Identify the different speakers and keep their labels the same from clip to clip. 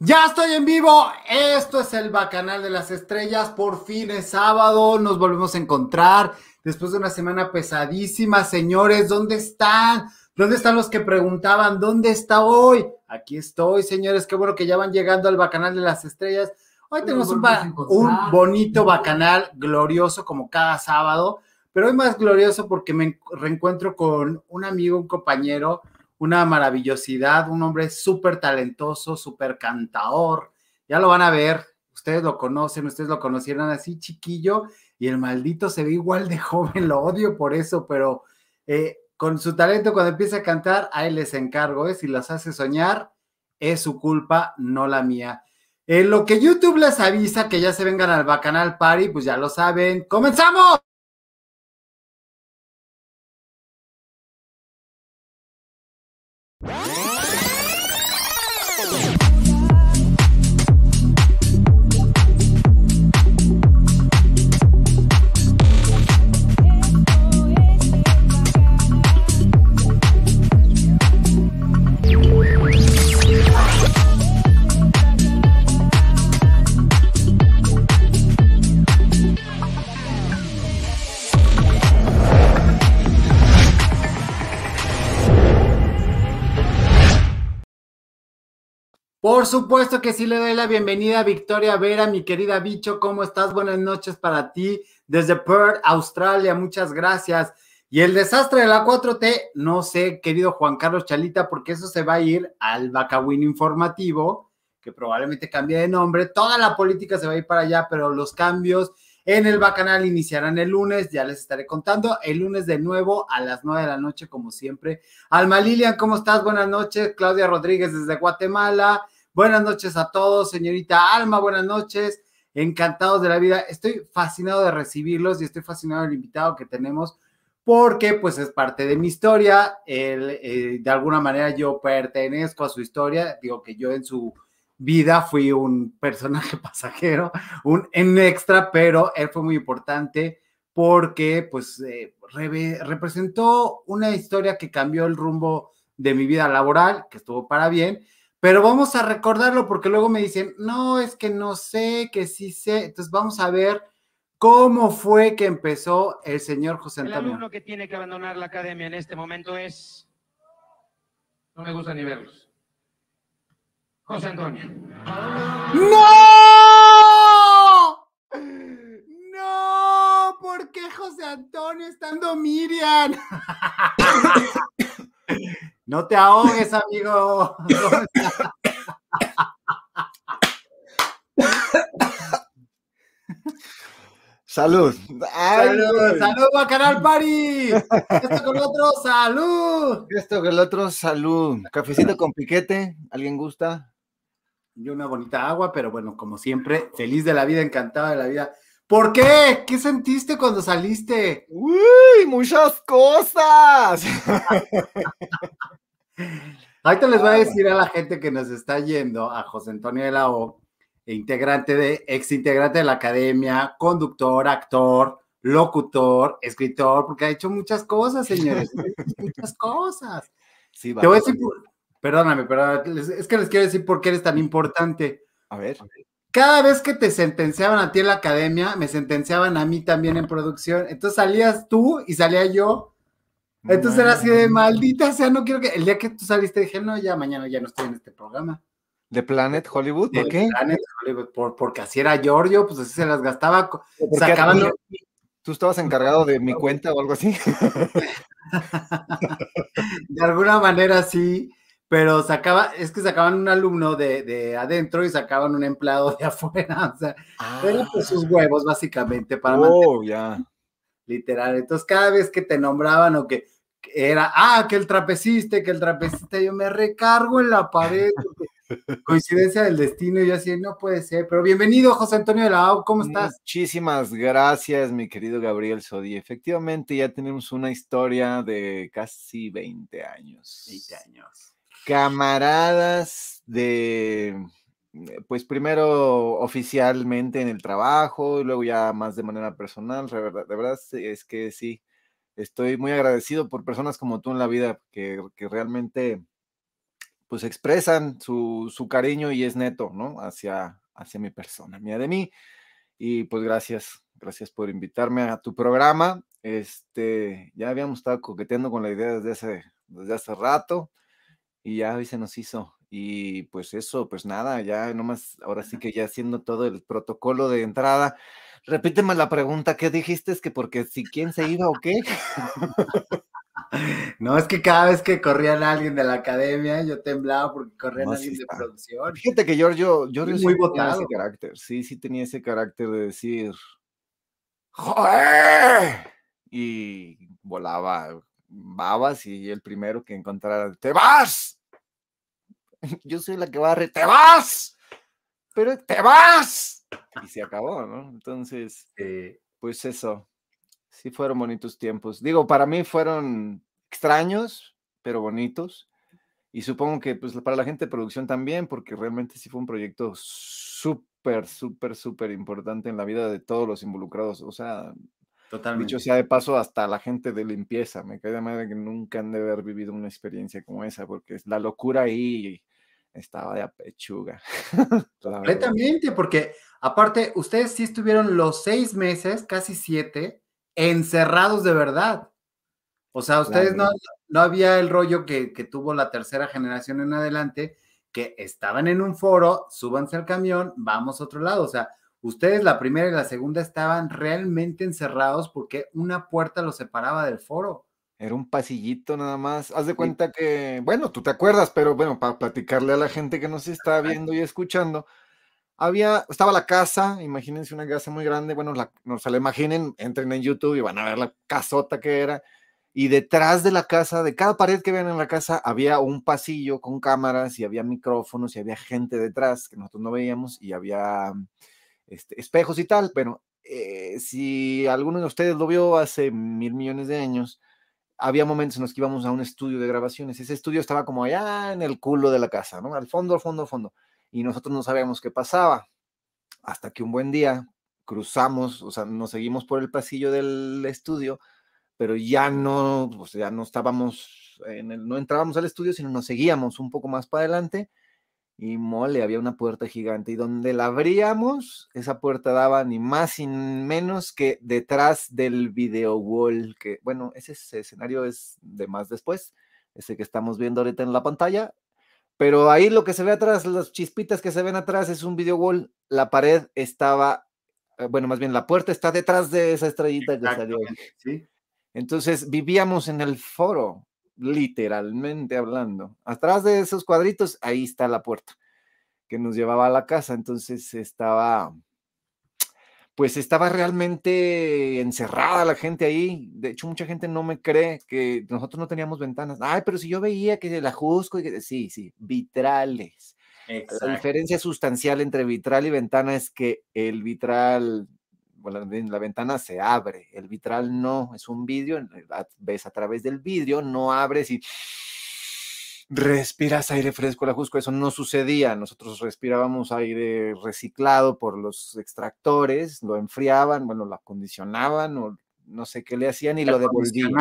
Speaker 1: Ya estoy en vivo. Esto es el Bacanal de las Estrellas. Por fin es sábado. Nos volvemos a encontrar después de una semana pesadísima. Señores, ¿dónde están? ¿Dónde están los que preguntaban dónde está hoy? Aquí estoy, señores. Qué bueno que ya van llegando al Bacanal de las Estrellas. Hoy tenemos un, un bonito bacanal glorioso como cada sábado, pero hoy más glorioso porque me reencuentro con un amigo, un compañero, una maravillosidad, un hombre súper talentoso, súper cantador. Ya lo van a ver, ustedes lo conocen, ustedes lo conocieron así chiquillo y el maldito se ve igual de joven, lo odio por eso, pero eh, con su talento cuando empieza a cantar, ahí les encargo, ¿eh? si las hace soñar, es su culpa, no la mía. En lo que YouTube les avisa que ya se vengan al Bacanal Party, pues ya lo saben. ¡Comenzamos! Por supuesto que sí le doy la bienvenida a Victoria Vera, mi querida bicho, ¿cómo estás? Buenas noches para ti desde Perth, Australia, muchas gracias. Y el desastre de la 4T, no sé, querido Juan Carlos Chalita, porque eso se va a ir al Bacawin informativo, que probablemente cambie de nombre. Toda la política se va a ir para allá, pero los cambios en el Bacanal iniciarán el lunes, ya les estaré contando. El lunes de nuevo a las 9 de la noche, como siempre. Alma Lilian, ¿cómo estás? Buenas noches. Claudia Rodríguez desde Guatemala. Buenas noches a todos, señorita Alma, buenas noches. Encantados de la vida. Estoy fascinado de recibirlos y estoy fascinado del invitado que tenemos porque pues es parte de mi historia. Eh, de alguna manera yo pertenezco a su historia. Digo que yo en su vida fui un personaje pasajero, un en extra, pero él fue muy importante porque pues eh, representó una historia que cambió el rumbo de mi vida laboral, que estuvo para bien, pero vamos a recordarlo porque luego me dicen, no, es que no sé, que sí sé. Entonces vamos a ver cómo fue que empezó el señor José Antonio.
Speaker 2: El alumno que tiene que abandonar la academia en este momento es, no me gusta ni verlos, José Antonio.
Speaker 1: ¡No! ¡No! ¿Por qué José Antonio estando Miriam? No te ahogues, amigo.
Speaker 3: Salud.
Speaker 1: salud, salud, Bacanal Party. Esto con el otro, salud.
Speaker 3: Esto con el otro, salud. Cafecito con piquete, ¿alguien gusta?
Speaker 1: Y una bonita agua, pero bueno, como siempre, feliz de la vida, encantado de la vida. ¿Por qué? ¿Qué sentiste cuando saliste?
Speaker 3: Uy, muchas cosas.
Speaker 1: Ahorita les voy a decir a la gente que nos está yendo, a José Antonio de la O, integrante de, ex integrante de la academia, conductor, actor, locutor, escritor, porque ha hecho muchas cosas, señores, muchas cosas. Sí, Te voy a decir, perdóname, pero es que les quiero decir por qué eres tan importante.
Speaker 3: A ver.
Speaker 1: Cada vez que te sentenciaban a ti en la academia, me sentenciaban a mí también en producción. Entonces salías tú y salía yo entonces era así de maldita sea, no quiero que. El día que tú saliste dije, no, ya mañana ya no estoy en este programa.
Speaker 3: ¿De Planet Hollywood? ¿Por qué?
Speaker 1: Planet Hollywood, porque así era Giorgio, pues así se las gastaba.
Speaker 3: Sacaban. ¿Tú estabas encargado de mi cuenta o algo así?
Speaker 1: de alguna manera sí, pero sacaba, es que sacaban un alumno de, adentro y sacaban un empleado de afuera. O sea, eran pues sus huevos, básicamente, para
Speaker 3: oh, ya.
Speaker 1: Literal. Entonces, cada vez que te nombraban o que era, ah, que el trapecista, que el trapecista, yo me recargo en la pared. Coincidencia del destino, y yo así, no puede ser, pero bienvenido, José Antonio de la ¿cómo estás?
Speaker 3: Muchísimas gracias, mi querido Gabriel Sodi. Efectivamente, ya tenemos una historia de casi 20 años.
Speaker 1: 20 años.
Speaker 3: Camaradas de, pues primero oficialmente en el trabajo, y luego ya más de manera personal, de verdad, de verdad es que sí estoy muy agradecido por personas como tú en la vida que, realmente pues expresan su, su cariño y es neto, ¿no? Hacia, hacia mi persona, mía de mí. Y pues gracias, gracias por invitarme a tu programa. Este, ya habíamos estado coqueteando con la idea desde hace, desde hace rato y ya hoy se nos hizo. Y pues eso, pues nada, ya nomás, ahora sí que ya haciendo todo el protocolo de entrada. Repíteme la pregunta, ¿qué dijiste? Es que porque si quién se iba o qué.
Speaker 1: No, es que cada vez que corrían alguien de la academia, yo temblaba porque corrían alguien de producción.
Speaker 3: Fíjate que Giorgio, Giorgio sí muy tenía ese carácter, sí, sí tenía ese carácter de decir, ¡Joder! Y volaba babas y el primero que encontrara, ¡te vas! Yo soy la que barre, ¡te vas! Pero te vas. Y se acabó, ¿no? Entonces, pues eso, sí fueron bonitos tiempos. Digo, para mí fueron extraños, pero bonitos. Y supongo que pues para la gente de producción también, porque realmente sí fue un proyecto súper, súper, súper importante en la vida de todos los involucrados. O sea, Totalmente. Dicho sea de paso, hasta la gente de limpieza. Me cae de madre que nunca han de haber vivido una experiencia como esa, porque la locura ahí estaba de apechuga.
Speaker 1: Completamente, porque aparte, ustedes sí estuvieron los seis meses, casi siete, encerrados de verdad. O sea, ustedes no, no había el rollo que, tuvo la tercera generación en adelante, que estaban en un foro, súbanse al camión, vamos a otro lado. O sea, ustedes la primera y la segunda estaban realmente encerrados porque una puerta los separaba del foro.
Speaker 3: Era un pasillito nada más. Haz de cuenta que, bueno, tú te acuerdas, pero bueno, para platicarle a la gente que nos está viendo y escuchando, había, estaba la casa, imagínense una casa muy grande, bueno, la, no se la imaginen, entren en YouTube y van a ver la casota que era. Y detrás de la casa, de cada pared que ven en la casa, había un pasillo con cámaras y había micrófonos y había gente detrás que nosotros no veíamos y había este, espejos y tal. Bueno, eh, si alguno de ustedes lo vio hace mil millones de años, había momentos en los que íbamos a un estudio de grabaciones. Ese estudio estaba como allá en el culo de la casa, ¿no? Al fondo, al fondo, al fondo. Y nosotros no sabíamos qué pasaba. Hasta que un buen día cruzamos, o sea, nos seguimos por el pasillo del estudio, pero ya no, ya no estábamos, en el, no entrábamos al estudio, sino nos seguíamos un poco más para adelante y mole, había una puerta gigante y donde la abríamos, esa puerta daba ni más ni menos que detrás del video wall, que bueno, ese, escenario es de más después, ese que estamos viendo ahorita en la pantalla, pero ahí lo que se ve atrás, las chispitas que se ven atrás es un video wall, la pared estaba, eh, bueno, más bien la puerta está detrás de esa estrellita que salió. ¿sí? Entonces vivíamos en el foro, literalmente hablando. Atrás de esos cuadritos, ahí está la puerta que nos llevaba a la casa. Entonces estaba, pues estaba realmente encerrada la gente ahí. De hecho, mucha gente no me cree que nosotros no teníamos ventanas. Ay, pero si yo veía que la Jusco, y que, sí, sí, vitrales. La diferencia sustancial entre vitral y ventana es que el vitral la ventana se abre, el vitral no, es un vidrio, ves a través del vidrio, no abres y respiras aire fresco, la Jusco, eso no sucedía, nosotros respirábamos aire reciclado por los extractores, lo enfriaban, bueno, lo acondicionaban o no sé qué le hacían y lo devolvían.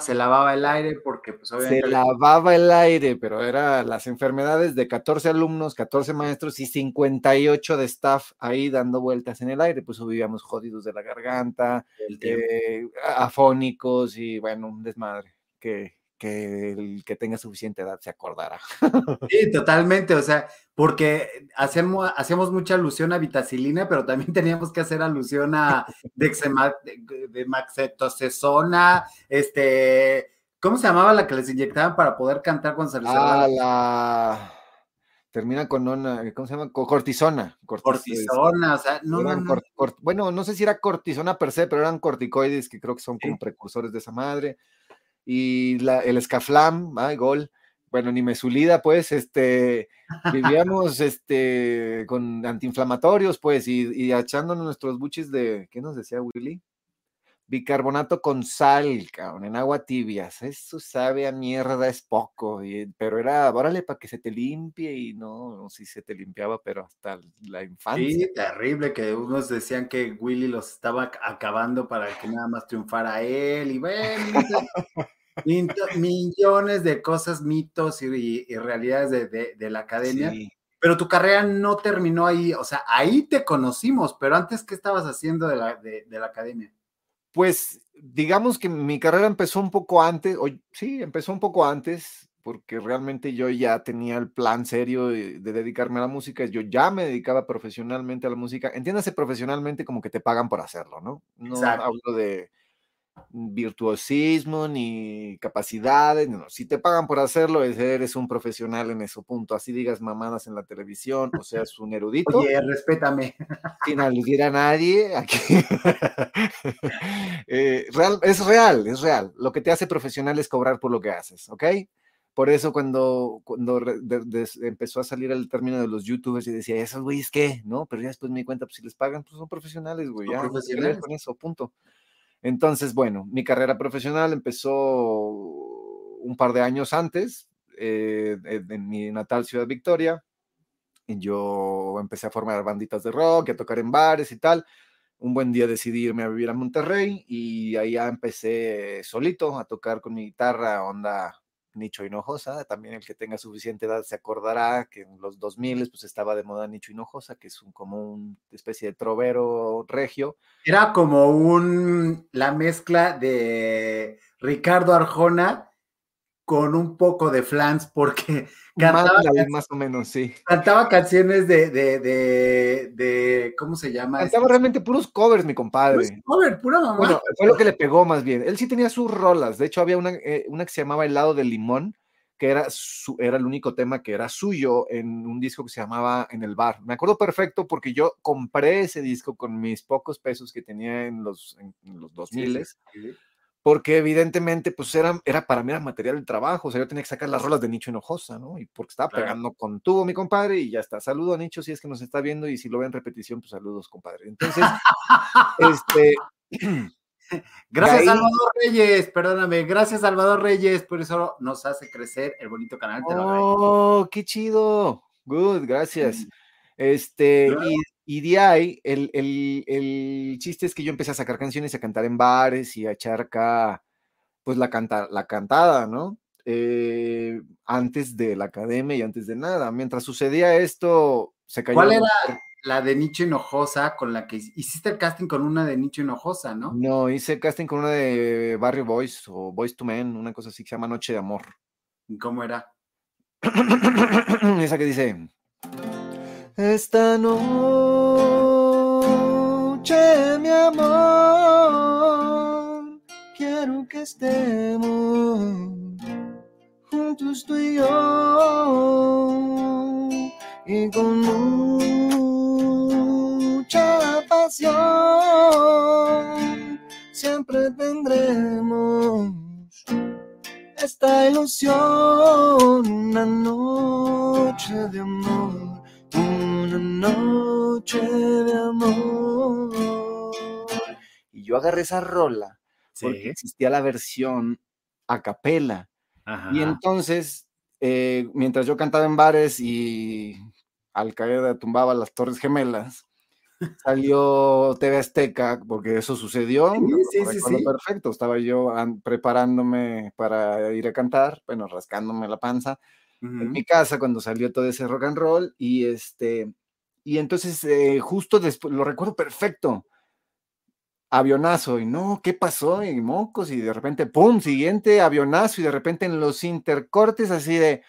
Speaker 1: Se lavaba el aire porque pues
Speaker 3: obviamente... Se lavaba el aire, pero eran las enfermedades de 14 alumnos, 14 maestros y 58 de staff ahí dando vueltas en el aire, pues vivíamos jodidos de la garganta, eh, afónicos y bueno, un desmadre que que el que tenga suficiente edad se acordará.
Speaker 1: Sí, totalmente, o sea, porque hacemos, hacemos mucha alusión a vitacilina, pero también teníamos que hacer alusión a dexametasona, este, ¿cómo se llamaba la que les inyectaban para poder cantar cuando se
Speaker 3: Ah, la... Termina con una, ¿cómo se llama? Cortisona.
Speaker 1: Cortisona, o sea, no,
Speaker 3: bueno, no sé si era cortisona per se, pero eran corticoides que creo que son como precursores de esa madre y la, el escaflam, ay, gol. Bueno, ni mesulida, pues, este, vivíamos este, con antiinflamatorios, pues, y, y echándonos nuestros buches de, ¿qué nos decía Willy? Bicarbonato con sal, cabrón, en agua tibias. Eso sabe a mierda, es poco. pero era, órale, para que se te limpie y no, no sé si se te limpiaba, pero hasta la infancia.
Speaker 1: Sí, terrible, que unos decían que Willy los estaba acabando para que nada más triunfara él y bueno. millones de cosas, mitos y, realidades de, la academia. Pero tu carrera no terminó ahí, o sea, ahí te conocimos, pero antes, ¿qué estabas haciendo de la, de, la academia?
Speaker 3: Pues digamos que mi carrera empezó un poco antes, o, sí, empezó un poco antes, porque realmente yo ya tenía el plan serio de, dedicarme a la música, yo ya me dedicaba profesionalmente a la música, entiéndase profesionalmente como que te pagan por hacerlo, ¿no? No hablo de virtuosismo ni capacidades, no, si te pagan por hacerlo, eres un profesional en ese punto, así digas mamadas en la televisión, o seas un erudito.
Speaker 1: Oye, respétame.
Speaker 3: Sin aludir a nadie, aquí. Eh, real, es real, es real. Lo que te hace profesional es cobrar por lo que haces, ¿ok? Por eso cuando, cuando empezó a salir el término de los youtubers y decía, ¿esos güeyes qué? ¿No? Pero ya después me di cuenta, pues si les pagan, pues son profesionales, güey. Ya, profesionales. con eso, punto. Entonces, bueno, mi carrera profesional empezó un par de años antes, eh, en mi natal ciudad Victoria. Y yo empecé a formar banditas de rock, a tocar en bares y tal. Un buen día decidí irme a vivir a Monterrey y ya empecé solito a tocar con mi guitarra, onda Nicho Hinojosa, también el que tenga suficiente edad se acordará que en los 2000 pues estaba de moda Nicho Hinojosa, que es un, como una especie de trovero regio.
Speaker 1: Era como un, la mezcla de Ricardo Arjona con un poco de flans porque
Speaker 3: cantaba más, o menos, sí.
Speaker 1: Cantaba canciones de, de, de, ¿cómo se llama?
Speaker 3: Cantaba realmente puros covers, mi compadre.
Speaker 1: cover, pura mamá.
Speaker 3: Bueno, fue lo que le pegó más bien. Él sí tenía sus rolas. De hecho, había una, eh, una que se llamaba Helado de Limón, que era, su, era el único tema que era suyo en un disco que se llamaba En el Bar. Me acuerdo perfecto porque yo compré ese disco con mis pocos pesos que tenía en los, en, los 2000 porque evidentemente, pues era, era para mí era material de trabajo, o sea, yo tenía que sacar las rolas de Nicho Hinojosa, ¿no? Y porque estaba pegando con tubo mi compadre y ya está. Saludo a Nicho si es que nos está viendo y si lo ve en repetición, pues saludos, compadre. Entonces, este...
Speaker 1: Gracias, Salvador Reyes, perdóname, gracias, Salvador Reyes, por eso nos hace crecer el bonito canal.
Speaker 3: oh, qué chido. Good, gracias. Este, y y de ahí, el, el, el, chiste es que yo empecé a sacar canciones, a cantar en bares y a echar acá, pues la, canta, la cantada, ¿no? Eh, antes de la academia y antes de nada. Mientras sucedía esto, se cayó.
Speaker 1: ¿Cuál era la de Nicho Hinojosa con la que hiciste el casting con una de Nicho Hinojosa, no?
Speaker 3: No, hice el casting con una de Barrio Boys o Boys to Men, una cosa así que se llama Noche de Amor.
Speaker 1: ¿Y cómo era?
Speaker 3: Esa que dice. Esta noche, mi amor, quiero que estemos juntos tú y yo y con mucha pasión siempre tendremos esta ilusión, una noche de amor una noche de amor. Y yo agarré esa rola porque existía la versión a capela. Y entonces, eh, mientras yo cantaba en bares y Al Qaeda tumbaba las Torres Gemelas, salió TV Azteca, porque eso sucedió. Sí, sí, sí, Perfecto, estaba yo preparándome para ir a cantar, bueno, rascándome la panza en mi casa cuando salió todo ese rock and roll y este y entonces eh, justo después lo recuerdo perfecto avionazo y no qué pasó y mocos y de repente pum siguiente avionazo y de repente en los intercortes así de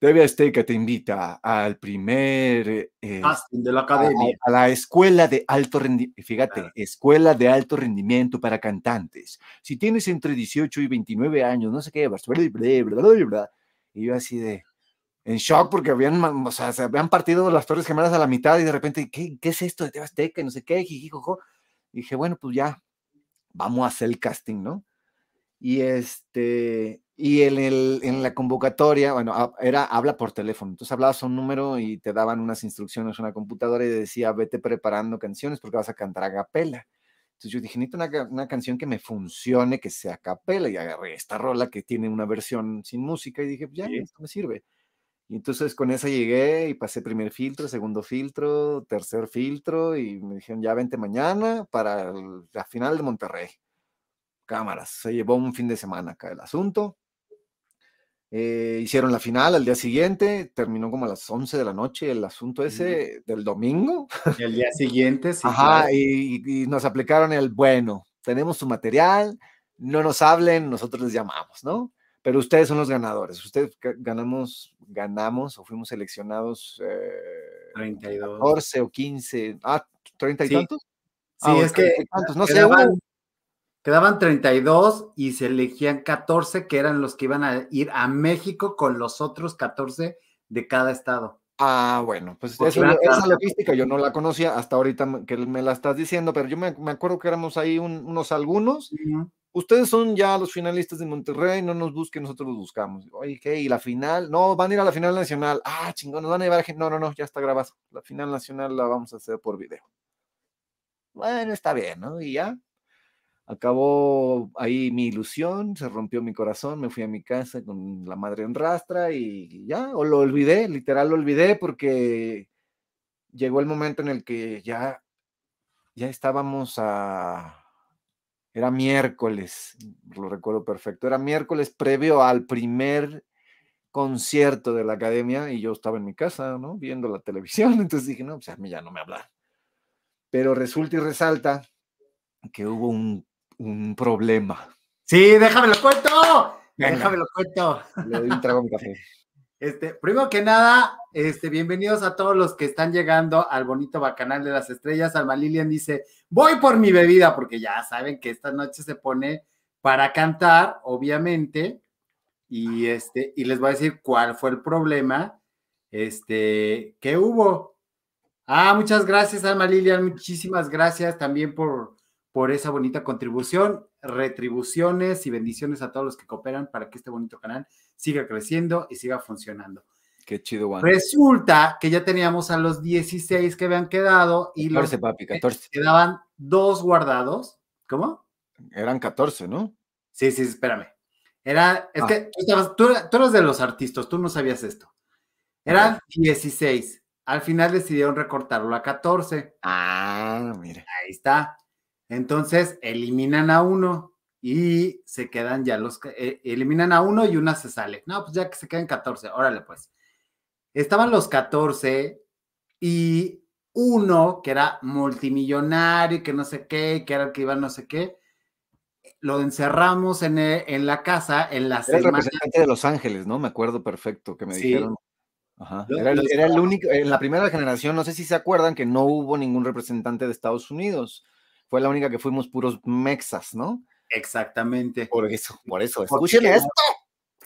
Speaker 3: TV que te invita al primer
Speaker 1: eh, de la academia.
Speaker 3: A, la escuela de alto rendimiento, fíjate, escuela de alto rendimiento para cantantes. Si tienes entre 18 y 29 años, no sé qué, bla, bla, bla, bla, y yo así de, en shock porque habían, o sea, se habían partido las Torres Gemelas a la mitad y de repente, ¿qué, qué es esto de Tebasteca? Y no sé qué, jijijojo. dije, bueno, pues ya, vamos a hacer el casting, ¿no? Y este, y en, el, en la convocatoria, bueno, era habla por teléfono. Entonces hablabas a un número y te daban unas instrucciones en una computadora y decía, vete preparando canciones porque vas a cantar a capela. Entonces yo dije, necesito una, una, canción que me funcione, que sea capela, y agarré esta rola que tiene una versión sin música y dije, ya, esto me sirve. Y entonces con esa llegué y pasé primer filtro, segundo filtro, tercer filtro y me dijeron, ya vente mañana para la final de Monterrey. cámaras. Se llevó un fin de semana acá el asunto. Eh, hicieron la final al día siguiente, terminó como a las 11 de la noche el asunto ese del domingo.
Speaker 1: Y el día siguiente, sí.
Speaker 3: Ajá, y, y, nos aplicaron el bueno, tenemos su material, no nos hablen, nosotros les llamamos, ¿no? Pero ustedes son los ganadores, ustedes ganamos, ganamos o fuimos seleccionados
Speaker 1: eh, 32.
Speaker 3: 14 o 15, ah, 30 y
Speaker 1: Sí.
Speaker 3: tantos.
Speaker 1: Sí,
Speaker 3: Ah,
Speaker 1: es que
Speaker 3: no sé,
Speaker 1: quedaban,
Speaker 3: hubo-
Speaker 1: quedaban 32 y se elegían 14 que eran los que iban a ir a México con los otros 14 de cada estado.
Speaker 3: Ah, bueno, pues eso- esa logística yo no la conocía hasta ahorita que me la estás diciendo, pero yo me, me acuerdo que éramos ahí un- unos algunos. Ustedes son ya los finalistas de Monterrey, no nos busquen, nosotros los buscamos. Oye, ¿qué? ¿Y la final? No, van a ir a la final nacional. Ah, chingón, nos van a llevar. gente- No, no, no, ya está grabado. La final nacional la vamos a hacer por video. Bueno, está bien, ¿no? Y ya. Acabó ahí mi ilusión, se rompió mi corazón, me fui a mi casa con la madre en rastra y ya, o lo olvidé, literal lo olvidé porque llegó el momento en el que ya, ya estábamos a, era miércoles, lo recuerdo perfecto, era miércoles previo al primer concierto de la academia y yo estaba en mi casa, ¿no? Viendo la televisión, entonces dije, no, pues a mí ya no me hablan. Pero resulta y resalta que hubo un, un problema.
Speaker 1: Sí, déjame lo cuento.
Speaker 3: Venga.
Speaker 1: Déjame lo cuento.
Speaker 3: Le doy un trago a mi café.
Speaker 1: Este, primero que nada, este, bienvenidos a todos los que están llegando al bonito bacanal de las estrellas. Alma Lilian dice, voy por mi bebida, porque ya saben que esta noche se pone para cantar, obviamente, y este, y les voy a decir cuál fue el problema, este, que hubo. Ah, muchas gracias, Alma Lilian, muchísimas gracias también por, por esa bonita contribución, retribuciones y bendiciones a todos los que cooperan para que este bonito canal siga creciendo y siga funcionando.
Speaker 3: Qué chido, Juan.
Speaker 1: Resulta que ya teníamos a los 16 que habían quedado y los
Speaker 3: 14, papi, 14.
Speaker 1: quedaban dos guardados. ¿Cómo?
Speaker 3: Eran 14, ¿no?
Speaker 1: Sí, sí, espérame. Era, es
Speaker 3: Ah.
Speaker 1: que tú, tú, eres de los artistas, tú no sabías esto. Eran 16. Al final decidieron recortarlo a 14.
Speaker 3: Ah, mire.
Speaker 1: Ahí está. Entonces eliminan a uno y se quedan ya los eh, eliminan a uno y una se sale. No, pues ya que se queden 14. Órale, pues. Estaban los 14 y uno que era multimillonario y que no sé qué, que era el que iba no sé qué. Lo encerramos en, e- en la casa en la
Speaker 3: Era el
Speaker 1: semana.
Speaker 3: representante de Los Ángeles, ¿no? Me acuerdo perfecto que me
Speaker 1: Sí.
Speaker 3: dijeron. Ajá. Era, el, era el único, en la primera generación, no sé si se acuerdan que no hubo ningún representante de Estados Unidos. Fue la única que fuimos puros mexas, ¿no?
Speaker 1: Exactamente.
Speaker 3: Por eso, por eso. Escuchen esto.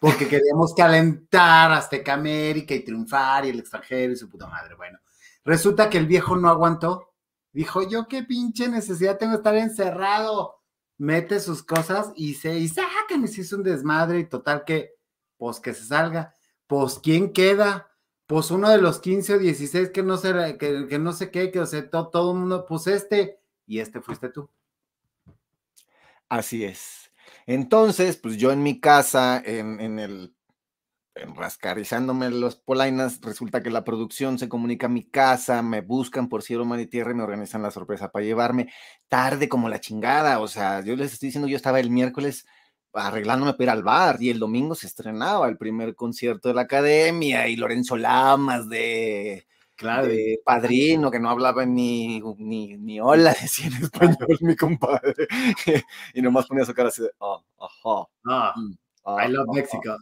Speaker 1: Porque queríamos calentar Azteca América y triunfar y el extranjero y su puta madre. Bueno, resulta que el viejo no aguantó. Dijo, yo qué pinche necesidad tengo de estar encerrado. Mete sus cosas y se, y sáquenme, se hizo un desmadre y total que, pues que se salga. Pues, ¿quién queda? Pues uno de los 15 o 16 que no sé, que, que no sé qué, que o sea, to- todo el mundo, pues este, y este fuiste tú.
Speaker 3: Así es. Entonces, pues yo en mi casa, en, en el, en rascarizándome los polainas, resulta que la producción se comunica a mi casa, me buscan por cielo, mar y tierra y me organizan la sorpresa para llevarme tarde como la chingada. O sea, yo les estoy diciendo, yo estaba el miércoles arreglándome para ir al bar y el domingo se estrenaba el primer concierto de la academia y Lorenzo Lamas de,
Speaker 1: Claro.
Speaker 3: de padrino que no hablaba ni, ni, ni hola, decía en español mi compadre. y nomás ponía su cara así de, oh, ajá.
Speaker 1: Ah,
Speaker 3: mm,
Speaker 1: I love
Speaker 3: ajá,
Speaker 1: Mexico.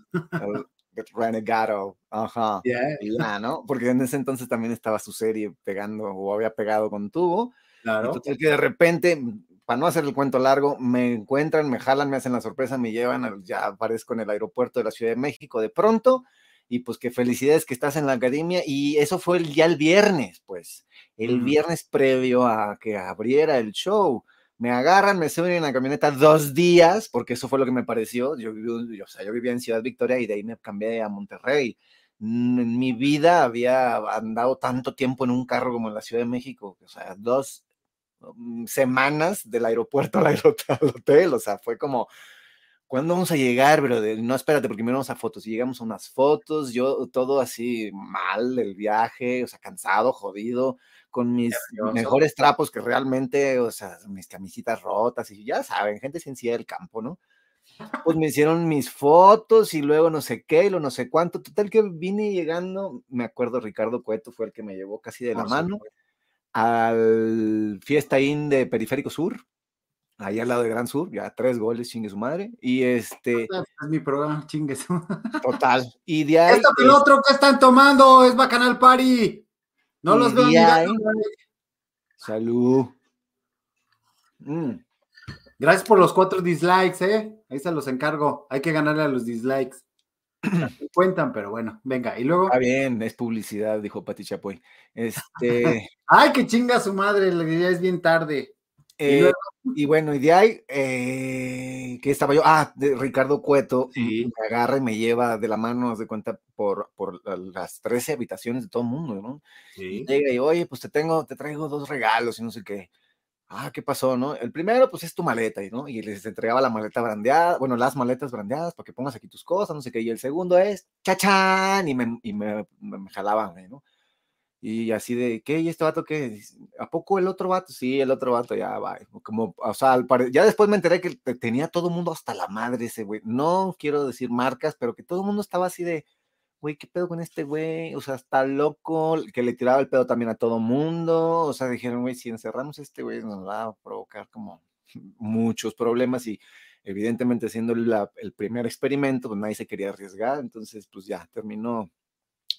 Speaker 3: el Renegado, ajá.
Speaker 1: Yeah,
Speaker 3: Y ya, ¿no? Porque en ese entonces también estaba su serie pegando o había pegado con tubo.
Speaker 1: Claro.
Speaker 3: total que de repente, para no hacer el cuento largo, me encuentran, me jalan, me hacen la sorpresa, me llevan, ya aparezco en el aeropuerto de la Ciudad de México de pronto. Y pues qué felicidades que estás en la academia. Y eso fue el- ya el viernes, pues. El viernes previo a que abriera el show. Me agarran, me suben en la camioneta dos días, porque eso fue lo que me pareció. Yo, yo, o sea, yo vivía en Ciudad Victoria y de ahí me cambié a Monterrey. En mi vida había andado tanto tiempo en un carro como en la Ciudad de México. O sea, dos mm, semanas del aeropuerto al hotel. O sea, fue como ¿cuándo vamos a llegar, brother? No, espérate, porque primero vamos a fotos. Y llegamos a unas fotos, yo todo así mal del viaje, o sea, cansado, jodido, con mis mejores trapos que realmente, o sea, mis camisitas rotas y ya saben, gente sencilla del campo, ¿no? Pues me hicieron mis fotos y luego no sé qué, y lo no sé cuánto. Total que vine llegando, me acuerdo, Ricardo Cueto fue el que me llevó casi de la mano al Fiesta In de Periférico Sur, ahí al lado de Gran Sur, ya tres goles, chingue su madre. Y este.
Speaker 1: Es mi programa, chingue su
Speaker 3: Total. Y de ahí.
Speaker 1: El otro que están tomando es Bacanal Party. No los veo ni
Speaker 3: Salud. Mm.
Speaker 1: Gracias por los cuatro dislikes, ¿eh? Ahí se los encargo. Hay que ganarle a los dislikes. cuentan, pero bueno, venga. Y luego.
Speaker 3: Está bien, es publicidad, dijo Pati Chapoy. Este.
Speaker 1: Ay, que chinga su madre, ya es bien tarde.
Speaker 3: Y, eh, bueno, y de ahí, eh, que estaba yo, ah, de Ricardo Cueto, me agarra y me lleva de la mano, de cuenta, por, por las 13 habitaciones de todo el mundo, ¿no? Sí. Y llega y, oye, pues te tengo, te traigo dos regalos y no sé qué ah, ¿qué pasó, no? El primero, pues es tu maleta, ¿no? Y les entregaba la maleta brandeada, bueno, las maletas brandeadas para que pongas aquí tus cosas, no sé qué. Y el segundo es, chachán, y me, y me, me, jalaban, ¿no? Y así de, ¿qué? ¿Y este vato qué? ¿A poco el otro vato? Sí, el otro vato ya va. Como, o sea, ya después me enteré que tenía todo el mundo hasta la madre ese güey. No quiero decir marcas, pero que todo el mundo estaba así de, güey, ¿qué pedo con este güey? O sea, está loco, que le tiraba el pedo también a todo mundo. O sea, dijeron, güey, si encerramos este güey nos va a provocar como muchos problemas y evidentemente siendo el primer experimento, pues nadie se quería arriesgar, entonces pues ya terminó,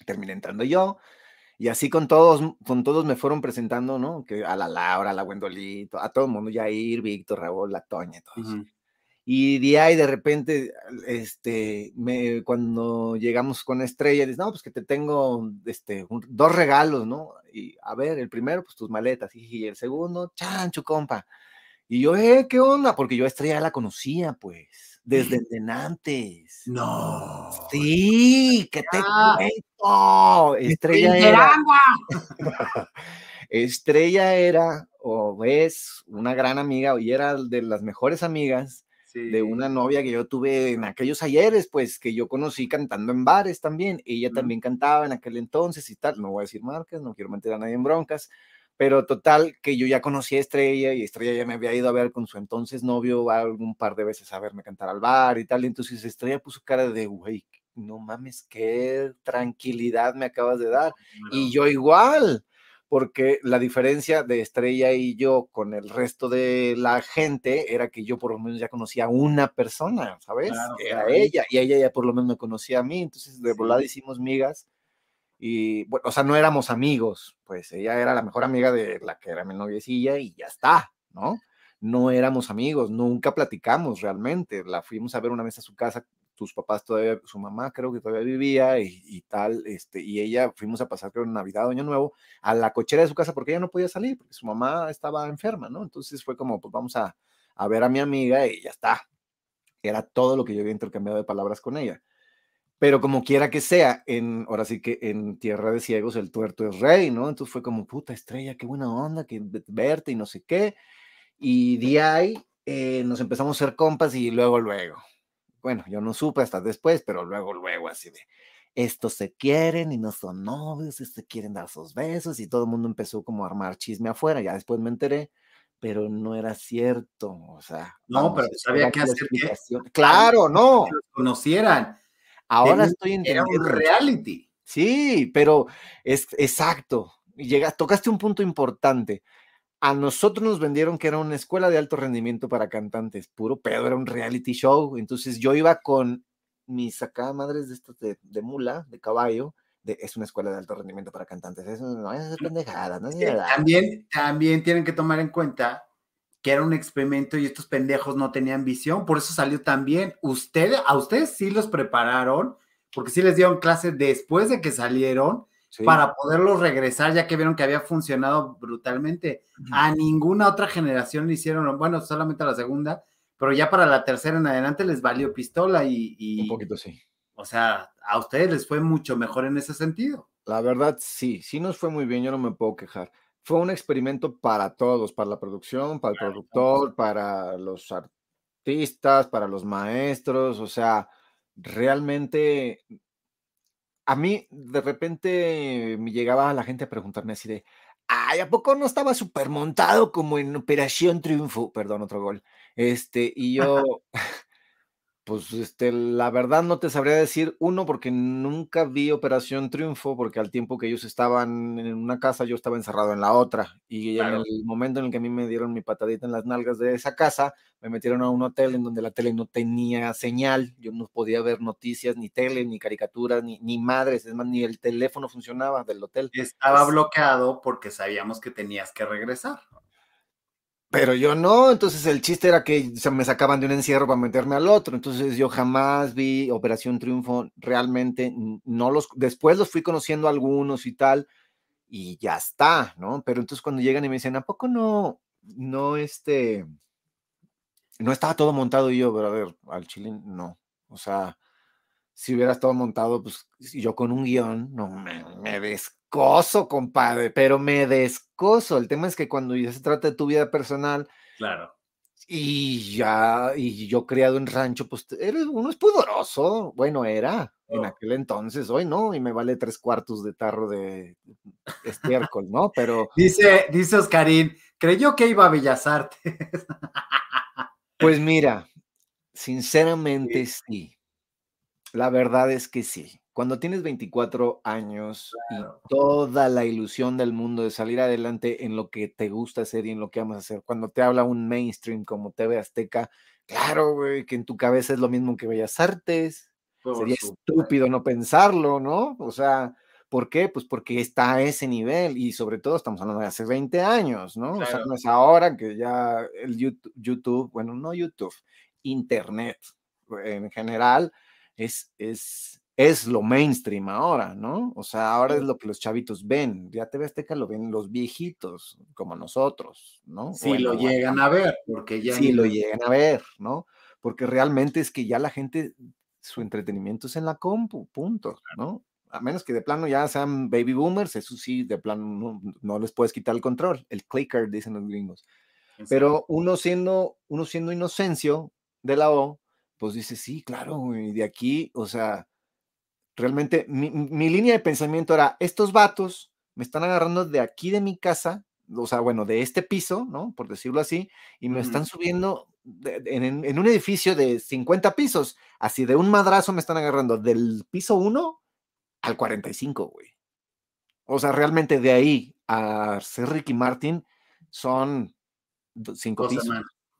Speaker 3: terminé entrando yo. Y así con todos, con todos me fueron presentando, ¿no? Que a la Laura, a la Wendolito, a todo el mundo, Jair, Víctor, Raúl, la Toña, todos. Y de ahí de repente, este, me, cuando llegamos con Estrella, dice, no, pues que te tengo este, dos regalos, ¿no? Y a ver, el primero, pues tus maletas, y el segundo, chancho, compa. Y yo, eh, ¿qué onda? Porque yo a Estrella la conocía, pues, desde antes.
Speaker 1: No.
Speaker 3: Sí, que te cuento. Estrella era. Estrella era, o es, una gran amiga, y era de las mejores amigas de una novia que yo tuve en aquellos ayeres, pues que yo conocí cantando en bares también. Ella también cantaba en aquel entonces y tal. No voy a decir marcas, no quiero meter a nadie en broncas, pero total que yo ya conocí a Estrella y Estrella ya me había ido a ver con su entonces novio algún par de veces a verme cantar al bar y tal. Entonces Estrella puso cara de, güey, no mames, qué tranquilidad me acabas de dar. Y yo igual porque la diferencia de Estrella y yo con el resto de la gente era que yo por lo menos ya conocía a una persona, ¿sabes? era ella, y ella ya por lo menos me conocía a mí, entonces de volada hicimos migas, y bueno, o sea, no éramos amigos, pues ella era la mejor amiga de la que era mi noviecilla y ya está, ¿no? No éramos amigos, nunca platicamos realmente, la fuimos a ver una vez a su casa tus papás todavía, su mamá creo que todavía vivía y, tal, este, y ella fuimos a pasar creo Navidad Año Nuevo a la cochera de su casa porque ella no podía salir, porque su mamá estaba enferma, ¿no? Entonces fue como, pues vamos a, a ver a mi amiga y ya está. Era todo lo que yo había intercambiado de palabras con ella. Pero como quiera que sea, en, ahora sí que en Tierra de Ciegos el tuerto es rey, ¿no? Entonces fue como, puta estrella, qué buena onda, que verte y no sé qué. Y de ahí eh, nos empezamos a ser compas y luego, luego, bueno, yo no supe hasta después, pero luego, luego así de, estos se quieren y no son novios, se este, quieren dar sus besos y todo el mundo empezó como a armar chisme afuera, ya después me enteré, pero no era cierto, o sea.
Speaker 1: No, pero sabía qué hacer.
Speaker 3: Claro, no.
Speaker 1: Que los conocieran.
Speaker 3: Ahora estoy entendiendo.
Speaker 1: Era un reality.
Speaker 3: Sí, pero es exacto. Llegas, tocaste un punto importante a nosotros nos vendieron que era una escuela de alto rendimiento para cantantes, puro pedo, era un reality show. Entonces yo iba con mis acá madres de estos de, mula, de caballo, de, es una escuela de alto rendimiento para cantantes. Eso no es pendejada, no es
Speaker 1: también, también tienen que tomar en cuenta que era un experimento y estos pendejos no tenían visión, por eso salió también. Ustedes, a ustedes sí los prepararon, porque sí les dieron clase después de que salieron para poderlos regresar, ya que vieron que había funcionado brutalmente. A ninguna otra generación le hicieron, bueno, solamente a la segunda, pero ya para la tercera en adelante les valió pistola y,
Speaker 3: Un poquito sí.
Speaker 1: O sea, a ustedes les fue mucho mejor en ese sentido.
Speaker 3: La verdad, sí, sí nos fue muy bien, yo no me puedo quejar. Fue un experimento para todos, para la producción, para el productor, para los artistas, para los maestros, o sea, realmente a mí de repente me llegaba la gente a preguntarme así de, ay, ¿a poco no estaba súper montado como en Operación Triunfo? Perdón, otro gol. Este, y yo, pues, este, la verdad no te sabría decir, uno, porque nunca vi Operación Triunfo, porque al tiempo que ellos estaban en una casa, yo estaba encerrado en la otra. Y en el momento en el que a mí me dieron mi patadita en las nalgas de esa casa, me metieron a un hotel en donde la tele no tenía señal, yo no podía ver noticias, ni tele, ni caricaturas, ni, ni madres, es más, ni el teléfono funcionaba del hotel.
Speaker 1: Estaba bloqueado porque sabíamos que tenías que regresar.
Speaker 3: Pero yo no, entonces el chiste era que se me sacaban de un encierro para meterme al otro, entonces yo jamás vi Operación Triunfo, realmente no los, después los fui conociendo algunos y tal, y ya está, ¿no? Pero entonces cuando llegan y me dicen, ¿a poco no, no, este, no estaba todo montado yo, pero a ver, al chile no, o sea, si hubiera estado montado, pues yo con un guion, no me, me descoso, compadre, pero me descoso. El tema es que cuando ya se trata de tu vida personal,
Speaker 1: claro.
Speaker 3: Y ya, y yo criado en rancho, pues eres, uno es pudoroso. Bueno, era en oh. aquel entonces, hoy no, y me vale tres cuartos de tarro de estiércol, ¿no? Pero.
Speaker 1: Dice, dice Oscarín, creyó que iba a Bellas Artes.
Speaker 3: Pues mira, sinceramente sí. La verdad es que sí cuando tienes 24 años y toda la ilusión del mundo de salir adelante en lo que te gusta hacer y en lo que amas hacer, cuando te habla un mainstream como TV Azteca, claro, güey, que en tu cabeza es lo mismo que Bellas Artes. Sería estúpido no pensarlo, ¿no? O sea, ¿por qué? Pues porque está a ese nivel y sobre todo estamos hablando de hace 20 años, ¿no? O sea, no es ahora que ya el YouTube, YouTube, bueno, no YouTube, Internet en general es, es es lo mainstream ahora, ¿no? O sea, ahora es lo que los chavitos ven. Ya TV Azteca lo ven los viejitos, como nosotros, ¿no?
Speaker 1: Sí, lo llegan a ver, porque ya.
Speaker 3: Sí, lo llegan a ver, ¿no? Porque realmente es que ya la gente, su entretenimiento es en la compu, punto, ¿no? A menos que de plano ya sean baby boomers, eso sí, de plano no, les puedes quitar el control, el clicker, dicen los gringos. Pero uno siendo, uno siendo inocencio de la O, pues dice, sí, claro, y de aquí, o sea, realmente mi, línea de pensamiento era, estos vatos me están agarrando de aquí de mi casa, o sea, bueno, de este piso, ¿no? Por decirlo así, y me están subiendo en, un edificio de 50 pisos, así de un madrazo me están agarrando del piso 1 al 45, güey. O sea, realmente de ahí a ser Ricky Martin son cinco pisos.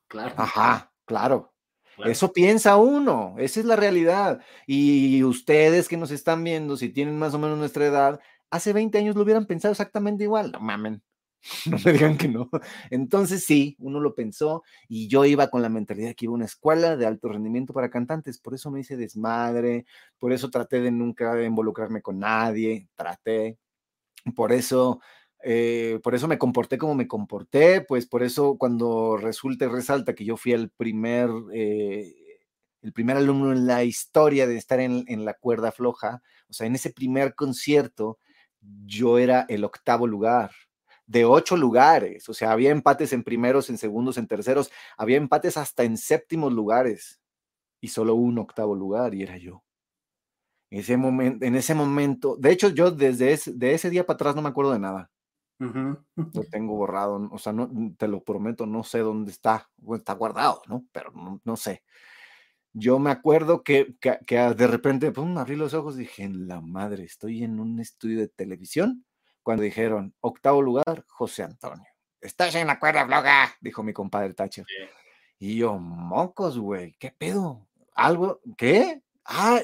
Speaker 3: Claro. Ajá, claro. Eso piensa uno, esa es la realidad. Y ustedes que nos están viendo, si tienen más o menos nuestra edad, hace 20 años lo hubieran pensado exactamente igual. No mamen, no me digan que no. Entonces sí, uno lo pensó y yo iba con la mentalidad que iba a una escuela de alto rendimiento para cantantes, por eso me hice desmadre, por eso traté de nunca involucrarme con nadie, traté, por eso eh, por eso me comporté como me comporté, pues por eso cuando resulta y resalta que yo fui el primer, eh, el primer alumno en la historia de estar en, en, la cuerda floja, o sea, en ese primer concierto, yo era el octavo lugar de ocho lugares, o sea, había empates en primeros, en segundos, en terceros, había empates hasta en séptimos lugares y solo un octavo lugar y era yo. Ese momento, en ese momento, de hecho, yo desde ese, de ese día para atrás no me acuerdo de nada. Lo tengo borrado, o sea, no, te lo prometo, no sé dónde está, está guardado, ¿no? Pero no, sé. Yo me acuerdo que, que, de repente, pum, abrí los ojos y dije, en la madre, estoy en un estudio de televisión. Cuando dijeron, octavo lugar, José Antonio. Estás en la cuerda floja, dijo mi compadre Tacho. Y yo, mocos, güey, ¿qué pedo? ¿Algo? ¿Qué? Ah,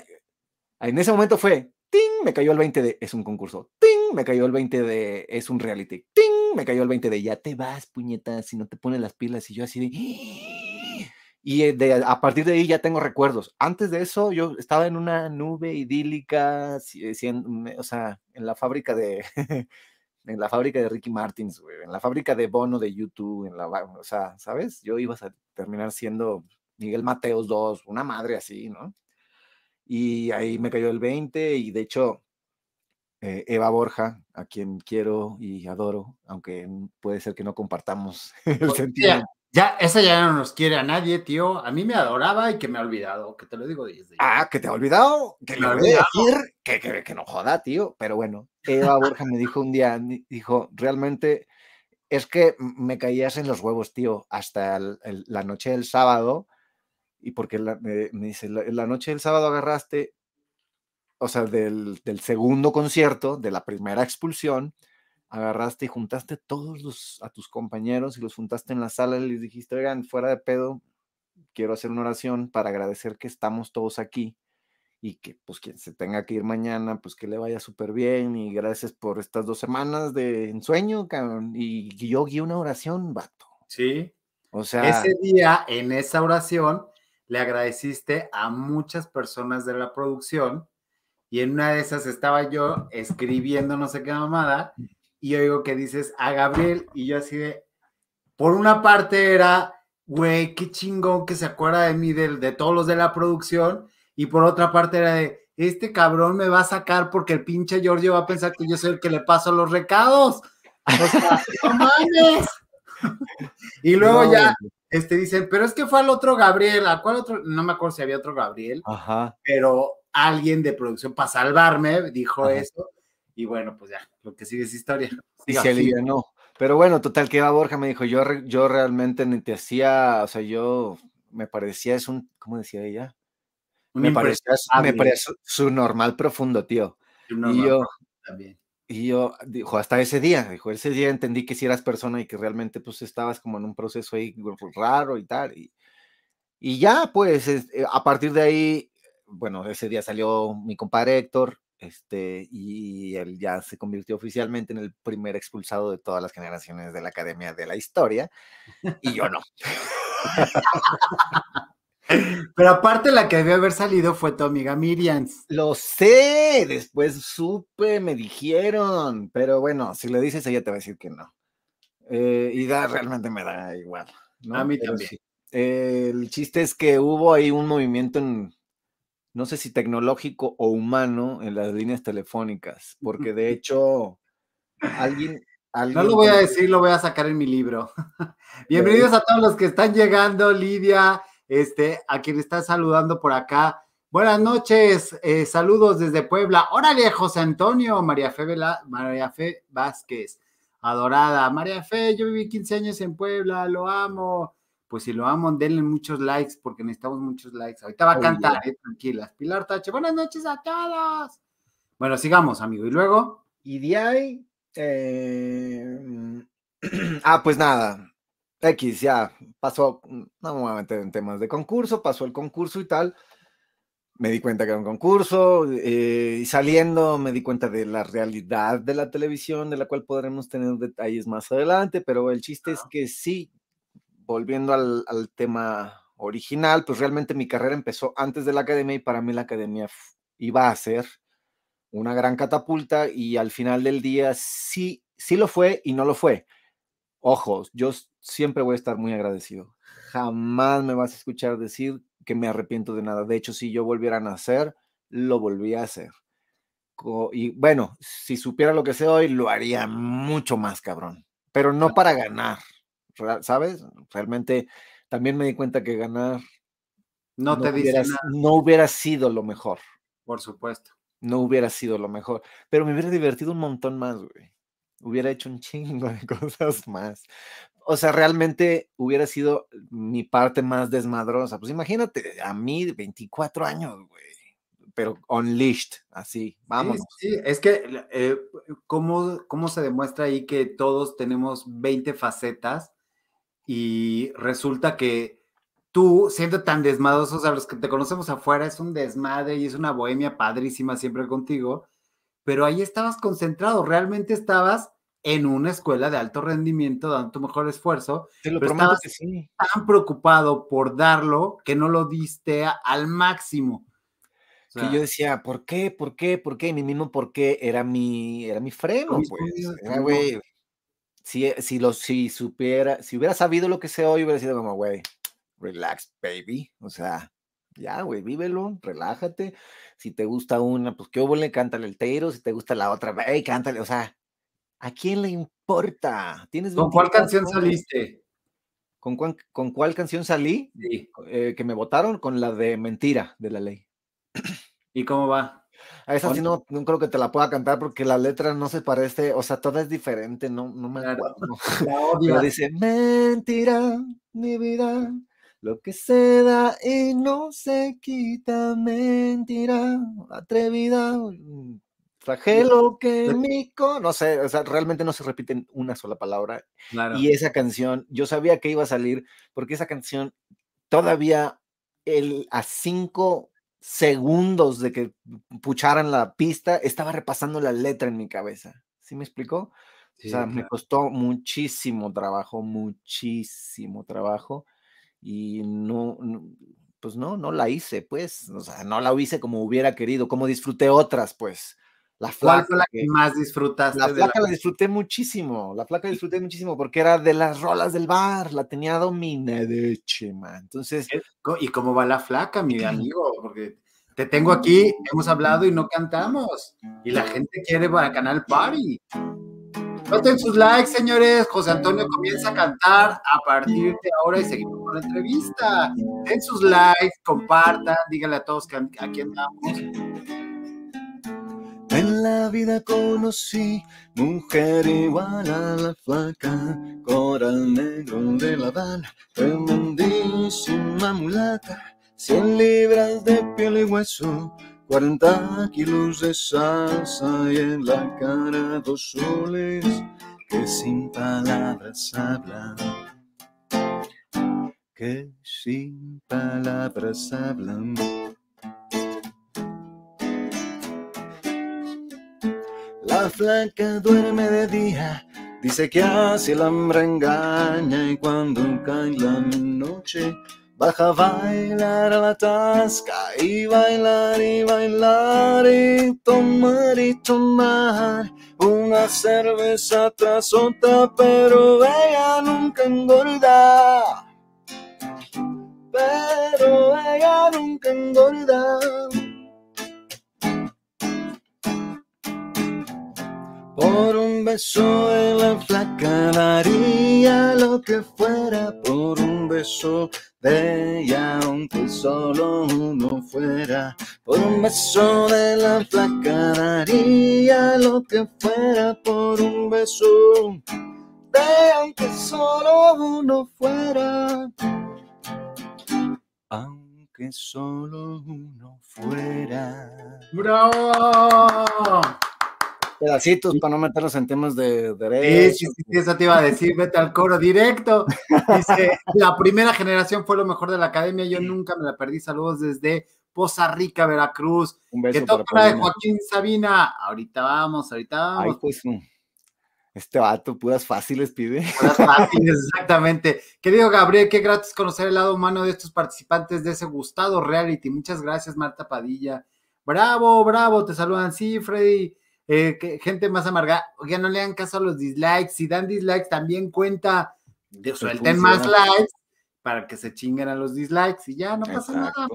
Speaker 3: en ese momento fue, ¡ting! Me cayó el 20 de, es un concurso, ¡ting! me cayó el 20 de es un reality. ¡Ting! Me cayó el 20 de ya te vas, puñetas, si no te pones las pilas. Y yo así de. Y eh, a partir de ahí ya tengo recuerdos. Antes de eso, yo estaba en una nube idílica, o sea, en la fábrica de. en la fábrica de Ricky Martins, en la fábrica de Bono de YouTube, en la, o sea, ¿sabes? Yo iba a terminar siendo Miguel Mateos 2, una madre así, ¿no? Y ahí me cayó el 20 y de hecho eh, Eva Borja, a quien quiero y adoro, aunque puede ser que no compartamos el sentido.
Speaker 1: Ya, esa ya no nos quiere a nadie, tío. A mí me adoraba y que me ha olvidado, que te lo digo desde
Speaker 3: Ah, que te ha olvidado, que le voy a decir que, que, que, no joda, tío. Pero bueno, Eva Borja me dijo un día, dijo, realmente es que me caías en los huevos, tío, hasta la noche del sábado. Y porque me dice, la, noche del sábado agarraste, o sea, del, del segundo concierto, de la primera expulsión, agarraste y juntaste todos los, a tus compañeros y los juntaste en la sala y les dijiste, oigan, fuera de pedo, quiero hacer una oración para agradecer que estamos todos aquí y que pues quien se tenga que ir mañana, pues que le vaya súper bien y gracias por estas dos semanas de ensueño, Y, yo guié una oración, vato.
Speaker 1: Sí. O sea. Ese día, en esa oración, le agradeciste a muchas personas de la producción y en una de esas estaba yo escribiendo no sé qué mamada y oigo que dices a Gabriel y yo así de, por una parte era, güey, qué chingón que se acuerda de mí, de, de todos los de la producción, y por otra parte era de, este cabrón me va a sacar porque el pinche Giorgio va a pensar que yo soy el que le paso los recados. O sea, no mames. y luego ya este, dicen, pero es que fue al otro Gabriel, ¿a cuál otro? No me acuerdo si había otro Gabriel,
Speaker 3: Ajá.
Speaker 1: pero alguien de producción para salvarme dijo eso y bueno, pues ya, lo que sigue es historia.
Speaker 3: Y se no. Pero bueno, total, que Eva Borja me dijo, yo, yo realmente ni te hacía, o sea, yo me parecía, es un, ¿cómo decía ella? me parecía, me parecía su normal profundo, tío. y yo, también. Y yo, dijo, hasta ese día, dijo, ese día entendí que si eras persona y que realmente pues estabas como en un proceso ahí raro y tal. Y, y ya, pues, eh, a partir de ahí, bueno, ese día salió mi compadre Héctor, este, y él ya se convirtió oficialmente en el primer expulsado de todas las generaciones de la Academia de la Historia, y yo no.
Speaker 1: Pero aparte la que debió haber salido fue tu amiga Miriam.
Speaker 3: Lo sé, después supe, me dijeron, pero bueno, si le dices ella te va a decir que no. Eh, y da, realmente me da igual.
Speaker 1: A mí también.
Speaker 3: el chiste es que hubo ahí un movimiento en, no sé si tecnológico o humano en las líneas telefónicas, porque de hecho alguien...
Speaker 1: no lo voy a decir, lo voy a sacar en mi libro. Bienvenidos a todos los que están llegando, Lidia, este, a quien está saludando por acá. Buenas noches, eh, saludos desde Puebla. Órale, José Antonio, María Fe, María Fe Vázquez, adorada. María Fe, yo viví 15 años en Puebla, lo amo pues si lo aman, denle muchos likes porque necesitamos muchos likes. Ahorita va a cantar, eh, tranquilas. Pilar Tache, buenas noches a todos. Bueno, sigamos, amigo. ¿Y luego?
Speaker 3: Y de ahí, eh, ah, pues nada, X ya pasó, no me voy a meter en temas de concurso, pasó el concurso y tal. Me di cuenta que era un concurso eh, y saliendo me di cuenta de la realidad de la televisión, de la cual podremos tener detalles más adelante, pero el chiste es que sí, volviendo al, tema original, pues realmente mi carrera empezó antes de la academia y para mí la academia iba a ser una gran catapulta y al final del día sí, sí lo fue y no lo fue. Ojo, yo siempre voy a estar muy agradecido. Jamás me vas a escuchar decir que me arrepiento de nada. De hecho, si yo volviera a nacer, lo volví a hacer. Y bueno, si supiera lo que sé hoy, lo haría mucho más cabrón, pero no para ganar, ¿sabes? Realmente también me di cuenta que ganar
Speaker 1: no, te hubiera,
Speaker 3: no hubiera sido lo mejor.
Speaker 1: Por supuesto.
Speaker 3: No hubiera sido lo mejor, pero me hubiera divertido un montón más, güey. Hubiera hecho un chingo de cosas más. O sea, realmente hubiera sido mi parte más desmadrosa. Pues imagínate, a mí, 24 años, güey pero unleashed, así, vamos.
Speaker 1: Sí, es que, eh, ¿cómo, ¿cómo, se demuestra ahí que todos tenemos 20 facetas y resulta que tú, siendo tan desmadroso, o sea, los que te conocemos afuera, es un desmadre y es una bohemia padrísima siempre contigo, pero ahí estabas concentrado, realmente estabas en una escuela de alto rendimiento, dando tu mejor esfuerzo,
Speaker 3: te lo pero que sí.
Speaker 1: tan preocupado por darlo que no lo diste al máximo.
Speaker 3: que yo decía, ¿por qué? ¿Por qué? ¿Por qué? Y mi mismo por qué era mi, era mi freno, pues. Era, güey, si, si, lo, si supiera, si hubiera sabido lo que sé hoy, hubiera sido como, güey, relax, baby. O sea, ya, güey, vívelo, relájate. Si te gusta una, pues qué le cántale el teiro. Si te gusta la otra, hey, cántale. O sea, ¿a quién le importa? ¿Tienes
Speaker 1: ¿Con cuál canción saliste?
Speaker 3: ¿Con, ¿Con cuál canción salí? Eh, que me votaron con la de Mentira de la ley.
Speaker 1: ¿Y cómo va?
Speaker 3: A esa sí no, no creo que te la pueda cantar porque la letra no se parece, o sea, toda es diferente, no, no me acuerdo. Pero dice, mentira, mi vida, lo que se da y no se quita, mentira, atrevida, flagelo que mico, no sé, o sea, realmente no se repite una sola palabra. Y esa canción, yo sabía que iba a salir porque esa canción todavía el, a cinco segundos de que pucharan la pista, estaba repasando la letra en mi cabeza. ¿Sí me explicó? o sea, me costó muchísimo trabajo, muchísimo trabajo y no, pues no, no la hice, pues, o sea, no la hice como hubiera querido, como disfruté otras, pues.
Speaker 1: La flaca, ¿Cuál fue la que más disfrutaste?
Speaker 3: La flaca la... disfruté muchísimo, la flaca disfruté muchísimo porque era de las rolas del bar, la tenía dominada, chema. Entonces.
Speaker 1: ¿Y cómo va la flaca, mi amigo? Porque te tengo aquí, hemos hablado y no cantamos. Y la gente quiere para Canal Party. Noten sus likes, señores. José Antonio comienza a cantar a partir de ahora y seguimos con la entrevista. Den sus likes, compartan, díganle a todos que aquí andamos.
Speaker 3: En la vida conocí mujer igual a la flaca, coral negro de la Habana, tremendísima mulata, cien libras de piel y hueso, cuarenta kilos de salsa y en la cara dos soles que sin palabras hablan. Que sin palabras hablan. La flaca duerme de día, dice que así el hambre engaña y cuando cae la noche baja a bailar a la tasca y bailar y bailar y tomar y tomar una cerveza tras otra, pero ella nunca engorda. Pero ella nunca engorda. Por un beso en la flaca daría lo que fuera por un beso de ella, aunque solo uno fuera. Por un beso de la flaca daría lo que fuera por un beso de aunque solo uno fuera. Aunque solo uno fuera.
Speaker 1: ¡Bravo!
Speaker 3: Pedacitos para no meternos en temas de derecho.
Speaker 1: Sí, sí, sí, eso te iba a decir, vete al coro directo. Dice, la primera generación fue lo mejor de la academia, yo nunca me la perdí. Saludos desde Poza Rica, Veracruz. Un beso. Que toca la de Joaquín Sabina. Ahorita vamos, ahorita vamos. Ay, pues,
Speaker 3: este vato, puras fáciles pide.
Speaker 1: Puras fáciles, exactamente. Querido Gabriel, qué gratis conocer el lado humano de estos participantes de ese gustado reality. Muchas gracias, Marta Padilla. Bravo, bravo, te saludan. Sí, Freddy. Eh, gente más amarga, oiga, no le dan caso a los dislikes, si dan dislikes también cuenta, de, suelten más likes para que se chinguen a los dislikes y ya no pasa nada.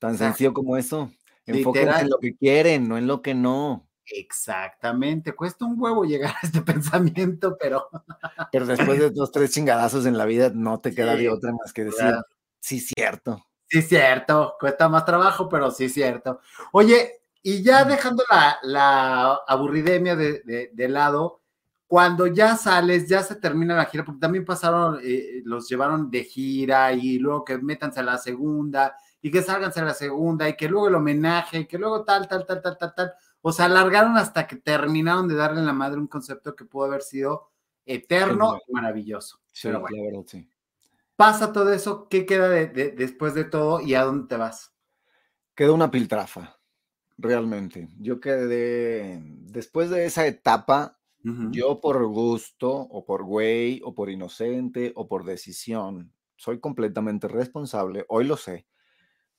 Speaker 3: Tan sencillo como eso. Enfóquense en lo que quieren, no en lo que no.
Speaker 1: Exactamente, cuesta un huevo llegar a este pensamiento, pero.
Speaker 3: pero después de dos, tres chingadazos en la vida, no te queda de otra más que decir, sí, cierto.
Speaker 1: Sí, cierto, cuesta más trabajo, pero sí, cierto. Oye, y ya dejando la, aburridemia de, lado, cuando ya sales, ya se termina la gira, porque también pasaron, eh, los llevaron de gira y luego que métanse a la segunda y que salganse a la segunda y que luego el homenaje y que luego tal, tal, tal, tal, tal, tal. O sea, alargaron hasta que terminaron de darle a la madre un concepto que pudo haber sido eterno y maravilloso.
Speaker 3: Sí, Pero bueno, sí.
Speaker 1: Pasa todo eso, ¿qué queda después de todo y a dónde te vas?
Speaker 3: Queda una piltrafa realmente. Yo quedé, después de esa etapa, yo por gusto o por güey o por inocente o por decisión, soy completamente responsable, hoy lo sé.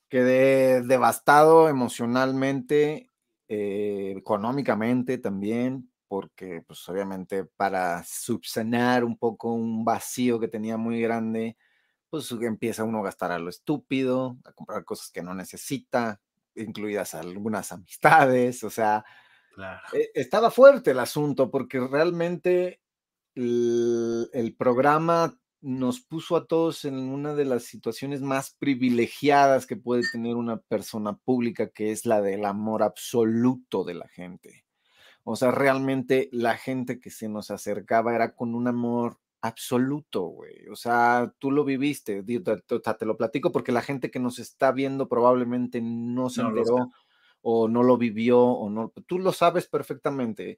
Speaker 3: Quedé devastado emocionalmente, eh, económicamente también, porque pues obviamente para subsanar un poco un vacío que tenía muy grande, pues empieza uno a gastar a lo estúpido, a comprar cosas que no necesita, incluidas algunas amistades, o sea, e, estaba fuerte el asunto porque realmente el, programa nos puso a todos en una de las situaciones más privilegiadas que puede tener una persona pública, que es la del amor absoluto de la gente. O sea, realmente la gente que se nos acercaba era con un amor absoluto, güey. O sea, tú lo viviste, te, lo platico porque la gente que nos está viendo probablemente no se enteró o no lo vivió o no, tú lo sabes perfectamente.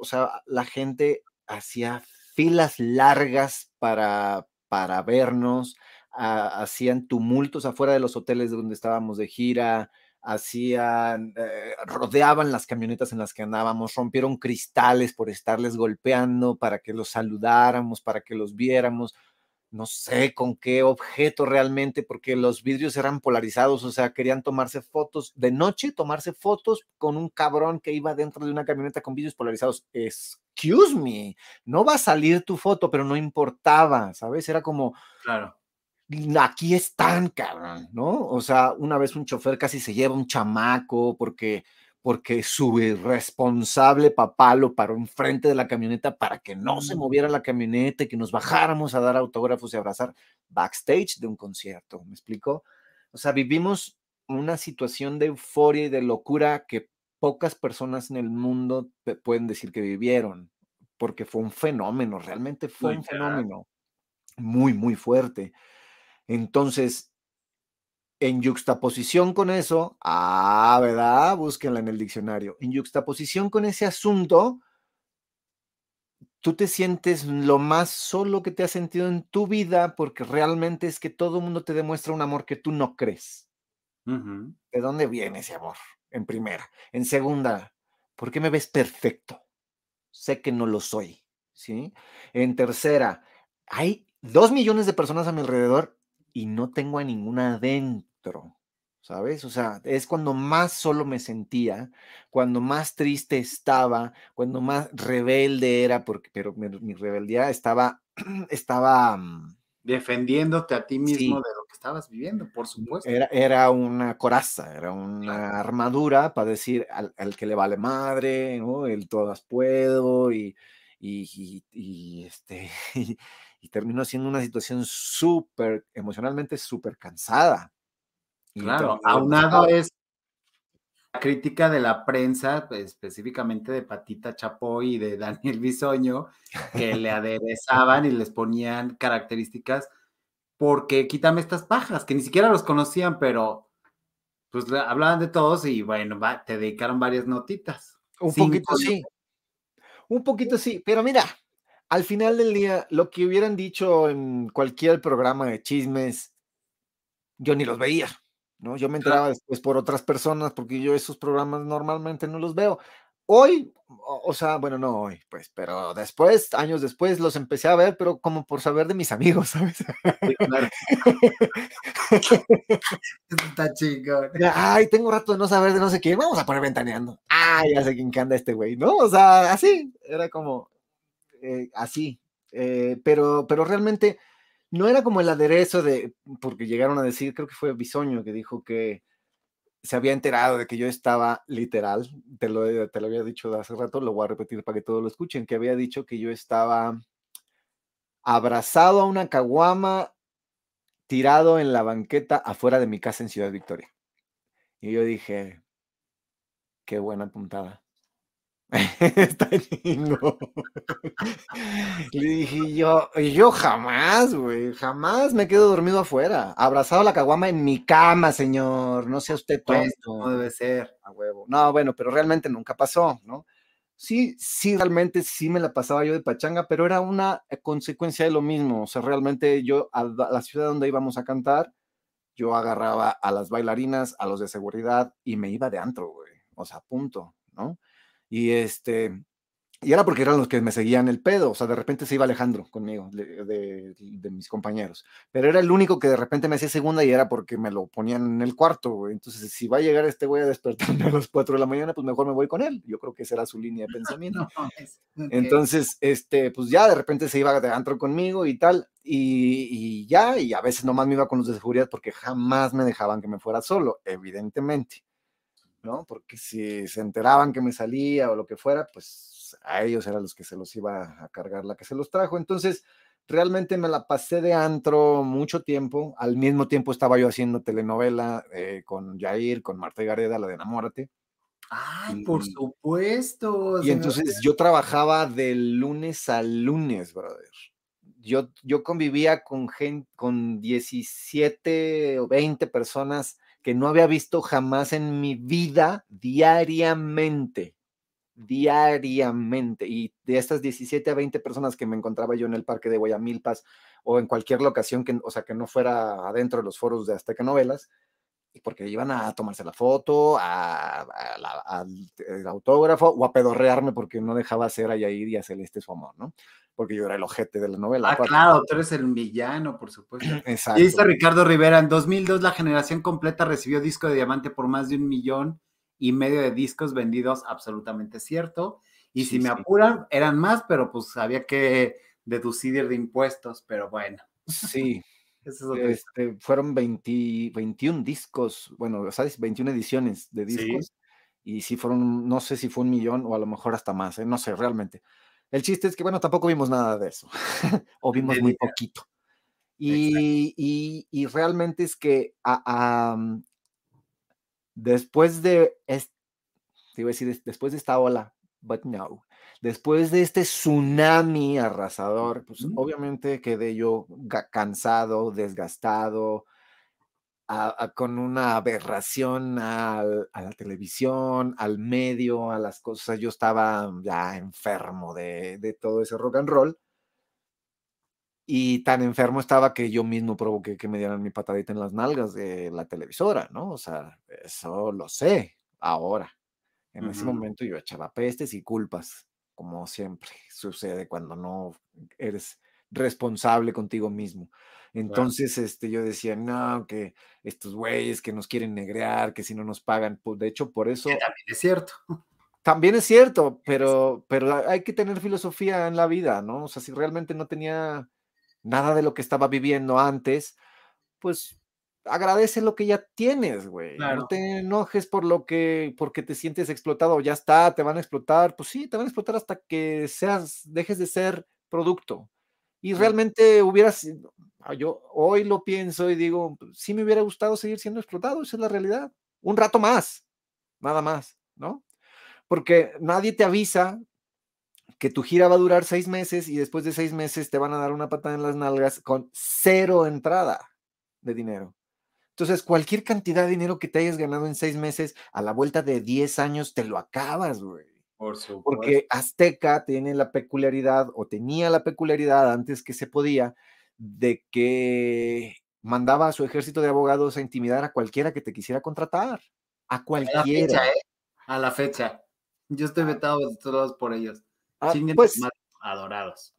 Speaker 3: O sea, la gente hacía filas largas para, para vernos, hacían tumultos afuera de los hoteles donde estábamos de gira, hacían, eh, rodeaban las camionetas en las que andábamos, rompieron cristales por estarles golpeando para que los saludáramos, para que los viéramos. No sé con qué objeto realmente, porque los vidrios eran polarizados, o sea, querían tomarse fotos de noche, tomarse fotos con un cabrón que iba dentro de una camioneta con vidrios polarizados. Excuse me, no va a salir tu foto, pero no importaba, ¿sabes? Era como,
Speaker 1: claro
Speaker 3: aquí están, cabrón, ¿no? O sea, una vez un chofer casi se lleva un chamaco porque, porque su irresponsable papá lo paró enfrente de la camioneta para que no se mm. moviera la camioneta y que nos bajáramos a dar autógrafos y abrazar backstage de un concierto, ¿me explico? O sea, vivimos una situación de euforia y de locura que pocas personas en el mundo pueden decir que vivieron, porque fue un fenómeno, realmente fue un fenómeno muy, muy fuerte. Entonces, en yuxtaposición con eso, ah, ¿verdad? Búsquenla en el diccionario. En yuxtaposición con ese asunto, tú te sientes lo más solo que te has sentido en tu vida porque realmente es que todo el mundo te demuestra un amor que tú no crees. ¿De dónde viene ese amor? En primera. En segunda, ¿por qué me ves perfecto? Sé que no lo soy. ¿Sí? En tercera, hay dos millones de personas a mi alrededor y no tengo a ninguna adentro, ¿sabes? O sea, es cuando más solo me sentía, cuando más triste estaba, cuando más rebelde era, porque, pero mi, rebeldía estaba, estaba... Mm,
Speaker 1: Defendiéndote a ti mismo de lo que estabas viviendo, por supuesto.
Speaker 3: Era, era una coraza, era una armadura para decir al, que le vale madre, ¿no? El todas puedo y, y, y este... y terminó siendo una situación súper, emocionalmente súper cansada.
Speaker 1: claro, aunado es la crítica de la prensa, pues, específicamente de Patita Chapoy y de Daniel Bisoño, que le aderezaban y les ponían características porque quítame estas pajas, que ni siquiera los conocían, pero pues hablaban de todos y bueno, te dedicaron varias notitas.
Speaker 3: Un poquito sí. Un poquito sí, pero mira, al final del día, lo que hubieran dicho en cualquier programa de chismes, yo ni los veía, ¿no? Yo me enteraba después por otras personas porque yo esos programas normalmente no los veo. Hoy, o, sea, bueno, no hoy, pues, pero después, años después, los empecé a ver, pero como por saber de mis amigos, ¿sabes? claro.
Speaker 1: Está chingón.
Speaker 3: Ay, tengo rato de no saber de no sé quién, vamos a poner ventaneando. Ay, ya sé quién que anda este güey, ¿no? O sea, así, era como, eh, así, eh, pero, pero realmente no era como el aderezo de, porque llegaron a decir, creo que fue Bisoño que dijo que se había enterado de que yo estaba literal, te lo, te lo había dicho hace rato, lo voy a repetir para que todos lo escuchen, que había dicho que yo estaba abrazado a una caguama tirado en la banqueta afuera de mi casa en Ciudad Victoria. Y yo dije, qué buena puntada. Está chingo. Le dije yo, yo jamás, güey, jamás me quedo dormido afuera, abrazado a la caguama en mi cama, señor, no sea usted tonto.
Speaker 1: no debe ser.
Speaker 3: A huevo. No, bueno, pero realmente nunca pasó, ¿no? Sí, sí, realmente sí me la pasaba yo de pachanga, pero era una consecuencia de lo mismo. O sea, realmente yo a la ciudad donde íbamos a cantar, yo agarraba a las bailarinas, a los de seguridad y me iba de antro, güey. O sea, punto, ¿no? Y este, y era porque eran los que me seguían el pedo, o sea, de repente se iba Alejandro conmigo, de, mis compañeros, pero era el único que de repente me hacía segunda y era porque me lo ponían en el cuarto, güey. Entonces, si va a llegar este güey a despertarme a las 4 de la mañana, pues mejor me voy con él. Yo creo que esa era su línea de pensamiento. Entonces, este, pues ya de repente se iba de antro conmigo y tal, y, y ya, y a veces nomás me iba con los de seguridad porque jamás me dejaban que me fuera solo, evidentemente. ¿No? Porque si se enteraban que me salía o lo que fuera, pues a ellos eran los que se los iba a cargar la que se los trajo. Entonces, realmente me la pasé de antro mucho tiempo. Al mismo tiempo estaba yo haciendo telenovela eh, con Jair, con Marta Gareda, la de Enamórate.
Speaker 1: Ay, por supuesto.
Speaker 3: Y entonces yo trabajaba de lunes a lunes, brother. Yo, yo convivía con gente, con 17 o 20 personas que no había visto jamás en mi vida diariamente diariamente. Y de estas 17 a 20 personas que me encontraba yo en el parque de Guayamilpas o en cualquier locación que, o sea, que no fuera adentro de los foros de Azteca Novelas, porque iban a tomarse la foto, al autógrafo o a pedorrearme porque no dejaba hacer a Yair y a Celeste su amor, ¿no? Porque yo era el ojete de la novela.
Speaker 1: Ah, claro, tú eres el villano, por supuesto.
Speaker 3: Exacto.
Speaker 1: Y dice Ricardo Rivera, en 2002 la generación completa recibió disco de diamante por más de un millón y medio de discos vendidos, absolutamente cierto. Y si me apuran, eran más, pero pues había que deducir de impuestos, pero bueno.
Speaker 3: Sí. este, fueron 20, 21 discos, bueno, ¿sabes? 21 ediciones de discos. Y sí fueron, no sé si fue un millón o a lo mejor hasta más, ¿eh? no sé, realmente. El chiste es que, bueno, tampoco vimos nada de eso, o vimos muy poquito. Y, y, y, realmente es que a, a, después de, este, a decir, después de esta ola, but no, después de este tsunami arrasador, pues obviamente quedé yo cansado, desgastado, con una aberración a la televisión, al medio, a las cosas. Yo estaba ya enfermo de, de, todo ese rock and roll. Y tan enfermo estaba que yo mismo provoqué que me dieran mi patadita en las nalgas de la televisora, ¿no? O sea, eso lo sé ahora. En ese momento yo echaba pestes y culpas, como siempre sucede cuando no eres responsable contigo mismo. Entonces, este, yo decía, no, que estos güeyes que nos quieren negrear, que si no nos pagan, pues de hecho, por eso.
Speaker 1: también es cierto.
Speaker 3: También es cierto, pero, pero hay que tener filosofía en la vida, ¿no? O sea, si realmente no tenía nada de lo que estaba viviendo antes, pues agradece lo que ya tienes, güey. No te enojes por lo que, porque te sientes explotado, ya está, te van a explotar, pues sí, te van a explotar hasta que seas, dejes de ser producto. Y realmente hubieras, ah, yo hoy lo pienso y digo, sí me hubiera gustado seguir siendo explotado, esa es la realidad. Un rato más, nada más, ¿no? Porque nadie te avisa que tu gira va a durar seis meses y después de seis meses te van a dar una patada en las nalgas con cero entrada de dinero. Entonces, cualquier cantidad de dinero que te hayas ganado en seis meses, a la vuelta de diez años te lo acabas, güey.
Speaker 1: Por supuesto.
Speaker 3: Porque Azteca tiene la peculiaridad, o tenía la peculiaridad antes que se podía, de que mandaba a su ejército de abogados a intimidar a cualquiera que te quisiera contratar. A cualquiera. A la
Speaker 1: fecha, ¿eh? A la fecha. Yo estoy vetado de todos por ellos.
Speaker 3: Ah, pues,
Speaker 1: adorados.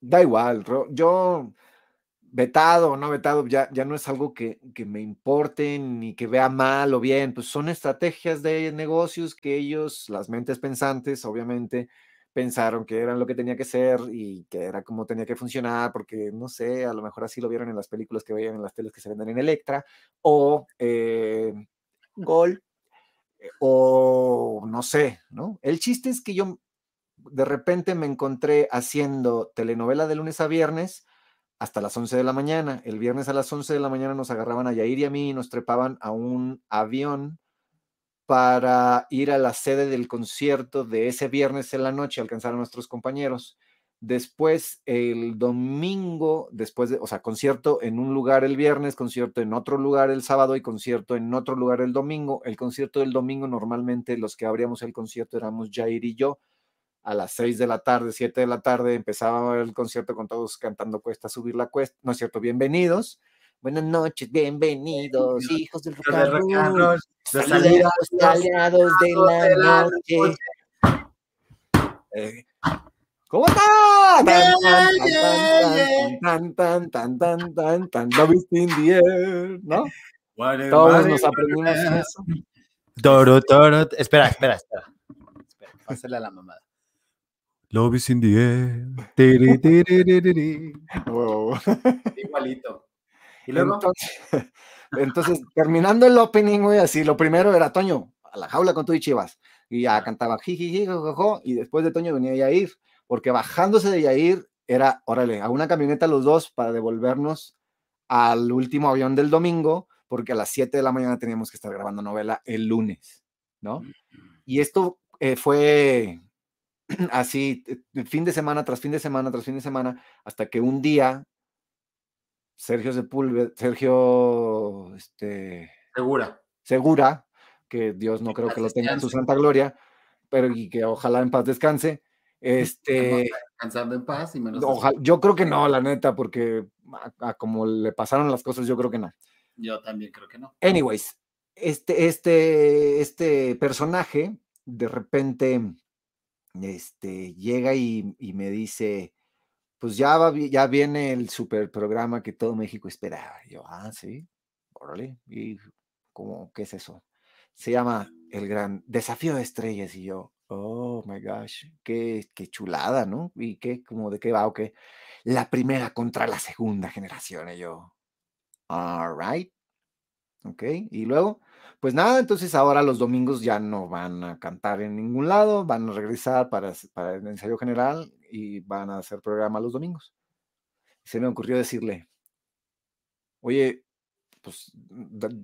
Speaker 3: Da igual, yo vetado o no vetado, ya, ya no es algo que, que, me importe ni que vea mal o bien, pues son estrategias de negocios que ellos, las mentes pensantes, obviamente, pensaron que eran lo que tenía que ser y que era como tenía que funcionar, porque no sé, a lo mejor así lo vieron en las películas que veían en las teles que se venden en Electra, o eh, Gol, eh, o no sé, ¿no? El chiste es que yo de repente me encontré haciendo telenovela de lunes a viernes hasta las 11 de la mañana. El viernes a las 11 de la mañana nos agarraban a Yair y a mí y nos trepaban a un avión para ir a la sede del concierto de ese viernes en la noche, alcanzar a nuestros compañeros. Después, el domingo, después de, o sea, concierto en un lugar el viernes, concierto en otro lugar el sábado y concierto en otro lugar el domingo. El concierto del domingo, normalmente los que abríamos el concierto éramos Jair y yo. A las seis de la tarde, siete de la tarde, empezaba el concierto con todos cantando Cuesta subir la cuesta. No es cierto, bienvenidos. Buenas noches, bienvenidos, hijos del rock. Los aliados de la noche. Eh, ¿Cómo está? Tan, tan, tan, tan, tan, tan, ¿no? Todos nos aprendimos eso.
Speaker 1: Toro, toro. Espera, espera, espera. Espera, pásale a la mamada. Love is in the air. Tiri, tiri, tiri,
Speaker 3: wow.
Speaker 1: Igualito.
Speaker 3: ¿Y luego? Entonces, entonces, terminando el opening, güey, así, lo primero era Toño, a la jaula con tú y Chivas. Y ya cantaba jiji, y después de Toño venía Yair porque bajándose de Yair era, órale, a una camioneta los dos para devolvernos al último avión del domingo, porque a las 7 de la mañana teníamos que estar grabando novela el lunes, ¿no? Y esto eh, fue así, fin de semana tras fin de semana tras fin de semana, hasta que un día Sergio Sepúlveda, Sergio, este...
Speaker 1: Segura.
Speaker 3: Segura, que Dios no creo que lo tenga en su santa gloria, pero y que ojalá en paz descanse. Este,
Speaker 1: descansando en paz y menos.
Speaker 3: yo creo que no, la neta, porque a, como le pasaron las cosas, yo creo que no.
Speaker 1: Yo también creo que no.
Speaker 3: Anyways, este, este, este personaje de repente este, llega y, me dice, pues ya, va, ya viene el super programa que todo México esperaba. Y yo, ah, sí, órale, y como, ¿qué es eso? Se llama El Gran Desafío de Estrellas. Y yo, oh my gosh, qué, qué chulada, ¿no? Y qué, como de qué va o qué. La primera contra la segunda generación. Y yo, all right, ok. Y luego, pues nada, entonces ahora los domingos ya no van a cantar en ningún lado, van a regresar para, para el ensayo general y van a hacer programa los domingos. Se me ocurrió decirle, oye, pues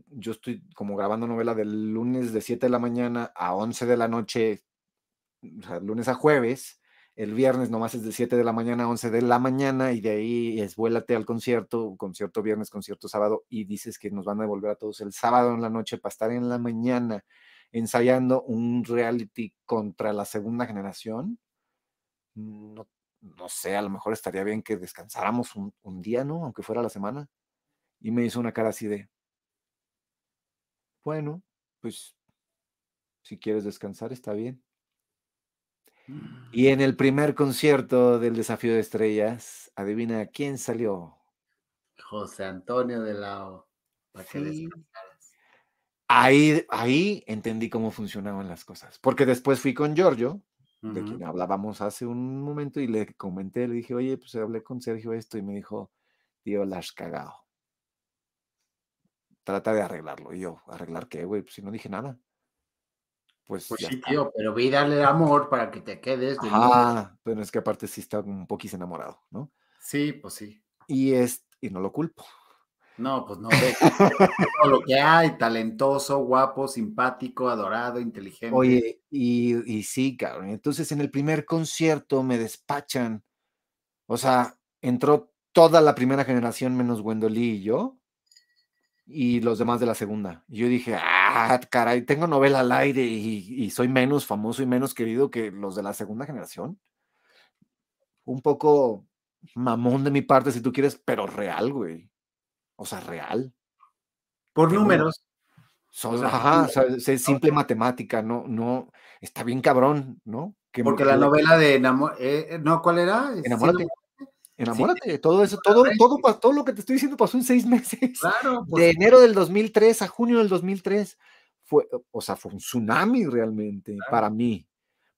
Speaker 3: yo estoy como grabando novela del lunes de 7 de la mañana a 11 de la noche, o sea, lunes a jueves, el viernes nomás es de 7 de la mañana a 11 de la mañana y de ahí es vuélate al concierto, concierto viernes, concierto sábado y dices que nos van a devolver a todos el sábado en la noche para estar en la mañana ensayando un reality contra la segunda generación. No, no sé, a lo mejor estaría bien que descansáramos un, un día, ¿no? Aunque fuera la semana. Y me hizo una cara así de, bueno, pues si quieres descansar está bien. Y en el primer concierto del Desafío de Estrellas, adivina quién salió.
Speaker 1: José Antonio de la Para que
Speaker 3: ahí, ahí entendí cómo funcionaban las cosas. Porque después fui con Giorgio, de quien hablábamos hace un momento, y le comenté, le dije, oye, pues hablé con Sergio esto, y me dijo, tío, la has cagado trata de arreglarlo. Y yo, ¿arreglar qué, güey? Pues si no dije nada.
Speaker 1: Pues, pues sí, tío, pero vi darle amor para que te quedes.
Speaker 3: Ah, pero es que aparte sí está un poquito enamorado, ¿no?
Speaker 1: Sí, pues sí.
Speaker 3: Y, es, y no lo culpo.
Speaker 1: No, pues no ve todo lo que hay, talentoso, guapo, simpático, adorado, inteligente.
Speaker 3: Oye, y, y sí, cabrón. Entonces en el primer concierto me despachan. O sea, entró toda la primera generación menos Wendolí y yo y los demás de la segunda. Y yo dije, ah, caray, tengo novela al aire y, soy menos famoso y menos querido que los de la segunda generación. Un poco mamón de mi parte, si tú quieres, pero real, güey. O sea, real.
Speaker 1: Por números.
Speaker 3: ajá, es simple matemática, no, no, está bien cabrón, ¿no?
Speaker 1: Porque la novela de enamor, eh, no, ¿cuál era?
Speaker 3: Enamórate. Enamórate, todo eso, todo, todo, todo lo que te estoy diciendo pasó en seis meses.
Speaker 1: Claro.
Speaker 3: Pues de enero del 2003 a junio del 2003 fue, o sea, fue un tsunami realmente para mí.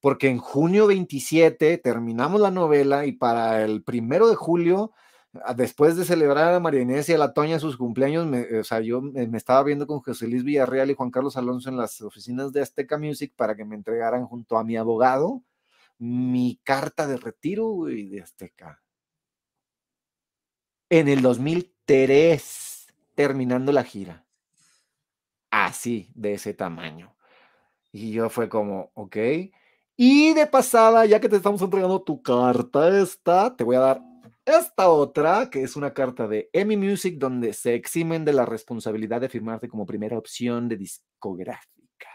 Speaker 3: Porque en junio 27 terminamos la novela y para el primero de julio, ah, después de celebrar a María Inés y a la Toña sus cumpleaños, o sea, yo me, estaba viendo con José Luis Villarreal y Juan Carlos Alonso en las oficinas de Azteca Music para que me entregaran junto a mi abogado mi carta de retiro de Azteca en el 2003, terminando la gira. Así, de ese tamaño. Y yo fue como, ok. Y de pasada, ya que te estamos entregando tu carta esta, te voy a dar esta otra, que es una carta de Emmy Music, donde se eximen de la responsabilidad de firmarte como primera opción de discográfica.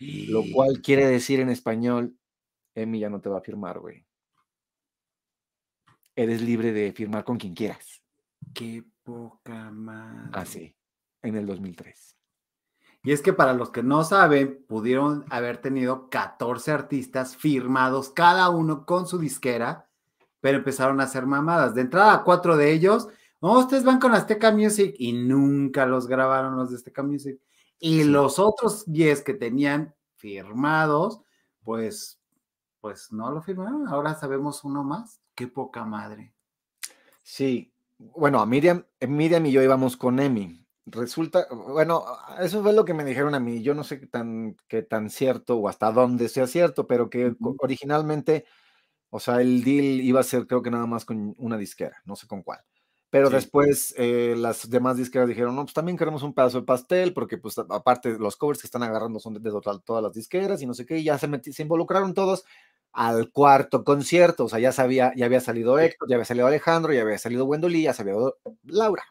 Speaker 3: Lo cual quiere decir en español, Emmy ya no te va a firmar, güey. Eres libre de firmar con quien quieras.
Speaker 1: Qué poca madre.
Speaker 3: Así, en el 2003.
Speaker 1: Y es que para los que no saben, pudieron haber tenido 14 artistas firmados, cada uno con su disquera, pero empezaron a hacer mamadas. De entrada, cuatro de ellos, no, ustedes van con Azteca Music y nunca los grabaron los de Azteca Music. Y los otros 10 que tenían firmados, pues, pues no lo firmaron. Ahora sabemos uno más. Qué poca madre.
Speaker 3: Sí, bueno, a Miriam, eh, Miriam y yo íbamos con Emi. Resulta, bueno, eso fue lo que me dijeron a mí. Yo no sé qué tan, qué tan cierto o hasta dónde sea cierto, pero que originalmente O sea, el deal iba a ser creo que nada más con una disquera, no sé con cuál. Pero
Speaker 1: Sí.
Speaker 3: después eh, las demás disqueras dijeron, no, pues también queremos un pedazo de pastel, porque pues aparte los covers que están agarrando son de, de total- todas las disqueras y no sé qué, y ya se, involucraron todos al cuarto concierto, o sea, ya sabía, ya había salido Héctor, ya había salido Alejandro, ya había salido Wendolí, ya sabía Laura.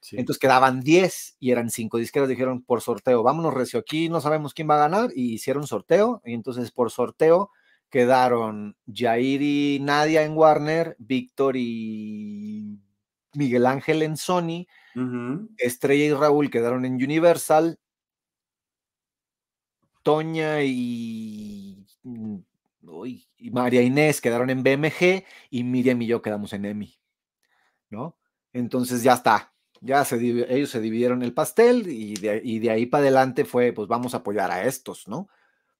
Speaker 1: Sí.
Speaker 3: Entonces quedaban 10 y eran cinco disqueras, dijeron por sorteo, vámonos recio aquí, no sabemos quién va a ganar, y hicieron sorteo, y entonces por sorteo quedaron Jair y Nadia en Warner, Víctor y Miguel Ángel en Sony. Estrella y Raúl quedaron en Universal, Toña y, mm, uy, y María Inés quedaron en BMG y Miriam y yo quedamos en EMI, ¿no? Entonces ya está, ya se, ellos se dividieron el pastel y de, y de ahí para adelante fue, pues vamos a apoyar a estos, ¿no?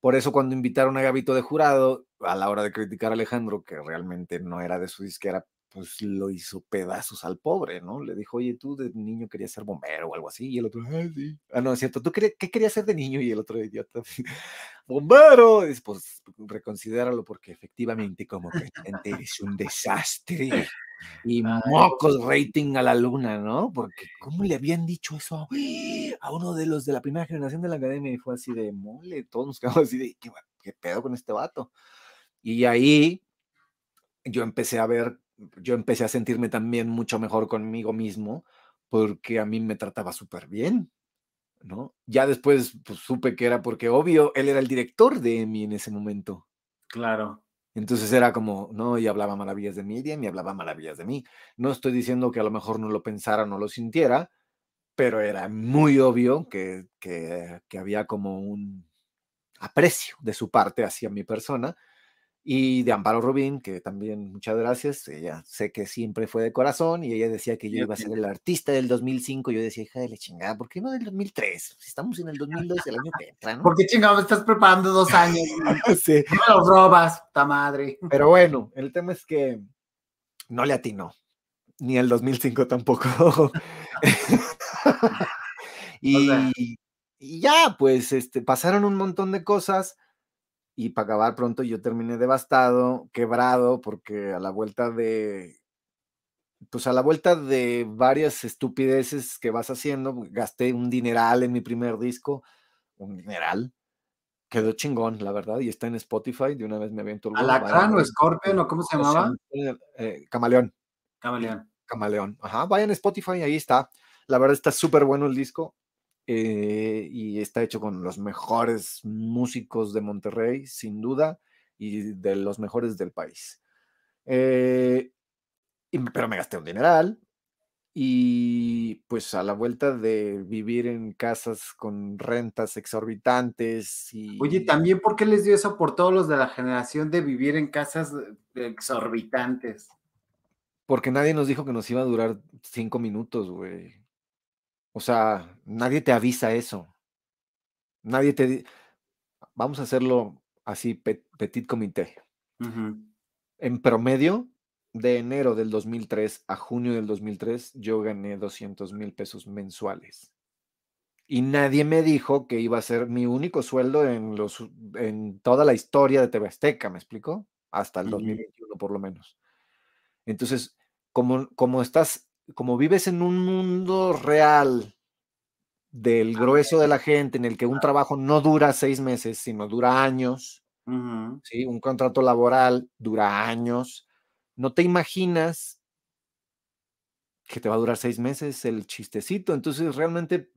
Speaker 3: Por eso cuando invitaron a Gabito de jurado, a la hora de criticar a Alejandro, que realmente no era de su disquera, pues lo hizo pedazos al pobre, ¿no? Le dijo, oye, tú de niño querías ser bombero o algo así, y el otro, ah, sí. Ah, no, es cierto, ¿tú qué querías ser de niño? Y el otro idiota, bombero. Y pues reconsidéralo porque efectivamente como cantante eres un desastre. Y
Speaker 1: Ay.
Speaker 3: mocos rating a la luna, ¿no? Porque ¿cómo le habían dicho eso a uno de los de la primera generación de la academia? Y fue así de mole, todos nos quedamos así de, ¿qué, qué pedo con este vato? Y ahí yo empecé a ver, yo empecé a sentirme también mucho mejor conmigo mismo porque a mí me trataba súper bien, ¿no? Ya después pues, supe que era porque, obvio, él era el director de EMI en ese momento.
Speaker 1: Claro.
Speaker 3: Entonces era como, no, y hablaba maravillas de Miriam y hablaba maravillas de mí. No estoy diciendo que a lo mejor no lo pensara, no lo sintiera, pero era muy obvio que, que, que había como un aprecio de su parte hacia mi persona. Y de Amparo Rubín, que también muchas gracias, ella sé que siempre fue de corazón y ella decía que yo iba a ser el artista del 2005, yo decía, hija de la chingada, ¿por qué no del 2003? Si estamos en el 2002, el año que entra, ¿no?
Speaker 1: ¿Por qué chingado me estás preparando dos años?
Speaker 3: Sí.
Speaker 1: No los robas, ta madre.
Speaker 3: Pero bueno, el tema es que no le atinó, ni el 2005 tampoco. y,
Speaker 1: sea.
Speaker 3: y ya, pues este, pasaron un montón de cosas y para acabar pronto yo terminé devastado, quebrado, porque a la vuelta de, pues a la vuelta de varias estupideces que vas haciendo, gasté un dineral en mi primer disco, un dineral. Quedó chingón, la verdad, y está en Spotify. De una vez me vayan
Speaker 1: Alacrán o. Scorpion o cómo se llamaba?
Speaker 3: Antonio, eh, Camaleón,
Speaker 1: Camaleón.
Speaker 3: Camaleón. Ajá, vayan a Spotify, ahí está. La verdad está súper bueno el disco eh, y está hecho con los mejores músicos de Monterrey, sin duda, y de los mejores del país. Eh, y- pero me gasté un dineral y pues a la vuelta de vivir en casas con rentas exorbitantes y...
Speaker 1: Oye, también, ¿por qué les dio eso por todos los de la generación de vivir en casas eh, exorbitantes?
Speaker 3: Porque nadie nos dijo que nos iba a durar cinco minutos, güey. O sea, nadie te avisa eso. Nadie te... Vamos a hacerlo así, pe- petit comité.
Speaker 1: Ujú.
Speaker 3: En promedio, de enero del 2003 a junio del 2003, yo gané 200 mil pesos mensuales. Y nadie me dijo que iba a ser mi único sueldo en, los, en toda la historia de TV Azteca, ¿me explico? Hasta el
Speaker 1: Ujú.
Speaker 3: 2021 por lo menos. Entonces, como, como estás, como vives en un mundo real del grueso de la gente, en el que un trabajo no dura seis meses, sino dura años. ¿sí? Un contrato laboral dura años. No te imaginas que te va a durar seis meses el chistecito. Entonces, realmente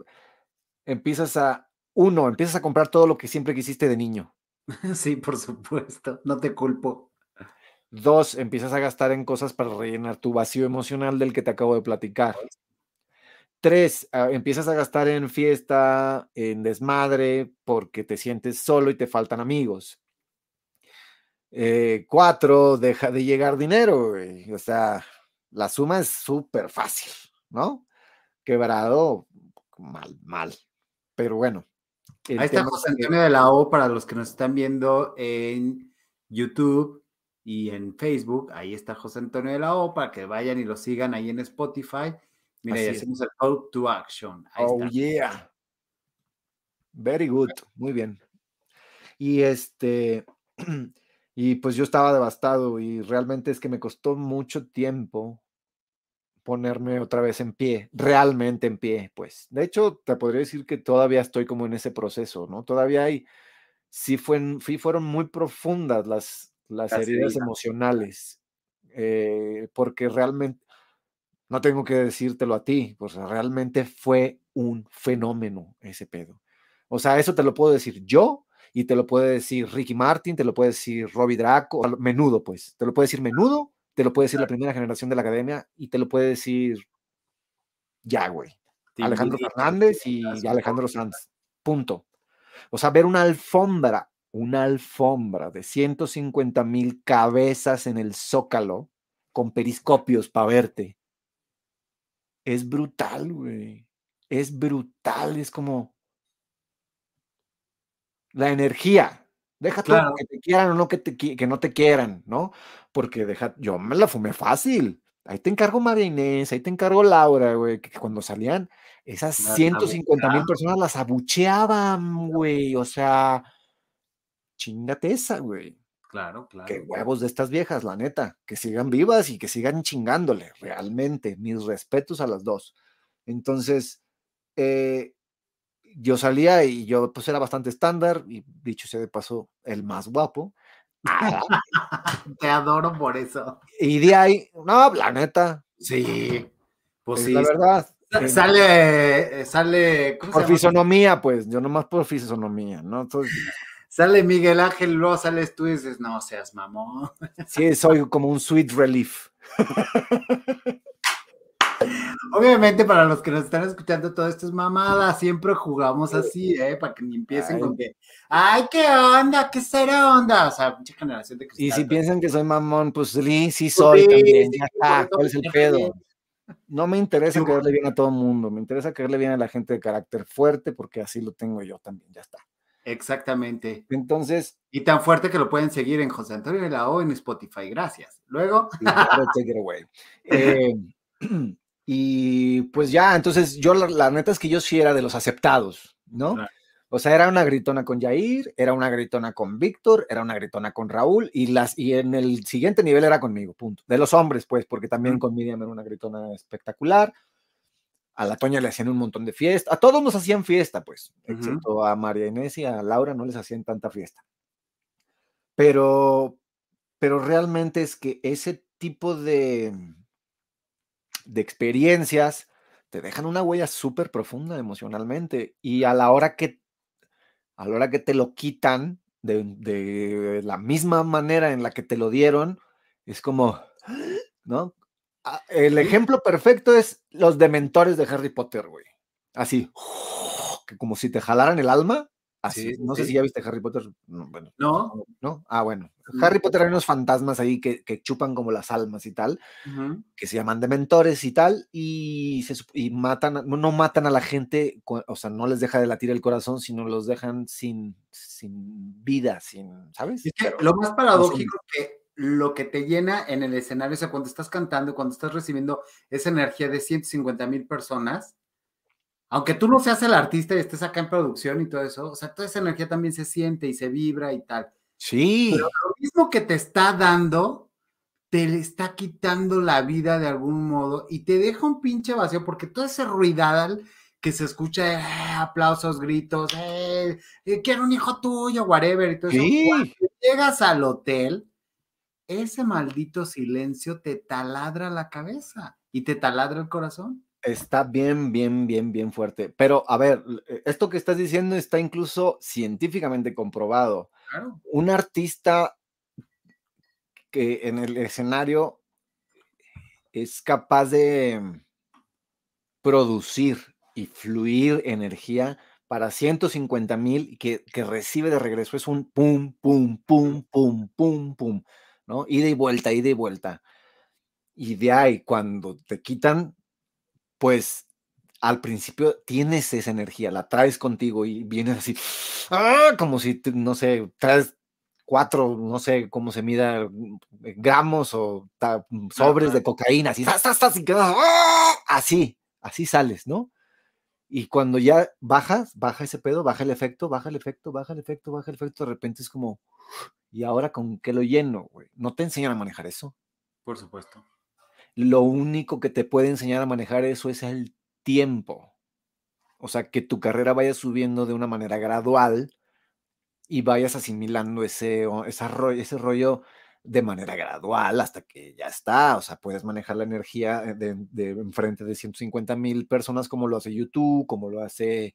Speaker 3: empiezas a, uno, empiezas a comprar todo lo que siempre quisiste de niño.
Speaker 1: Sí, por supuesto, no te culpo.
Speaker 3: Dos, empiezas a gastar en cosas para rellenar tu vacío emocional del que te acabo de platicar. Tres, ah, empiezas a gastar en fiesta, en desmadre, porque te sientes solo y te faltan amigos. Eh, cuatro, deja de llegar dinero. güey. O sea, la suma es súper fácil, ¿no? Quebrado, mal, mal. Pero bueno.
Speaker 1: Ahí está José Antonio de la O para los que nos están viendo en YouTube y en Facebook. Ahí está José Antonio de la O para que vayan y lo sigan ahí en Spotify. Mira,
Speaker 3: Así
Speaker 1: y
Speaker 3: es.
Speaker 1: hacemos el call to action. Ahí
Speaker 3: Oh,
Speaker 1: está.
Speaker 3: yeah. Very good. Muy bien. Y este, Y pues yo estaba devastado y realmente es que me costó mucho tiempo ponerme otra vez en pie, realmente en pie, pues. De hecho, te podría decir que todavía estoy como en ese proceso, ¿no? Todavía hay, sí, fue, fueron muy profundas las, las, heridas emocionales, eh, porque realmente, no tengo que decírtelo a ti, pues realmente fue un fenómeno ese pedo. O sea, eso te lo puedo decir yo y te lo puede decir Ricky Martin, te lo puede decir Robbie Draco, menudo, pues, te lo puede decir menudo te lo puede decir la primera generación de la academia y te lo puede decir ya, güey. Alejandro Fernández y Alejandro Sanz. Punto. O sea, ver una alfombra, una alfombra de 150 mil cabezas en el zócalo con periscopios para verte. Es brutal, güey. Es brutal. Es como la energía. Deja que te quieran o no que, te, que no te quieran, ¿no? Porque deja, yo me la fumé fácil. Ahí te encargo María Inés, ahí te encargo Laura, güey, que cuando salían esas 150 mil personas las abucheaban, güey. O sea, chingate esa, güey.
Speaker 1: Claro, claro.
Speaker 3: Qué huevos de estas viejas, la neta. Que sigan vivas y que sigan chingándole, realmente. Mis respetos a las dos. Entonces, eh, yo salía y yo pues era bastante estándar y dicho sea de paso, el más guapo.
Speaker 1: Te adoro por eso.
Speaker 3: Y de ahí, no, la neta.
Speaker 1: Sí,
Speaker 3: pues sí. La verdad.
Speaker 1: Sale, sale.
Speaker 3: por fisonomía, pues, yo nomás por fisonomía, ¿no?
Speaker 1: Sale Miguel Ángel, luego sales tú y dices, no seas mamón.
Speaker 3: Sí, soy como un sweet relief.
Speaker 1: Obviamente, para los que nos están escuchando, todo esto es mamada. Siempre jugamos así, ¿eh? Para que ni empiecen con que, ¡ay, qué onda! ¿Qué será onda? O sea, mucha generación de
Speaker 3: cristal. Y si piensan que soy mamón, pues sí, sí soy también. ya está, ¿cuál es el pedo? No me interesa caerle bien a todo el mundo, me interesa caerle bien a la gente de carácter fuerte, porque así lo tengo yo también, ya está.
Speaker 1: Exactamente.
Speaker 3: Entonces.
Speaker 1: Y tan fuerte que lo pueden seguir en José Antonio de la O en Spotify. Gracias. Luego.
Speaker 3: eh, y pues ya, entonces yo la, neta es que yo sí era de los aceptados, ¿no? O sea, era una gritona con Jair, era una gritona con Víctor, era una gritona con Raúl y, las, y en el siguiente nivel era conmigo, punto. De los hombres, pues, porque también con Miriam era una gritona espectacular. A la Toña le hacían un montón de fiesta. A todos nos hacían fiesta, pues, excepto a María Inés y a Laura no les hacían tanta fiesta. Pero, pero realmente es que ese tipo de, de experiencias, te dejan una huella súper profunda emocionalmente. Y a la hora que, a la hora que te lo quitan de, la misma manera en la que te lo dieron, es como, ¿no? Ah, el ejemplo perfecto es los dementores de Harry Potter, güey. Así, que como si te jalaran el alma Así, no sé si ya viste Harry Potter. No, bueno,
Speaker 1: no.
Speaker 3: ¿no? Ah, bueno. Harry Potter hay unos fantasmas ahí que, que chupan como las almas y tal, que se llaman dementores y tal, y, se, y matan, no, matan a la gente, o sea, no les deja de latir el corazón, sino los dejan sin, sin vida, sin, ¿sabes?
Speaker 1: lo más paradójico que lo que te llena en el escenario, o sea, cuando estás cantando, cuando estás recibiendo esa energía de 150 mil personas, aunque tú no seas el artista y estés acá en producción y todo eso, o sea, toda esa energía también se siente y se vibra y tal.
Speaker 3: Sí.
Speaker 1: Pero lo mismo que te está dando, te le está quitando la vida de algún modo y te deja un pinche vacío porque todo ese ruidal que se escucha, eh, aplausos, gritos, eh, eh, quiero un hijo tuyo, whatever, y todo eso. Cuando llegas al hotel, ese maldito silencio te taladra la cabeza y te taladra el corazón.
Speaker 3: Está bien, bien, bien, bien fuerte. Pero a ver, eh, esto que estás diciendo está incluso científicamente comprobado. Un artista que en el escenario es capaz de producir y fluir energía para 150 mil que, que recibe de regreso es un pum, pum, pum, pum, pum, pum, ¿no? Ida y vuelta, ida y vuelta. Y de ahí, cuando te quitan pues al principio tienes esa energía, la traes contigo y vienes así, ¡ah! como si, no sé, traes cuatro, no sé cómo se mida, mm, eh, gramos o mm, sobres de cocaína, así, ¡ah! así, así sales, ¿no? Y cuando ya bajas, baja ese pedo, baja el efecto, baja el efecto, baja el efecto, baja el efecto, de repente es como, ¿Y ahora con qué lo lleno, güey? No te enseñan a manejar eso.
Speaker 1: Por supuesto.
Speaker 3: Lo único que te puede enseñar a manejar eso es el tiempo. O sea, que tu carrera vaya subiendo de una manera gradual y vayas asimilando ese, ese rollo de manera gradual hasta que ya está. O sea, puedes manejar la energía eh, de, de enfrente de 150 mil personas como lo hace YouTube, como lo hace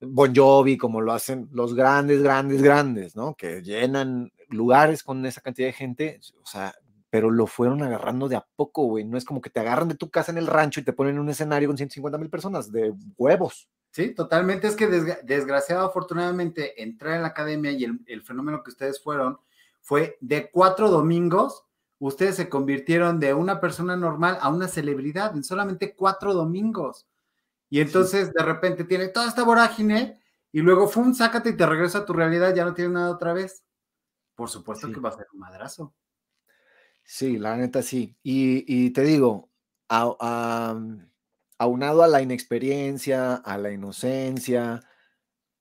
Speaker 3: Bon Jovi, como lo hacen los grandes, grandes, grandes, ¿no? Que llenan lugares con esa cantidad de gente. O sea, pero lo fueron agarrando de a poco, güey. No es como que te agarran de tu casa en el rancho y te ponen en un escenario con 150 mil personas, de huevos.
Speaker 1: Sí, totalmente. Es que desgraciado, afortunadamente, entrar en la academia y el, fenómeno que ustedes fueron fue de cuatro domingos, ustedes se convirtieron de una persona normal a una celebridad en solamente cuatro domingos. Y entonces de repente tiene toda esta vorágine y luego, ¡fum!, sácate y te regresa a tu realidad, ya no tienes nada otra vez. Por supuesto que va a ser un madrazo.
Speaker 3: Sí, la neta sí. Y, te digo, aunado a la inexperiencia, a la inocencia,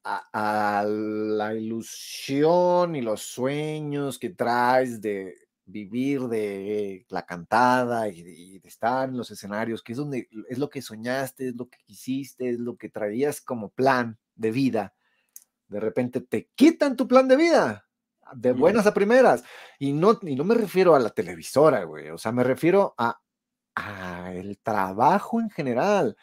Speaker 3: a, la ilusión y los sueños que traes de vivir de la cantada y de, estar en los escenarios, que es donde es lo que soñaste, es lo que quisiste, es lo que traías como plan de vida. De repente te quitan tu plan de vida de buenas a primeras. Y no, y no me refiero a la televisora, güey. O sea, me refiero a, a el trabajo en general.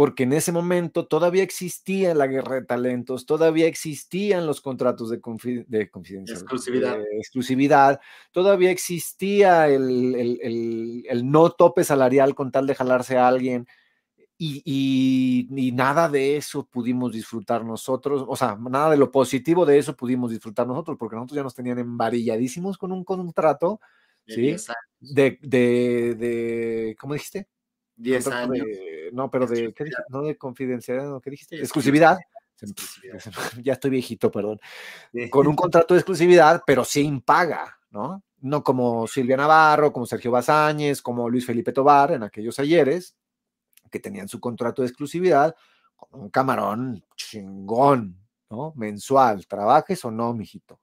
Speaker 3: Porque en ese momento todavía existía la guerra de talentos, todavía existían los contratos de, de
Speaker 1: exclusividad.
Speaker 3: exclusividad, todavía existía el, el, el no tope salarial con tal de jalarse a alguien y, nada de eso pudimos disfrutar nosotros, o sea, nada de lo positivo de eso pudimos disfrutar nosotros, porque nosotros ya nos tenían embarilladísimos con un contrato, ¿sí? De, de, de, ¿cómo dijiste?
Speaker 1: 10 años.
Speaker 3: no, pero de, ¿qué dijiste? No de confidencialidad, ¿qué dijiste? exclusividad. Ya estoy viejito, perdón. Con un contrato de exclusividad, pero sin paga, ¿no? No como Silvia Navarro, como Sergio Bazáñez, como Luis Felipe Tobar en aquellos ayeres, que tenían su contrato de exclusividad con un camarón chingón, ¿no? Mensual, trabajes o no, mijito.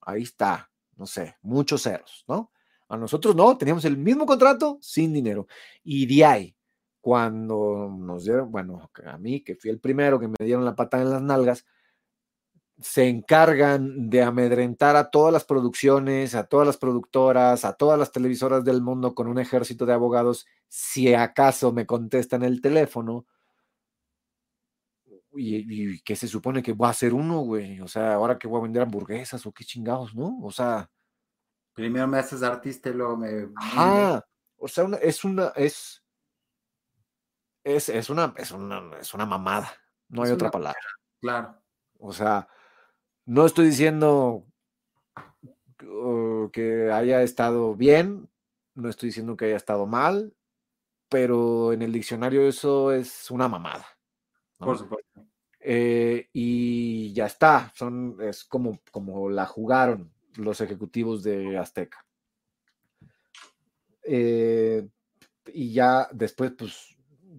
Speaker 3: Ahí está, no sé, muchos ceros, ¿no? A nosotros no, teníamos el mismo contrato sin dinero. Y de ahí, cuando nos dieron, bueno, a mí, que fui el primero que me dieron la patada en las nalgas, se encargan de amedrentar a todas las producciones, a todas las productoras, a todas las televisoras del mundo con un ejército de abogados, si acaso me contestan el teléfono. Y, que se supone que voy a hacer uno, güey. O sea, ahora que voy a vender hamburguesas o qué chingados, ¿no? O sea.
Speaker 1: Primero me haces artista y luego me.
Speaker 3: Ah, o sea, es una, es, es, es una, es una, es una mamada. No hay otra palabra.
Speaker 1: Claro.
Speaker 3: O sea, no estoy diciendo que haya estado bien, no estoy diciendo que haya estado mal, pero en el diccionario eso es una mamada.
Speaker 1: Por supuesto.
Speaker 3: Eh, y ya está, son, es como, como la jugaron los ejecutivos de Azteca. Eh, y ya después, pues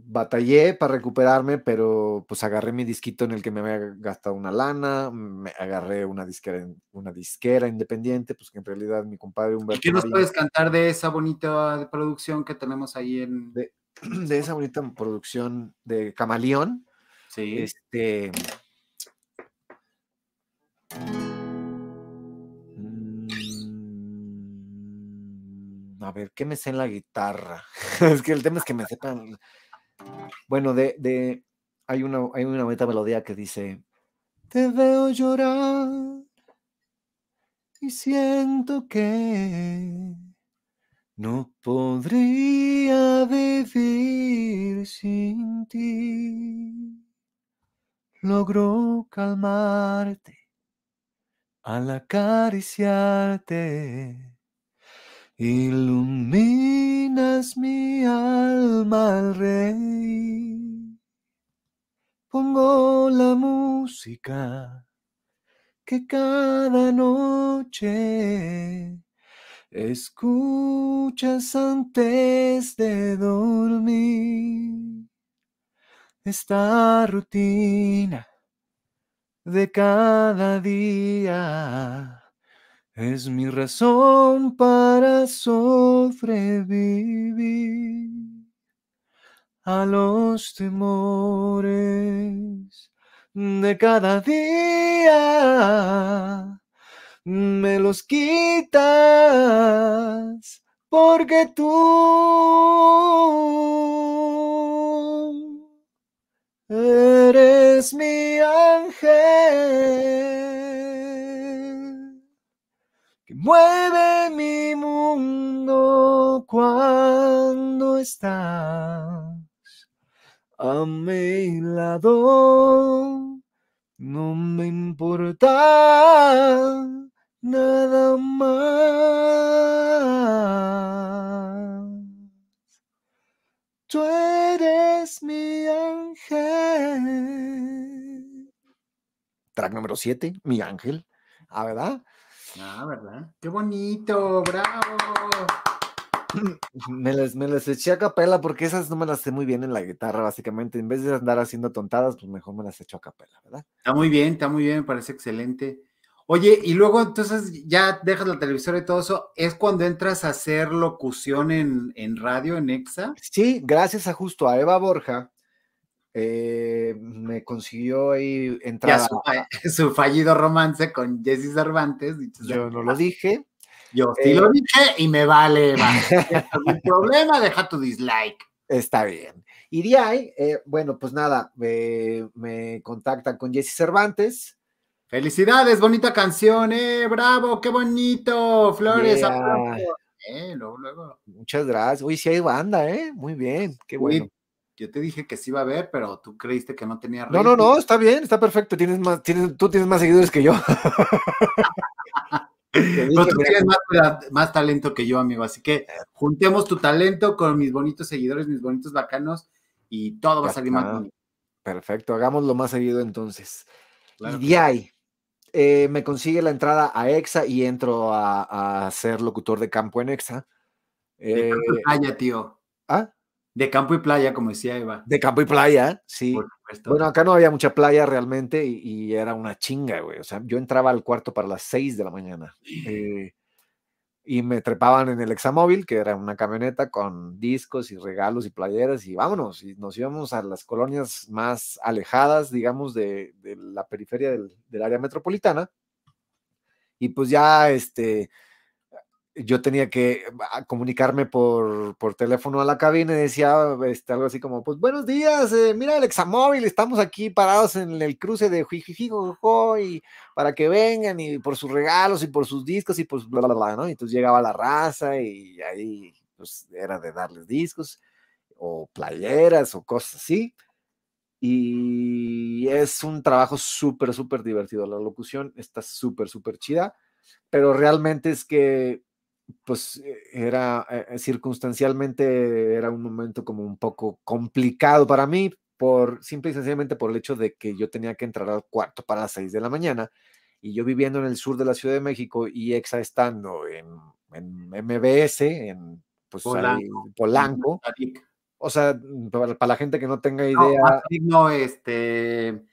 Speaker 3: batallé para recuperarme, pero pues agarré mi disquito en el que me había gastado una lana, me agarré una disquera, una disquera independiente, pues que en realidad mi compadre
Speaker 1: Humberto. ¿Qué nos puedes cantar de esa bonita producción que tenemos ahí en.
Speaker 3: De, esa bonita producción de Camaleón.
Speaker 1: Sí.
Speaker 3: Este. Ver, ¿qué me sé en la guitarra? es que el tema es que me sepan bueno, de, de hay una, hay una bonita melodía que dice, te veo llorar y siento que no podría vivir sin ti. Logró calmarte al acariciarte Iluminas mi alma al rey. Pongo la música que cada noche escuchas antes de dormir. Esta rutina de cada día es mi razón para sobrevivir a los temores de cada día. Me los quitas porque tú eres mi ángel mueve mi mundo cuando estás a mi lado. No me importa nada más. Tú eres mi ángel. Track número 7, mi ángel. Ah, ¿verdad?
Speaker 1: Ah, ¿verdad? Qué bonito, bravo.
Speaker 3: Me las, me las eché a capela porque esas no me las sé muy bien en la guitarra, básicamente. En vez de andar haciendo tontadas, pues mejor me las echo a capela, ¿verdad?
Speaker 1: Está muy bien, está muy bien, me parece excelente. Oye, y luego entonces ya dejas la televisora y todo eso, ¿es cuando entras a hacer locución en, en radio, en EXA?
Speaker 3: Sí, gracias a justo a Eva Borja, eh, me consiguió ahí entrar.
Speaker 1: Su, fa- su fallido romance con Jesse Cervantes.
Speaker 3: Yo no lo dije.
Speaker 1: Yo sí
Speaker 3: Eh,
Speaker 1: lo dije y me vale. va. Si es algún problema, deja tu dislike.
Speaker 3: Está bien. Y de ahí, eh, bueno, pues nada, me, me contactan con Jesse Cervantes.
Speaker 1: Felicidades, bonita canción, eh, bravo, qué bonito, flores,
Speaker 3: Yeah.
Speaker 1: aplausos. Luego, luego.
Speaker 3: Muchas gracias. Uy, sí hay banda, ¿eh? Muy bien, qué bueno.
Speaker 1: Yo te dije que sí iba a haber, pero tú creíste que no tenía
Speaker 3: No, no, no, está bien, está perfecto. Tienes más, tienes, tú tienes más seguidores que yo. Dije,
Speaker 1: Pero tú
Speaker 3: mira,
Speaker 1: tienes más, más talento que yo, amigo. Así que juntemos tu talento con mis bonitos seguidores, mis bonitos bacanos, y todo va a salir más bonito.
Speaker 3: Perfecto, hagámoslo más seguido entonces.
Speaker 1: Claro
Speaker 3: y de ahí, eh, me consigue la entrada a EXA y entro a, a ser locutor de campo en EXA.
Speaker 1: De
Speaker 3: Eh,
Speaker 1: campo y playa, tío.
Speaker 3: ¿ah?
Speaker 1: De campo y playa, como decía Eva.
Speaker 3: De campo y playa, sí.
Speaker 1: Por supuesto.
Speaker 3: Bueno, acá no había mucha playa realmente y, y era una chinga, güey. O sea, yo entraba al cuarto para las 6 de la mañana eh, y me trepaban en el examóvil, que era una camioneta con discos y regalos y playeras y vámonos. Y nos íbamos a las colonias más alejadas, digamos, de, de la periferia del, del área metropolitana. Y pues ya, este, yo tenía que ah, comunicarme por, por teléfono a la cabina y decía este, algo así como, pues buenos días, eh, mira el examóvil, estamos aquí parados en el cruce de Jijijijo y para que vengan y por sus regalos y por sus discos y pues bla, bla, bla, ¿no? Y entonces llegaba la raza y ahí pues era de darles discos o playeras o cosas así. Y es un trabajo súper, súper divertido. La locución está súper, súper chida, pero realmente es que pues eh, era eh, circunstancialmente era un momento como un poco complicado para mí por simple y sencillamente por el hecho de que yo tenía que entrar al cuarto para las 6 de la mañana y yo viviendo en el sur de la Ciudad de México y EXA estando en, en MBS, en pues, ahí,
Speaker 1: Polanco.
Speaker 3: Polanco. O sea, para, para la gente que no tenga
Speaker 1: No,
Speaker 3: idea,
Speaker 1: Mazarik no, este.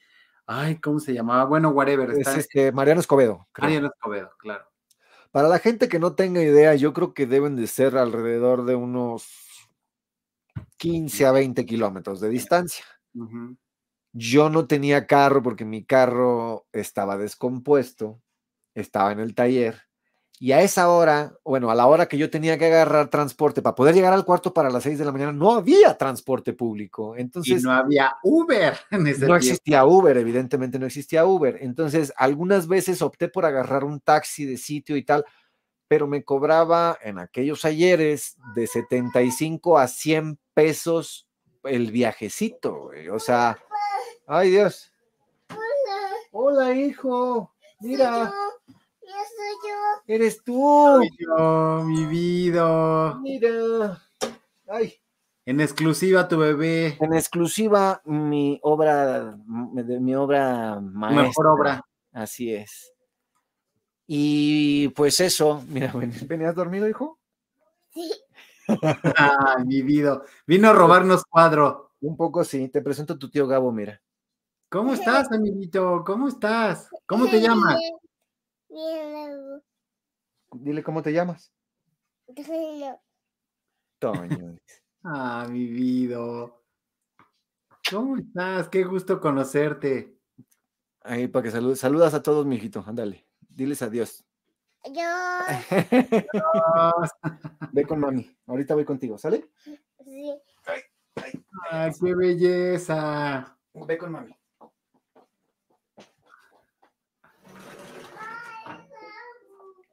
Speaker 1: Ay, ¿cómo se llamaba? Bueno, whatever.
Speaker 3: es
Speaker 1: Está
Speaker 3: este Mariano Escobedo. creo.
Speaker 1: Mariano Escobedo, claro.
Speaker 3: Para la gente que no tenga idea, yo creo que deben de ser alrededor de unos 15 a 20 kilómetros de distancia. Yo no tenía carro porque mi carro estaba descompuesto, estaba en el taller. Y a esa hora, bueno, a la hora que yo tenía que agarrar transporte para poder llegar al cuarto para las 6 de la mañana, no había transporte público.
Speaker 1: Y
Speaker 3: Entonces,
Speaker 1: no había Uber en ese
Speaker 3: no
Speaker 1: tiempo.
Speaker 3: existía Uber, evidentemente no existía Uber. Entonces, algunas veces opté por agarrar un taxi de sitio y tal, pero me cobraba en aquellos ayeres de 75 a 100 pesos el viajecito, güey. O sea, ay Dios. Hola, hijo. Mira,
Speaker 4: Yo soy yo.
Speaker 3: eres tú.
Speaker 1: Ay, yo, mi vida.
Speaker 3: Mira. Ay.
Speaker 1: En exclusiva tu bebé.
Speaker 3: En exclusiva mi obra, mi obra maestra.
Speaker 1: mejor obra.
Speaker 3: Así es. Y pues eso, mira, ven- ¿venías dormido, hijo?
Speaker 4: Sí.
Speaker 1: Ay, mi vida. Vino a robarnos cuadro.
Speaker 3: Un poco sí, te presento a tu tío Gabo, mira.
Speaker 1: ¿Cómo estás, amiguito? ¿Cómo estás? ¿Cómo te llamas?
Speaker 3: Dile cómo te llamas.
Speaker 4: Toño.
Speaker 3: Toño.
Speaker 1: Ah, mi vida. ¿Cómo estás? Qué gusto conocerte.
Speaker 3: Ahí para que saludes. Saludas a todos, mijito. Ándale. Diles adiós.
Speaker 4: Yo.
Speaker 3: Ve con mami. Ahorita voy contigo, ¿sale?
Speaker 4: Sí.
Speaker 1: Ay, qué belleza.
Speaker 3: Ve con mami.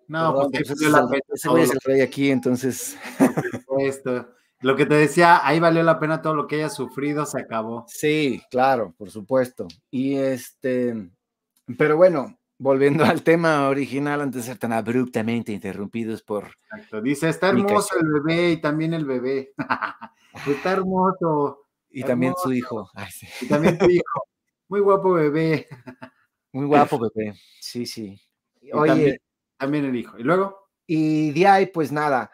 Speaker 1: No,
Speaker 3: Perdón,
Speaker 1: pues
Speaker 3: pues ese
Speaker 1: la pena
Speaker 3: ese güey el rey aquí, entonces.
Speaker 1: esto. Lo que te decía, ahí valió la pena todo lo que hayas sufrido, se acabó.
Speaker 3: Sí, claro, por supuesto. Y este, pero bueno, volviendo al tema original, antes de ser tan abruptamente interrumpidos por.
Speaker 1: Exacto. Dice, está hermoso el bebé y también el bebé. está hermoso.
Speaker 3: Y también su hijo. Ay, sí.
Speaker 1: Y también tu hijo. Muy guapo bebé.
Speaker 3: Muy guapo, bebé. Sí, sí. Oye,
Speaker 1: también- También el hijo. Y luego,
Speaker 3: y de ahí, pues nada,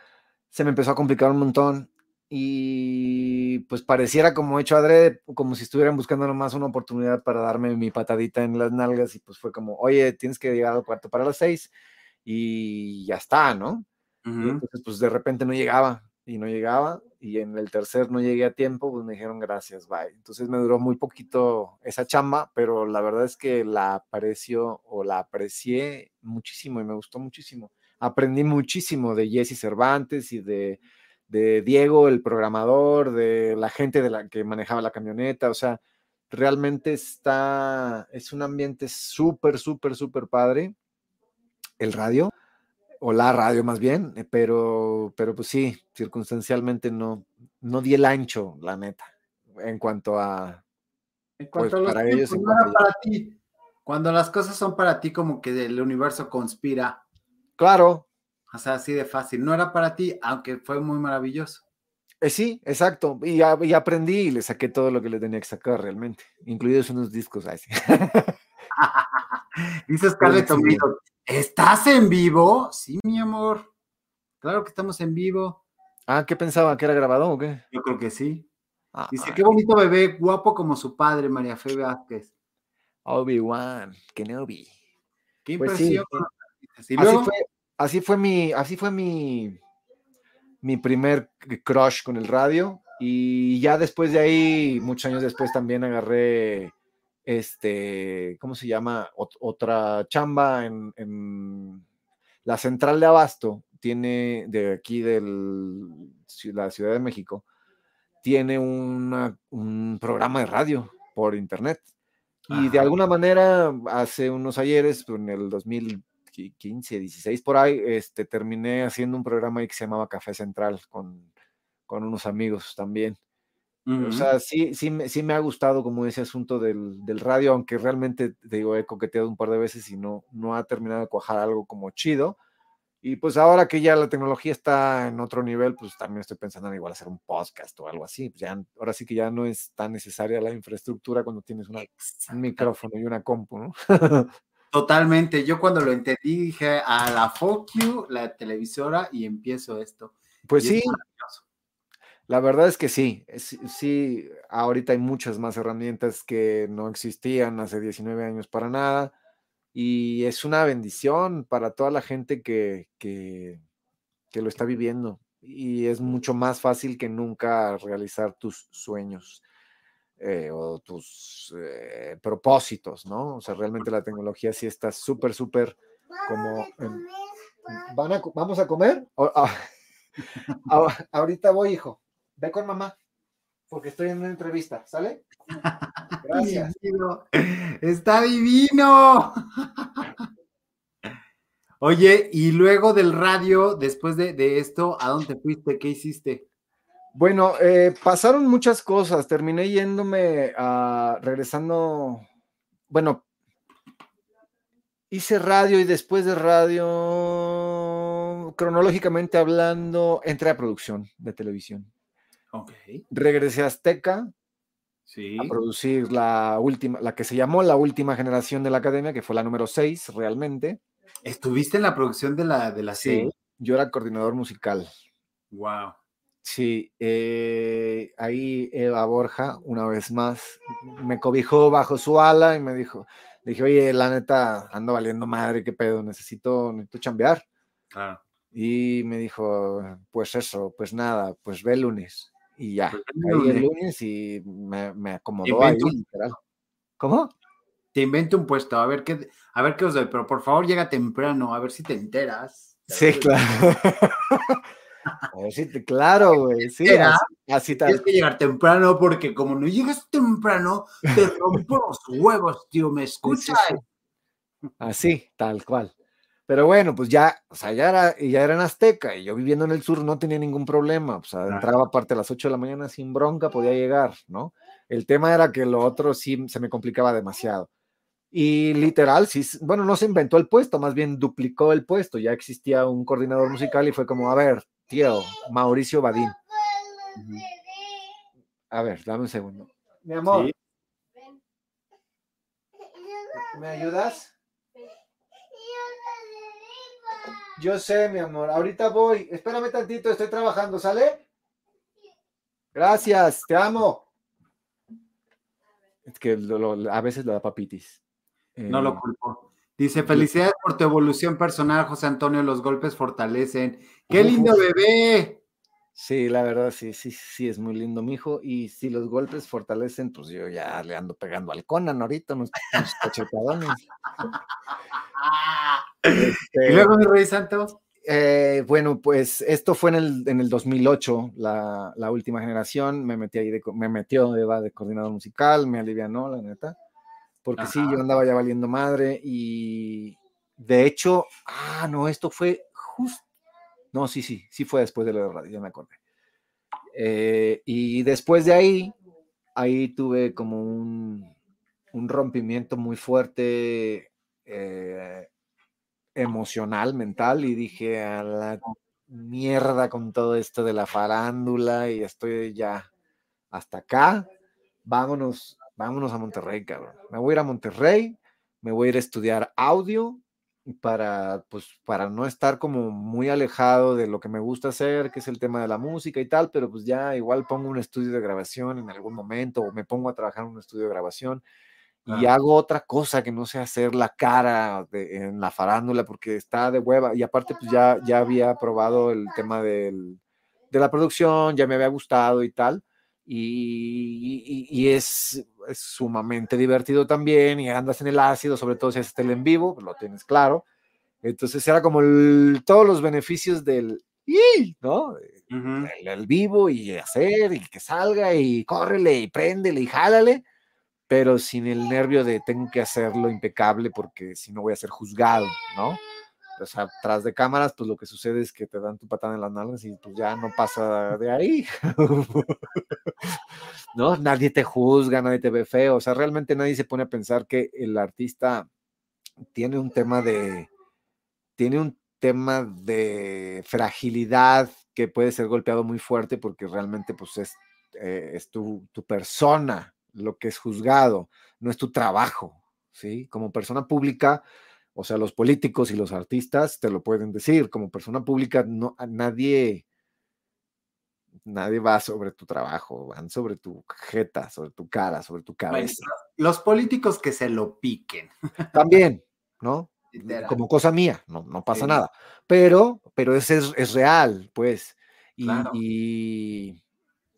Speaker 3: se me empezó a complicar un montón. Y pues pareciera como hecho adrede, como si estuvieran buscando nomás una oportunidad para darme mi patadita en las nalgas. Y pues fue como, oye, tienes que llegar al cuarto para las seis. Y ya está, ¿no? Entonces, pues de repente no llegaba y no llegaba. Y en el tercer no llegué a tiempo, pues me dijeron gracias, bye. Entonces me duró muy poquito esa chamba, pero la verdad es que la aprecio o la aprecié muchísimo y me gustó muchísimo. Aprendí muchísimo de Jesse Cervantes y de, de Diego, el programador, de la gente de la que manejaba la camioneta. O sea, realmente está, es un ambiente súper, súper, súper padre. El radio o la radio más bien, eh, pero, pero pues sí, circunstancialmente no, no di el ancho, la neta, en cuanto a,
Speaker 1: En cuanto
Speaker 3: Pues,
Speaker 1: a los
Speaker 3: para ellos,
Speaker 1: tiempos,
Speaker 3: en
Speaker 1: no era
Speaker 3: cuanto a-
Speaker 1: para ti. Cuando las cosas son para ti, como que el universo conspira.
Speaker 3: claro,
Speaker 1: O sea, así de fácil. No era para ti, aunque fue muy maravilloso.
Speaker 3: eh, sí, exacto, y, aprendí y le saqué todo lo que le tenía que sacar realmente, incluidos unos discos. ay, sí.
Speaker 1: Dice Scarlett
Speaker 3: Sí.
Speaker 1: O'Meara, ¿estás en vivo? Sí, mi amor. Claro que estamos en vivo.
Speaker 3: ah, ¿qué pensaba? ¿Que era grabado o qué?
Speaker 1: Yo creo que sí.
Speaker 3: Ah,
Speaker 1: Dice, qué bonito bebé, guapo como su padre, María Fe Vázquez.
Speaker 3: Obi-Wan, Kenobi.
Speaker 1: Qué
Speaker 3: Pues
Speaker 1: impresión.
Speaker 3: Así fue, así fue mi, así fue mi, mi primer crush con el radio. Y ya después de ahí, muchos años después, también agarré este, ¿cómo se llama? Ot- otra chamba en, en la central de Abasto. Tiene de aquí de la Ciudad de México, tiene una- un programa de radio por internet. Y de alguna manera, hace unos ayeres, pues, en el 2015, 16 por ahí, este, terminé haciendo un programa ahí que se llamaba Café Central con, con unos amigos también.
Speaker 1: Ujú,
Speaker 3: O sea, sí, sí, sí me ha gustado como ese asunto del, del radio, aunque realmente, te digo, he coqueteado un par de veces y no, no ha terminado de cuajar algo como chido. Y pues ahora que ya la tecnología está en otro nivel, pues también estoy pensando en igual hacer un podcast o algo así. Pues ya, ahora sí que ya no es tan necesaria la infraestructura cuando tienes una, un micrófono y una compu, ¿no?
Speaker 1: Totalmente. Yo cuando lo entendí dije a la fuck you, la televisora, y empiezo esto.
Speaker 3: Pues
Speaker 1: Y
Speaker 3: sí,
Speaker 1: es.
Speaker 3: La verdad es que sí, es- sí, ahorita hay muchas más herramientas que no existían hace 19 años para nada y es una bendición para toda la gente que, que, que lo está viviendo y es mucho más fácil que nunca realizar tus sueños eh, o tus eh, propósitos, ¿no? O sea, realmente la tecnología sí está súper, súper como... ¿Van a ¿Vamos a comer? Ah, ahorita voy, hijo. Ve con mamá, porque estoy en una entrevista, ¿sale? Gracias.
Speaker 1: Divino. Está divino. Oye, y luego del radio, después de, de esto, ¿a dónde fuiste? ¿Qué hiciste?
Speaker 3: Bueno, eh, pasaron muchas cosas. Terminé yéndome a regresando. Bueno, hice radio y después de radio, cronológicamente hablando, entré a producción de televisión. Regresé a Azteca
Speaker 1: Sí.
Speaker 3: a producir la última, la que se llamó la última generación de la academia, que fue la número 6 realmente.
Speaker 1: ¿Estuviste en la producción de la, de la serie?
Speaker 3: Yo era coordinador musical.
Speaker 1: Wow.
Speaker 3: Sí, eh, ahí Eva Borja, una vez más, me cobijó bajo su ala y me dijo, dije, oye, la neta, ando valiendo madre, qué pedo, necesito, necesito chambear. Y me dijo, pues eso, pues nada, pues ve el lunes. Y ya,
Speaker 1: Pues el lunes.
Speaker 3: lunes y me, me acomodó ahí, literal. ¿Cómo?
Speaker 1: Te invento un puesto, a ver qué, a ver qué os doy, pero por favor llega temprano, a ver si te enteras.
Speaker 3: Sí, claro. A ver si te- claro, güey. Sí,
Speaker 1: ¿Era?
Speaker 3: así, así tal.
Speaker 1: Tienes que llegar temprano porque como no llegas temprano, te rompo los huevos, tío, ¿me escuchas?
Speaker 3: sí. Así, tal cual. Pero bueno, pues ya, o sea, ya era, ya era en Azteca y yo viviendo en el sur no tenía ningún problema. O sea, entraba aparte a las 8 de la mañana sin bronca, podía llegar, ¿no? El tema era que lo otro sí se me complicaba demasiado. Y literal, sí, bueno, no se inventó el puesto, más bien duplicó el puesto. Ya existía un coordinador musical y fue como, a ver, tío, Mauricio Badín, a ver, dame un segundo. Mi amor,
Speaker 1: Sí.
Speaker 3: ¿me ayudas? Yo sé, mi amor. Ahorita voy. Espérame tantito, estoy trabajando, ¿sale? Gracias, te amo. Es que lo- lo- a veces lo da papitis.
Speaker 1: No
Speaker 3: Eh,
Speaker 1: lo culpo. Dice, felicidades por tu evolución personal, José Antonio, los golpes fortalecen. ¡Qué lindo bebé!
Speaker 3: Sí, la verdad, sí, sí, sí, es muy lindo, mijo. Y si los golpes fortalecen, pues yo ya le ando pegando al Conan ahorita, unos, unos cachetadones. Este,
Speaker 1: Y luego, mi rey santo.
Speaker 3: Eh, bueno, pues esto fue en el, en el 2008, la, la última generación, me metí ahí de, me metió Eva de coordinador musical, me alivianó, la neta, porque sí, yo andaba ya valiendo madre y de hecho, ah, no, esto fue justo, no, sí, sí, sí fue después de lo de radio, ya me acordé. Eh, y después de ahí, ahí tuve como un, un rompimiento muy fuerte eh, emocional, mental, y dije a la mierda con todo esto de la farándula y estoy ya hasta acá. Vámonos, vámonos a Monterrey, cabrón. Me voy a ir a Monterrey, me voy a ir a estudiar audio para, pues, para no estar como muy alejado de lo que me gusta hacer, que es el tema de la música y tal, pero pues ya igual pongo un estudio de grabación en algún momento o me pongo a trabajar en un estudio de grabación y hago otra cosa que no sea hacer la cara de- en la farándula porque está de hueva y aparte pues ya, ya había probado el tema del, de la producción, ya me había gustado y tal y, y- y es, es sumamente divertido también y andas en el ácido, sobre todo si haces tele en vivo, pues, lo tienes claro. Entonces era como el- todos los beneficios del... ¿no? El, el vivo y hacer y que salga y córrele y préndele y jálale, pero sin el nervio de tengo que hacerlo impecable porque si no voy a ser juzgado, ¿no? O sea, tras de cámaras, pues lo que sucede es que te dan tu patada en las nalgas y pues ya no pasa de ahí. ¿No? Nadie te juzga, nadie te ve feo. O sea, realmente nadie se pone a pensar que el artista tiene un tema de. Tiene un tema de fragilidad que puede ser golpeado muy fuerte porque realmente pues es, eh, es tu, tu persona lo que es juzgado, no es tu trabajo, ¿sí? Como persona pública, o sea, los políticos y los artistas te lo pueden decir, como persona pública no, a nadie, nadie va sobre tu trabajo, van sobre tu jeta, sobre tu cara, sobre tu
Speaker 1: Bueno,
Speaker 3: cabeza.
Speaker 1: los políticos que se lo piquen.
Speaker 3: También, ¿no?
Speaker 1: literal.
Speaker 3: como cosa mía, no, no pasa
Speaker 1: Sí.
Speaker 3: nada. Pero, pero es, es, es real, pues. Y,
Speaker 1: Claro.
Speaker 3: y,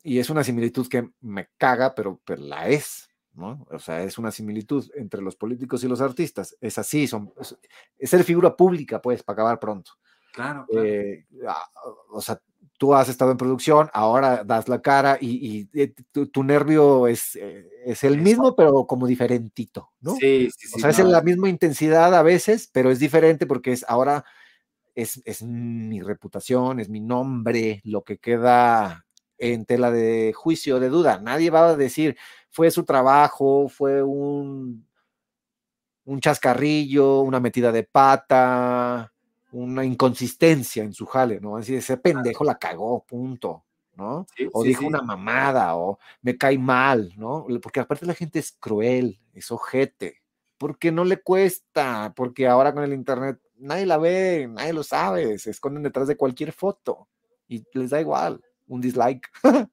Speaker 3: y es una similitud que me caga, pero, pero la es, ¿no? O sea, es una similitud entre los políticos y los artistas. Es así, son, es, es ser figura pública, pues, para acabar pronto.
Speaker 1: Claro, claro.
Speaker 3: Eh, ah, o sea, tú has estado en producción, ahora das la cara y, y, eh, tu, tu nervio es, eh, es el mismo, pero como diferentito, ¿no?
Speaker 1: Sí, sí, sí.
Speaker 3: O sea, es
Speaker 1: no.
Speaker 3: la misma intensidad a veces, pero es diferente porque es ahora es, es mi reputación, es mi nombre, lo que queda en tela de juicio, de duda. Nadie va a decir, fue su trabajo, fue un, un chascarrillo, una metida de pata, una inconsistencia en su jale, ¿no? Así, ese pendejo la cagó, punto, ¿no?
Speaker 1: Sí,
Speaker 3: o
Speaker 1: sí,
Speaker 3: dijo
Speaker 1: sí.
Speaker 3: una mamada, o me cae mal, ¿no? Porque aparte la gente es cruel, es ojete, porque no le cuesta, porque ahora con el internet nadie la ve, nadie lo sabe, se esconden detrás de cualquier foto y les da igual, un dislike.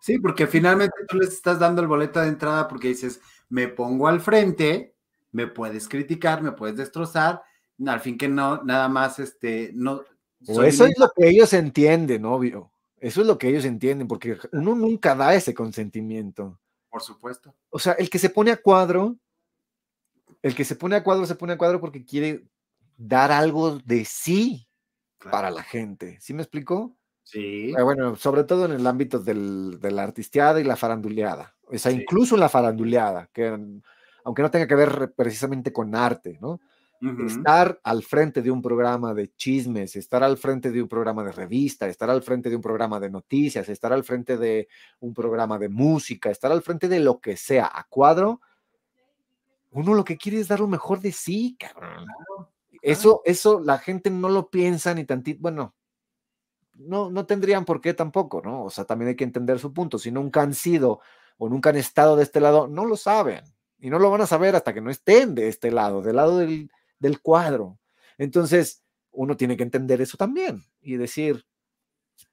Speaker 1: Sí, porque finalmente tú les estás dando el boleto de entrada porque dices, me pongo al frente, me puedes criticar, me puedes destrozar, al fin que no, nada más, este, no,
Speaker 3: O eso es lo que ellos entienden, obvio. Eso es lo que ellos entienden, porque uno nunca da ese consentimiento.
Speaker 1: Por supuesto.
Speaker 3: O sea, el que se pone a cuadro, el que se pone a cuadro, se pone a cuadro porque quiere dar algo de sí
Speaker 1: Claro.
Speaker 3: para la gente. ¿Sí me explicó?
Speaker 1: Sí.
Speaker 3: Eh, Bueno, sobre todo en el ámbito del- de la artisteada y la faranduleada. O sea,
Speaker 1: Sí.
Speaker 3: incluso la faranduleada, que aunque no tenga que ver precisamente con arte, ¿no? Estar al frente de un programa de chismes, estar al frente de un programa de revista, estar al frente de un programa de noticias, estar al frente de un programa de música, estar al frente de lo que sea a cuadro, uno lo que quiere es dar lo mejor de sí, cabrón. Eso, eso la gente no lo piensa ni tantito, bueno, no, no tendrían por qué tampoco, ¿no? O sea, también hay que entender su punto. Si nunca han sido o nunca han estado de este lado, no lo saben. Y no lo van a saber hasta que no estén de este lado, del lado del, del cuadro. Entonces, uno tiene que entender eso también y decir,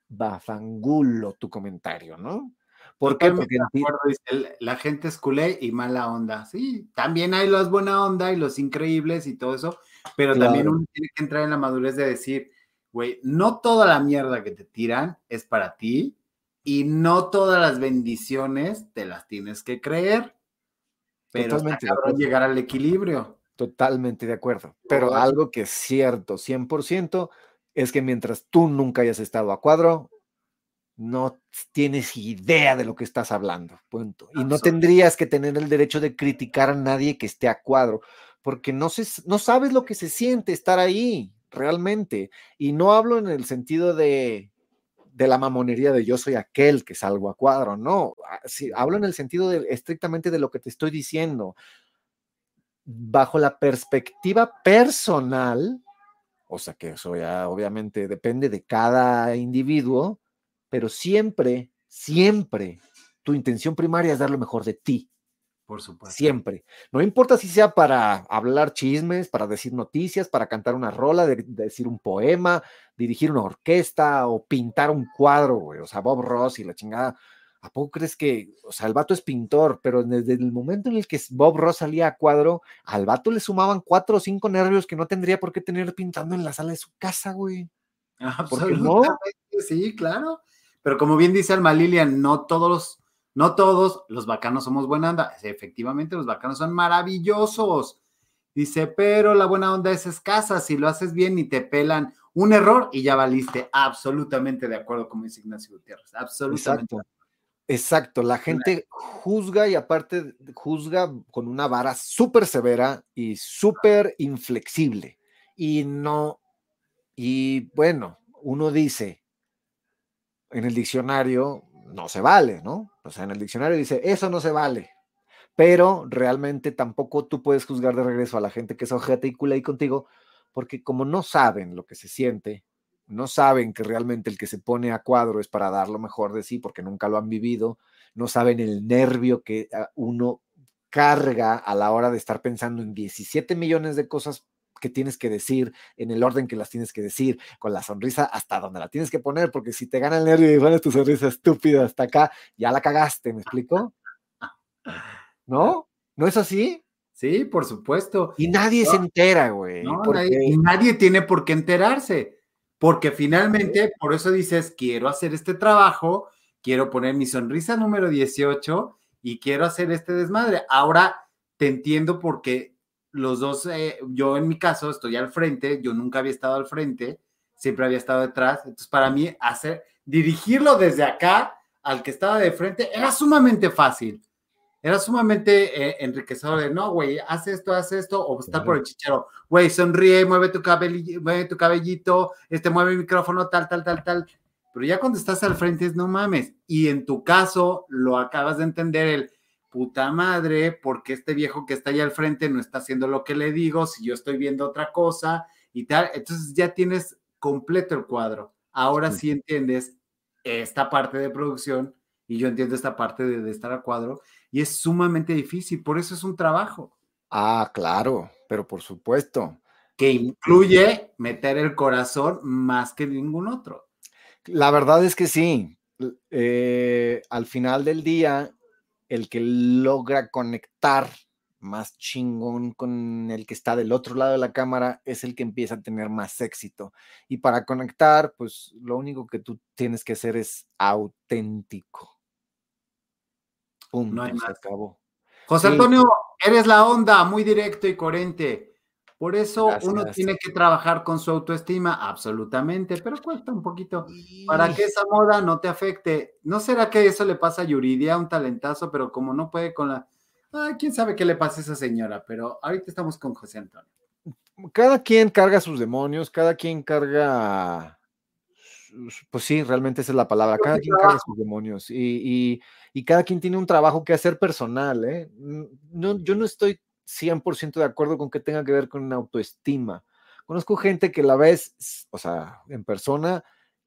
Speaker 3: bafangulo tu comentario, ¿no? ¿Por qué?
Speaker 1: Totalmente
Speaker 3: Porque
Speaker 1: dice, la gente es culé y mala onda. Sí, también hay los buena onda y los increíbles y todo eso, pero también uno tiene que entrar en la madurez de decir, güey, no toda la mierda que te tiran es para ti y no todas las bendiciones te las tienes que creer. Pero
Speaker 3: Totalmente
Speaker 1: cabrón llegar al equilibrio.
Speaker 3: Totalmente de acuerdo. Pero algo que es cierto, 100%, es que mientras tú nunca hayas estado a cuadro, no tienes idea de lo que estás hablando. Punto. Y no tendrías que tener el derecho de criticar a nadie que esté a cuadro, porque no, se, no sabes lo que se siente estar ahí, realmente. Y no hablo en el sentido de, de la mamonería de yo soy aquel que salgo a cuadro, no. Ah, Sí, hablo en el sentido de, estrictamente de lo que te estoy diciendo bajo la perspectiva personal, o sea que eso ya obviamente depende de cada individuo, pero siempre, siempre tu intención primaria es dar lo mejor de ti,
Speaker 1: Por supuesto.
Speaker 3: siempre. No importa si sea para hablar chismes, para decir noticias, para cantar una rola, de, de decir un poema, dirigir una orquesta o pintar un cuadro, güey, o sea, Bob Ross y la chingada. ¿A poco crees que, o sea, el vato es pintor, pero desde el momento en el que Bob Ross salía a cuadro, al vato le sumaban cuatro o cinco nervios que no tendría por qué tener pintando en la sala de su casa, güey? ¿Por qué no?
Speaker 1: Absolutamente, sí, claro. Pero como bien dice Alma Lilian, no todos los, no todos los bacanos somos buena onda. Efectivamente, los bacanos son maravillosos. Dice, pero la buena onda es escasa. Si lo haces bien y te pelan un error y ya valiste. Absolutamente de acuerdo, como dice Ignacio Gutiérrez. Absolutamente.
Speaker 3: Exacto. Exacto, la gente juzga y aparte juzga con una vara súper severa y súper inflexible. Y no, y bueno, uno dice en el diccionario, no se vale, ¿no? O sea, en el diccionario dice, eso no se vale. Pero realmente tampoco tú puedes juzgar de regreso a la gente que es ojete y culé ahí contigo, porque como no saben lo que se siente, no saben que realmente el que se pone a cuadro es para dar lo mejor de sí, porque nunca lo han vivido, no saben el nervio que ah, uno carga a la hora de estar pensando en 17 millones de cosas que tienes que decir, en el orden que las tienes que decir, con la sonrisa hasta donde la tienes que poner, porque si te gana el nervio y pones tu sonrisa estúpida hasta acá, ya la cagaste, ¿me explico? ¿No? ¿No es así?
Speaker 1: Sí, por supuesto.
Speaker 3: Y nadie se entera, güey.
Speaker 1: No,
Speaker 3: porque-
Speaker 1: nadie, y nadie tiene por qué enterarse, porque finalmente, por eso dices, quiero hacer este trabajo, quiero poner mi sonrisa número 18 y quiero hacer este desmadre. Ahora te entiendo porque los dos, eh, yo en mi caso estoy al frente, yo nunca había estado al frente, siempre había estado detrás, entonces para mí hacer, dirigirlo desde acá al que estaba de frente era sumamente fácil. Era sumamente eh, enriquecedor de, no, güey, haz esto, haz esto, o estar por el chichero, güey, sonríe, mueve tu, cabelli- mueve tu cabellito, este, mueve el micrófono, tal, tal, tal, tal. Pero ya cuando estás al frente es, no mames. Y en tu caso, lo acabas de entender, el puta madre, porque este viejo que está ahí al frente no está haciendo lo que le digo, si yo estoy viendo otra cosa y tal. Entonces ya tienes completo el cuadro. Ahora
Speaker 3: Sí.
Speaker 1: sí entiendes esta parte de producción y yo entiendo esta parte de, de estar a cuadro y es sumamente difícil, por eso es un trabajo
Speaker 3: Ah, claro, pero por supuesto.
Speaker 1: que incluye meter el corazón más que ningún otro.
Speaker 3: La verdad es que sí. Eh, al final del día, el que logra conectar más chingón con el que está del otro lado de la cámara es el que empieza a tener más éxito. Y para conectar, pues lo único que tú tienes que hacer es auténtico. Punto,
Speaker 1: No hay
Speaker 3: se
Speaker 1: más.
Speaker 3: acabó.
Speaker 1: José
Speaker 3: Sí.
Speaker 1: Antonio, eres la onda, muy directo y coherente. Por eso uno
Speaker 3: Gracias.
Speaker 1: tiene que trabajar con su autoestima, absolutamente, pero cuesta un poquito para que esa moda no te afecte. ¿No será que eso le pasa a Yuridia, un talentazo, pero como no puede con la... Ay, quién sabe qué le pasa a esa señora, pero ahorita estamos con José Antonio.
Speaker 3: cada quien carga sus demonios, cada quien carga, pues sí, realmente esa es la palabra, cada quien carga sus demonios y, y- y cada quien tiene un trabajo que hacer personal, ¿eh? No, yo no estoy 100% de acuerdo con que tenga que ver con una autoestima. Conozco gente que la ves, o sea, en persona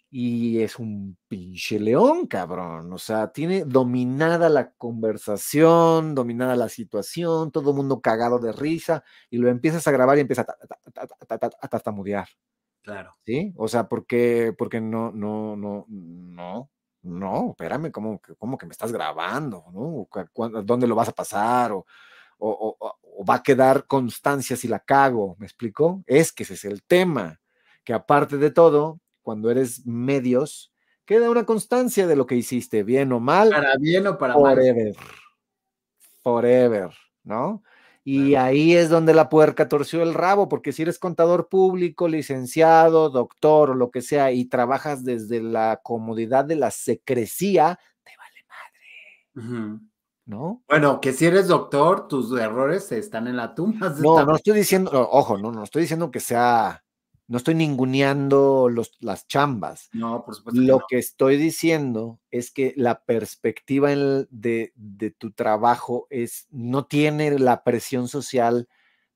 Speaker 3: y es un pinche león, cabrón. O sea, tiene dominada la conversación, dominada la situación, todo el mundo cagado de risa y lo empiezas a grabar y empieza a, ta- ta- ta- ta- ta- ta- a tartamudear,
Speaker 1: Claro.
Speaker 3: ¿sí? O sea, porque, porque no, no, no, no, no, espérame, ¿cómo, que- cómo que me estás grabando? ¿no? ¿Dónde lo vas a pasar? O, o, o- o- va a quedar constancia si la cago, ¿me explico? Es que ese es el tema, que aparte de todo, cuando eres medios, queda una constancia de lo que hiciste, bien o mal,
Speaker 1: Para bien o para mal.
Speaker 3: forever, forever, ¿no? Y ahí es donde la puerca torció el rabo, porque si eres contador público, licenciado, doctor o lo que sea, y trabajas desde la comodidad de la secrecía, te vale madre,
Speaker 1: Ujú.
Speaker 3: ¿No?
Speaker 1: Bueno, que si eres doctor, tus errores están en la tumba.
Speaker 3: No, no estoy diciendo, ojo, no, no estoy diciendo que sea, no estoy ninguneando los, las chambas.
Speaker 1: No, por supuesto. que
Speaker 3: Lo
Speaker 1: no.
Speaker 3: que estoy diciendo es que la perspectiva de, de tu trabajo es, no tiene la presión social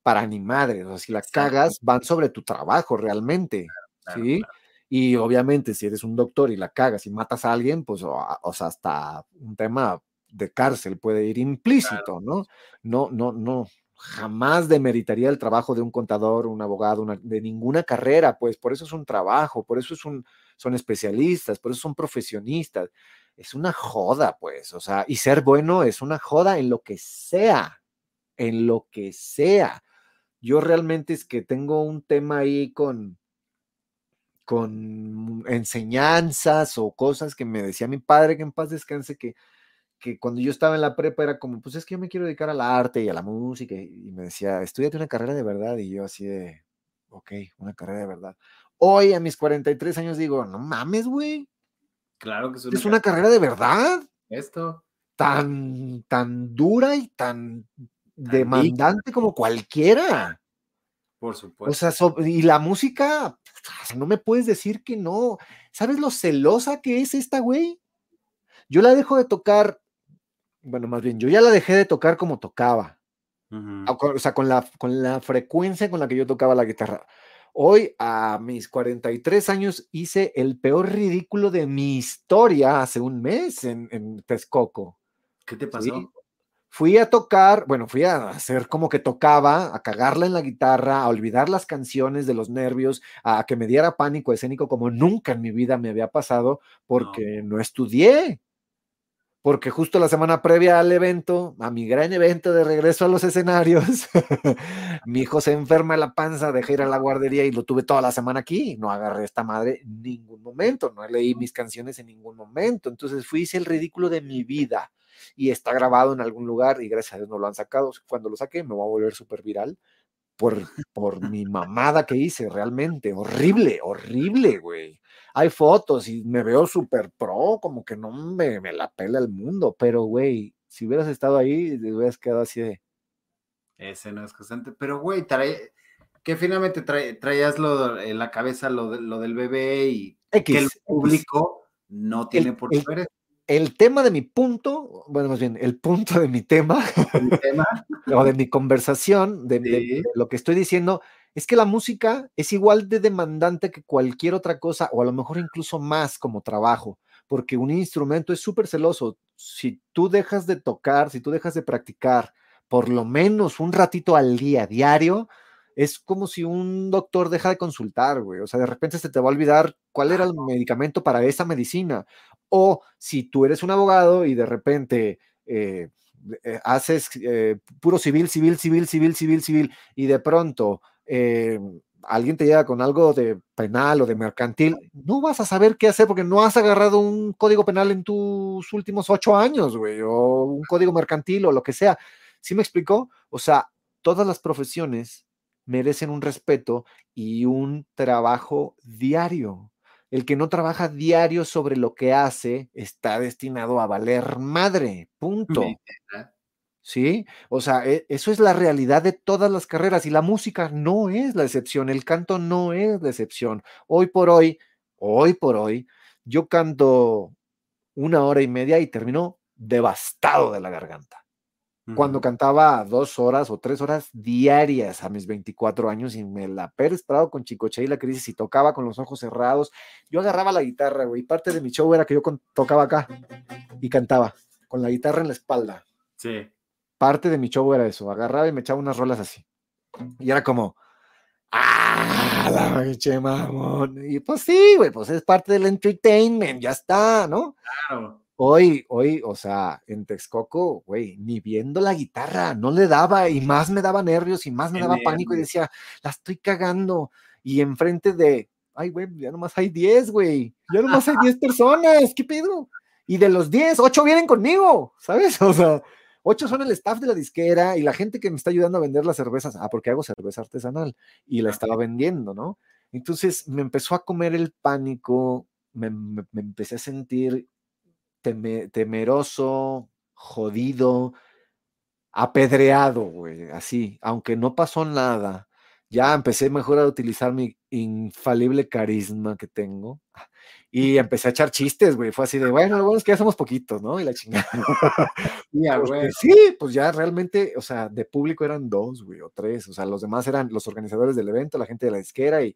Speaker 3: para ni madre. O sea, si la
Speaker 1: Exacto.
Speaker 3: cagas, van sobre tu trabajo realmente.
Speaker 1: claro,
Speaker 3: ¿sí?
Speaker 1: claro.
Speaker 3: Y obviamente, si eres un doctor y la cagas y matas a alguien, pues, o sea, hasta un tema de cárcel puede ir implícito, ¿no? No, no, no. Jamás demeritaría el trabajo de un contador, un abogado, una- de ninguna carrera, pues por eso es un trabajo, por eso es un, son especialistas, por eso son profesionistas. Es una joda, pues, o sea, y ser bueno es una joda en lo que sea, en lo que sea. Yo realmente es que tengo un tema ahí con, con enseñanzas o cosas que me decía mi padre, que en paz descanse, que, que cuando yo estaba en la prepa era como, pues es que yo me quiero dedicar al arte y a la música, y me decía, estudiate una carrera de verdad, y yo así de, ok, una carrera de verdad. Hoy a mis 43 años digo, no mames, güey,
Speaker 1: Claro que es
Speaker 3: es una carrera de verdad,
Speaker 1: Esto.
Speaker 3: tan, tan dura y tan demandante como cualquiera.
Speaker 1: Por
Speaker 3: O
Speaker 1: supuesto.
Speaker 3: sea, so- y la música, no me puedes decir que no. ¿Sabes lo celosa que es esta güey? Yo la dejo de tocar, bueno, más bien, yo ya la dejé de tocar como tocaba, o con- o sea, con la, con la frecuencia con la que yo tocaba la guitarra. Hoy, a mis 43 años, hice el peor ridículo de mi historia hace un mes en, en Texcoco.
Speaker 1: ¿Qué te pasó?
Speaker 3: Sí. Fui a tocar, bueno, fui a hacer como que tocaba, a cagarla en la guitarra, a olvidar las canciones de los nervios, a que me diera pánico escénico como nunca en mi vida me había pasado porque no, estudié. Porque justo la semana previa al evento, a mi gran evento de regreso a los escenarios, mi hijo se enferma de la panza, dejé ir a la guardería y lo tuve toda la semana aquí. No agarré esta madre en ningún momento, no leí mis canciones en ningún momento. Entonces fui, el ridículo de mi vida y está grabado en algún lugar y gracias a Dios no lo han sacado. Cuando lo saque me va a volver súper viral por, por mi mamada que hice, realmente. Horrible, horrible, güey. Hay fotos y me veo súper pro, como que no me, me la pela el mundo, pero, güey, si hubieras estado ahí, te hubieras quedado así de...
Speaker 1: Ese no es constante. Pero, güey, trae, que finalmente trae- traías lo, en la cabeza lo, de- lo del bebé y
Speaker 3: X,
Speaker 1: que el
Speaker 3: X.
Speaker 1: público no tiene por qué ver
Speaker 3: El tema de mi punto, bueno, más bien, el punto de mi tema
Speaker 1: el tema.
Speaker 3: o de mi conversación, de, de-
Speaker 1: Sí.
Speaker 3: de lo que estoy diciendo, es que la música es igual de demandante que cualquier otra cosa, o a lo mejor incluso más como trabajo, porque un instrumento es súper celoso. Si tú dejas de tocar, si tú dejas de practicar por lo menos un ratito al día, diario, es como si un doctor deja de consultar, güey. O sea, de repente se te va a olvidar cuál era el medicamento para esa medicina. O si tú eres un abogado y de repente, eh, eh, haces eh, puro civil, civil, civil, civil, civil, civil, y de pronto eh, alguien te llega con algo de penal o de mercantil, no vas a saber qué hacer porque no has agarrado un código penal en tus últimos ocho años, güey, o un código mercantil o lo que sea. ¿Sí me explicó? O sea, todas las profesiones merecen un respeto y un trabajo diario. El que no trabaja diario sobre lo que hace está destinado a valer madre, punto. ¿Sí? O sea, e- eso es la realidad de todas las carreras y la música no es la excepción, el canto no es la excepción. Hoy por hoy, hoy por hoy, yo canto una hora y media y termino devastado de la garganta cuando cantaba dos horas o tres horas diarias a mis 24 años y me la he esperado con Chicoche y la crisis y tocaba con los ojos cerrados. Yo agarraba la guitarra, güey. Parte de mi show era que yo tocaba acá y cantaba con la guitarra en la espalda.
Speaker 1: Sí.
Speaker 3: Parte de mi show era eso. Agarraba y me echaba unas rolas así. Y era como, ¡ah! La pinche mamón. Y pues sí, güey, pues es parte del entertainment, ya está, ¿no?
Speaker 1: Claro.
Speaker 3: Hoy, hoy, o sea, en Texcoco, güey, ni viendo la guitarra, no le daba y más me daba nervios y más me daba pánico y decía, la estoy cagando. Y enfrente de, ay, güey, ya nomás hay 10, güey, ya nomás hay 10 personas, ¿qué pedo? Y de los 10, 8 vienen conmigo, ¿sabes? O sea, 8 son el staff de la disquera y la gente que me está ayudando a vender las cervezas. Ah, porque hago cerveza artesanal y la estaba vendiendo, ¿no? Entonces me empezó a comer el pánico, me, me- me empecé a sentir teme- temeroso, jodido, apedreado, güey, así, aunque no pasó nada, ya empecé mejor a utilizar mi infalible carisma que tengo y empecé a echar chistes, güey, fue así de, bueno, lo bueno es que ya somos poquitos, ¿no? Y la chingada.
Speaker 1: Ya,
Speaker 3: Porque
Speaker 1: güey.
Speaker 3: sí, pues ya realmente, o sea, de público eran dos, güey, o tres, o sea, los demás eran los organizadores del evento, la gente de la disquera y,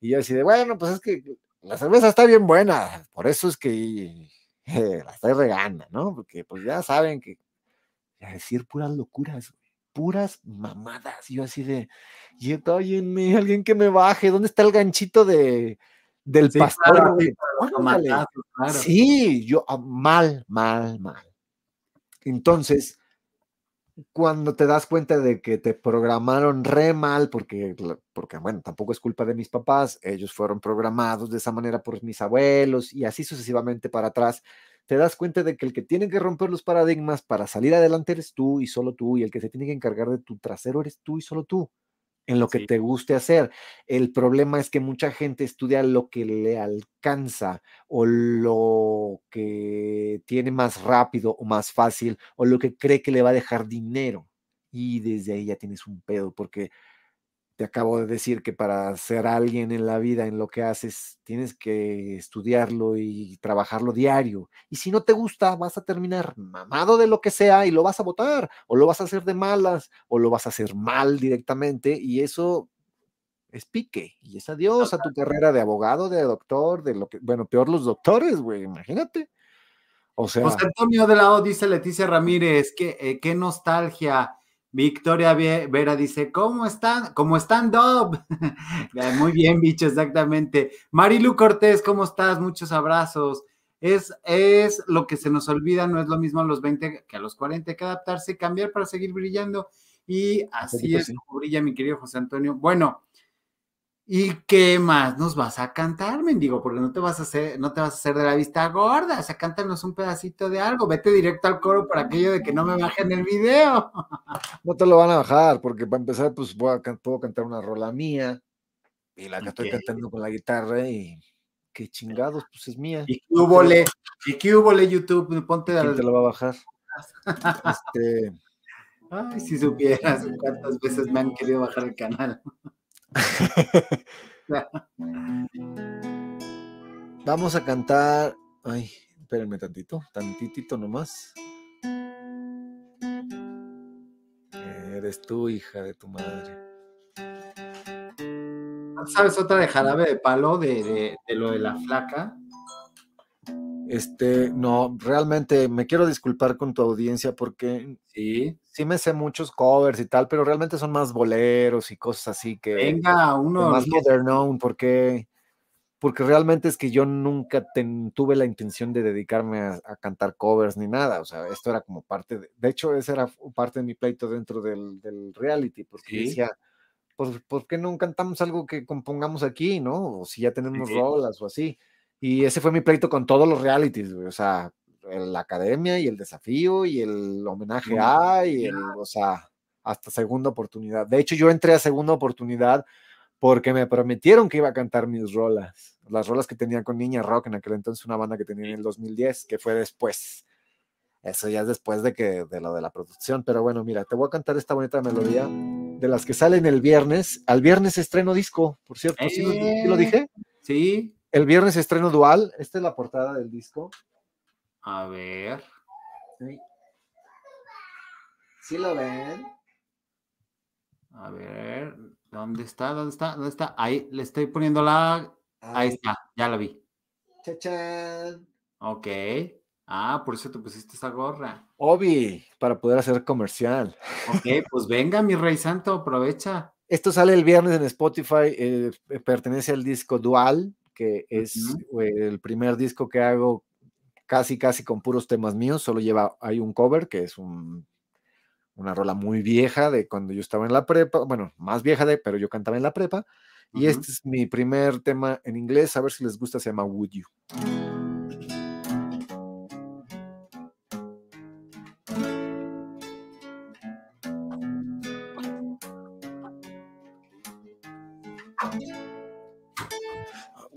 Speaker 3: y yo así de, bueno, pues es que la cerveza está bien buena, por eso es que eh, la estoy regando, ¿no? Porque pues ya saben que a decir puras locuras, güey, puras mamadas, y yo así de, y óyenme, alguien que me baje, ¿dónde está el ganchito de del
Speaker 1: Sí,
Speaker 3: pastor,
Speaker 1: claro, sí, claro.
Speaker 3: Yo ah, mal, mal, mal. Entonces, cuando te das cuenta de que te programaron re mal, porque, porque, bueno, tampoco es culpa de mis papás, ellos fueron programados de esa manera por mis abuelos y así sucesivamente para atrás, te das cuenta de que el que tiene que romper los paradigmas para salir adelante eres tú y solo tú, y el que se tiene que encargar de tu trasero eres tú y solo tú, en lo que
Speaker 1: Sí.
Speaker 3: te guste hacer. El problema es que mucha gente estudia lo que le alcanza o lo que tiene más rápido o más fácil o lo que cree que le va a dejar dinero. Y desde ahí ya tienes un pedo porque te acabo de decir que para ser alguien en la vida, en lo que haces, tienes que estudiarlo y trabajarlo diario. Y si no te gusta, vas a terminar mamado de lo que sea y lo vas a votar, o lo vas a hacer de malas, o lo vas a hacer mal directamente, y eso es pique, y es adiós a tu carrera de abogado, de doctor, de lo que, bueno, peor los doctores, güey, imagínate. O sea,
Speaker 1: José Antonio de la O dice Leticia Ramírez, que, eh, qué nostalgia. Victoria Ve- Vera dice, ¿cómo están? ¿Cómo están, Dob? Muy bien, bicho, exactamente. Marilu Cortés, ¿cómo estás? Muchos abrazos. Es, es lo que se nos olvida, no es lo mismo a los 20 que a los 40, hay que adaptarse y cambiar para seguir brillando. Y así es como brilla mi querido José Antonio. Bueno, ¿y qué más nos vas a cantar, mendigo? Porque no te vas a hacer, no te vas a hacer de la vista gorda, o sea, cántanos un pedacito de algo, vete directo al coro para aquello de que no me bajen el video.
Speaker 3: no te lo van a bajar, porque para empezar, pues voy a puedo cantar una rola mía, y la que estoy cantando con la guitarra, y qué chingados, pues es mía.
Speaker 1: Y qué hubole, y qué hubole YouTube, ponte
Speaker 3: ¿Quién
Speaker 1: al...
Speaker 3: te lo va a bajar? Este,
Speaker 1: Ay, si supieras cuántas veces me han querido bajar el canal.
Speaker 3: Vamos a cantar. Ay, espérenme tantito, tantitito nomás. Eres tú, hija de tu madre.
Speaker 1: ¿Sabes otra de jarabe de palo de, de- de lo de la flaca?
Speaker 3: Este, no, realmente me quiero disculpar con tu audiencia porque
Speaker 1: Sí.
Speaker 3: Sí me sé muchos covers y tal, pero realmente son más boleros y cosas así que
Speaker 1: Venga, uno.
Speaker 3: más modernón, porque porque realmente es que yo nunca ten- tuve la intención de dedicarme a, a cantar covers ni nada, o sea, esto era como parte de, de hecho, ese era parte de mi pleito dentro del, del reality, porque
Speaker 1: Sí.
Speaker 3: decía, ¿por, por qué no cantamos algo que compongamos aquí, no? O si ya tenemos
Speaker 1: Sí.
Speaker 3: rolas o así. Y ese fue mi pleito con todos los realities, güey, o sea, la academia y el desafío y el homenaje a y el, o sea, hasta segunda oportunidad. De hecho, yo entré a segunda oportunidad porque me prometieron que iba a cantar mis rolas, las rolas que tenía con Niña Rock en aquel entonces, una banda que tenía en el 2010, que fue después. Eso ya es después de que de lo de la producción, pero bueno, mira, te voy a cantar esta bonita melodía de las que salen el viernes. Al viernes estreno disco, por cierto, ¿sí lo, sí lo
Speaker 1: Eh.
Speaker 3: dije?
Speaker 1: Sí.
Speaker 3: El viernes estreno dual. Esta es la portada del disco.
Speaker 1: A ver.
Speaker 3: Sí. ¿Sí lo ven?
Speaker 1: A ver. ¿Dónde está? ¿Dónde está? ¿Dónde está? Ahí le estoy poniendo la. Ahí está, ya la vi.
Speaker 3: Chachán.
Speaker 1: Ok. Ah, por eso te pusiste esa gorra.
Speaker 3: Obi, para poder hacer comercial.
Speaker 1: Ok, pues venga, mi rey santo, aprovecha.
Speaker 3: Esto sale el viernes en Spotify, eh, pertenece al disco Dual, que es eh, el primer disco que hago casi, casi con puros temas míos, solo lleva, hay un cover, que es un, una rola muy vieja de cuando yo estaba en la prepa, bueno, más vieja de, pero yo cantaba en la prepa, y este es mi primer tema en inglés, a ver si les gusta, se llama Would You.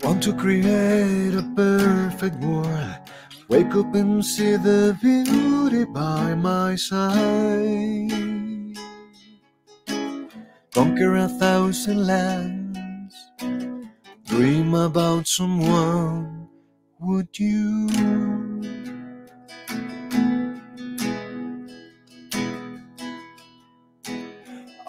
Speaker 3: Want to create a perfect world. Wake up and see the beauty by my side. Conquer a thousand lands. Dream about someone. Would you?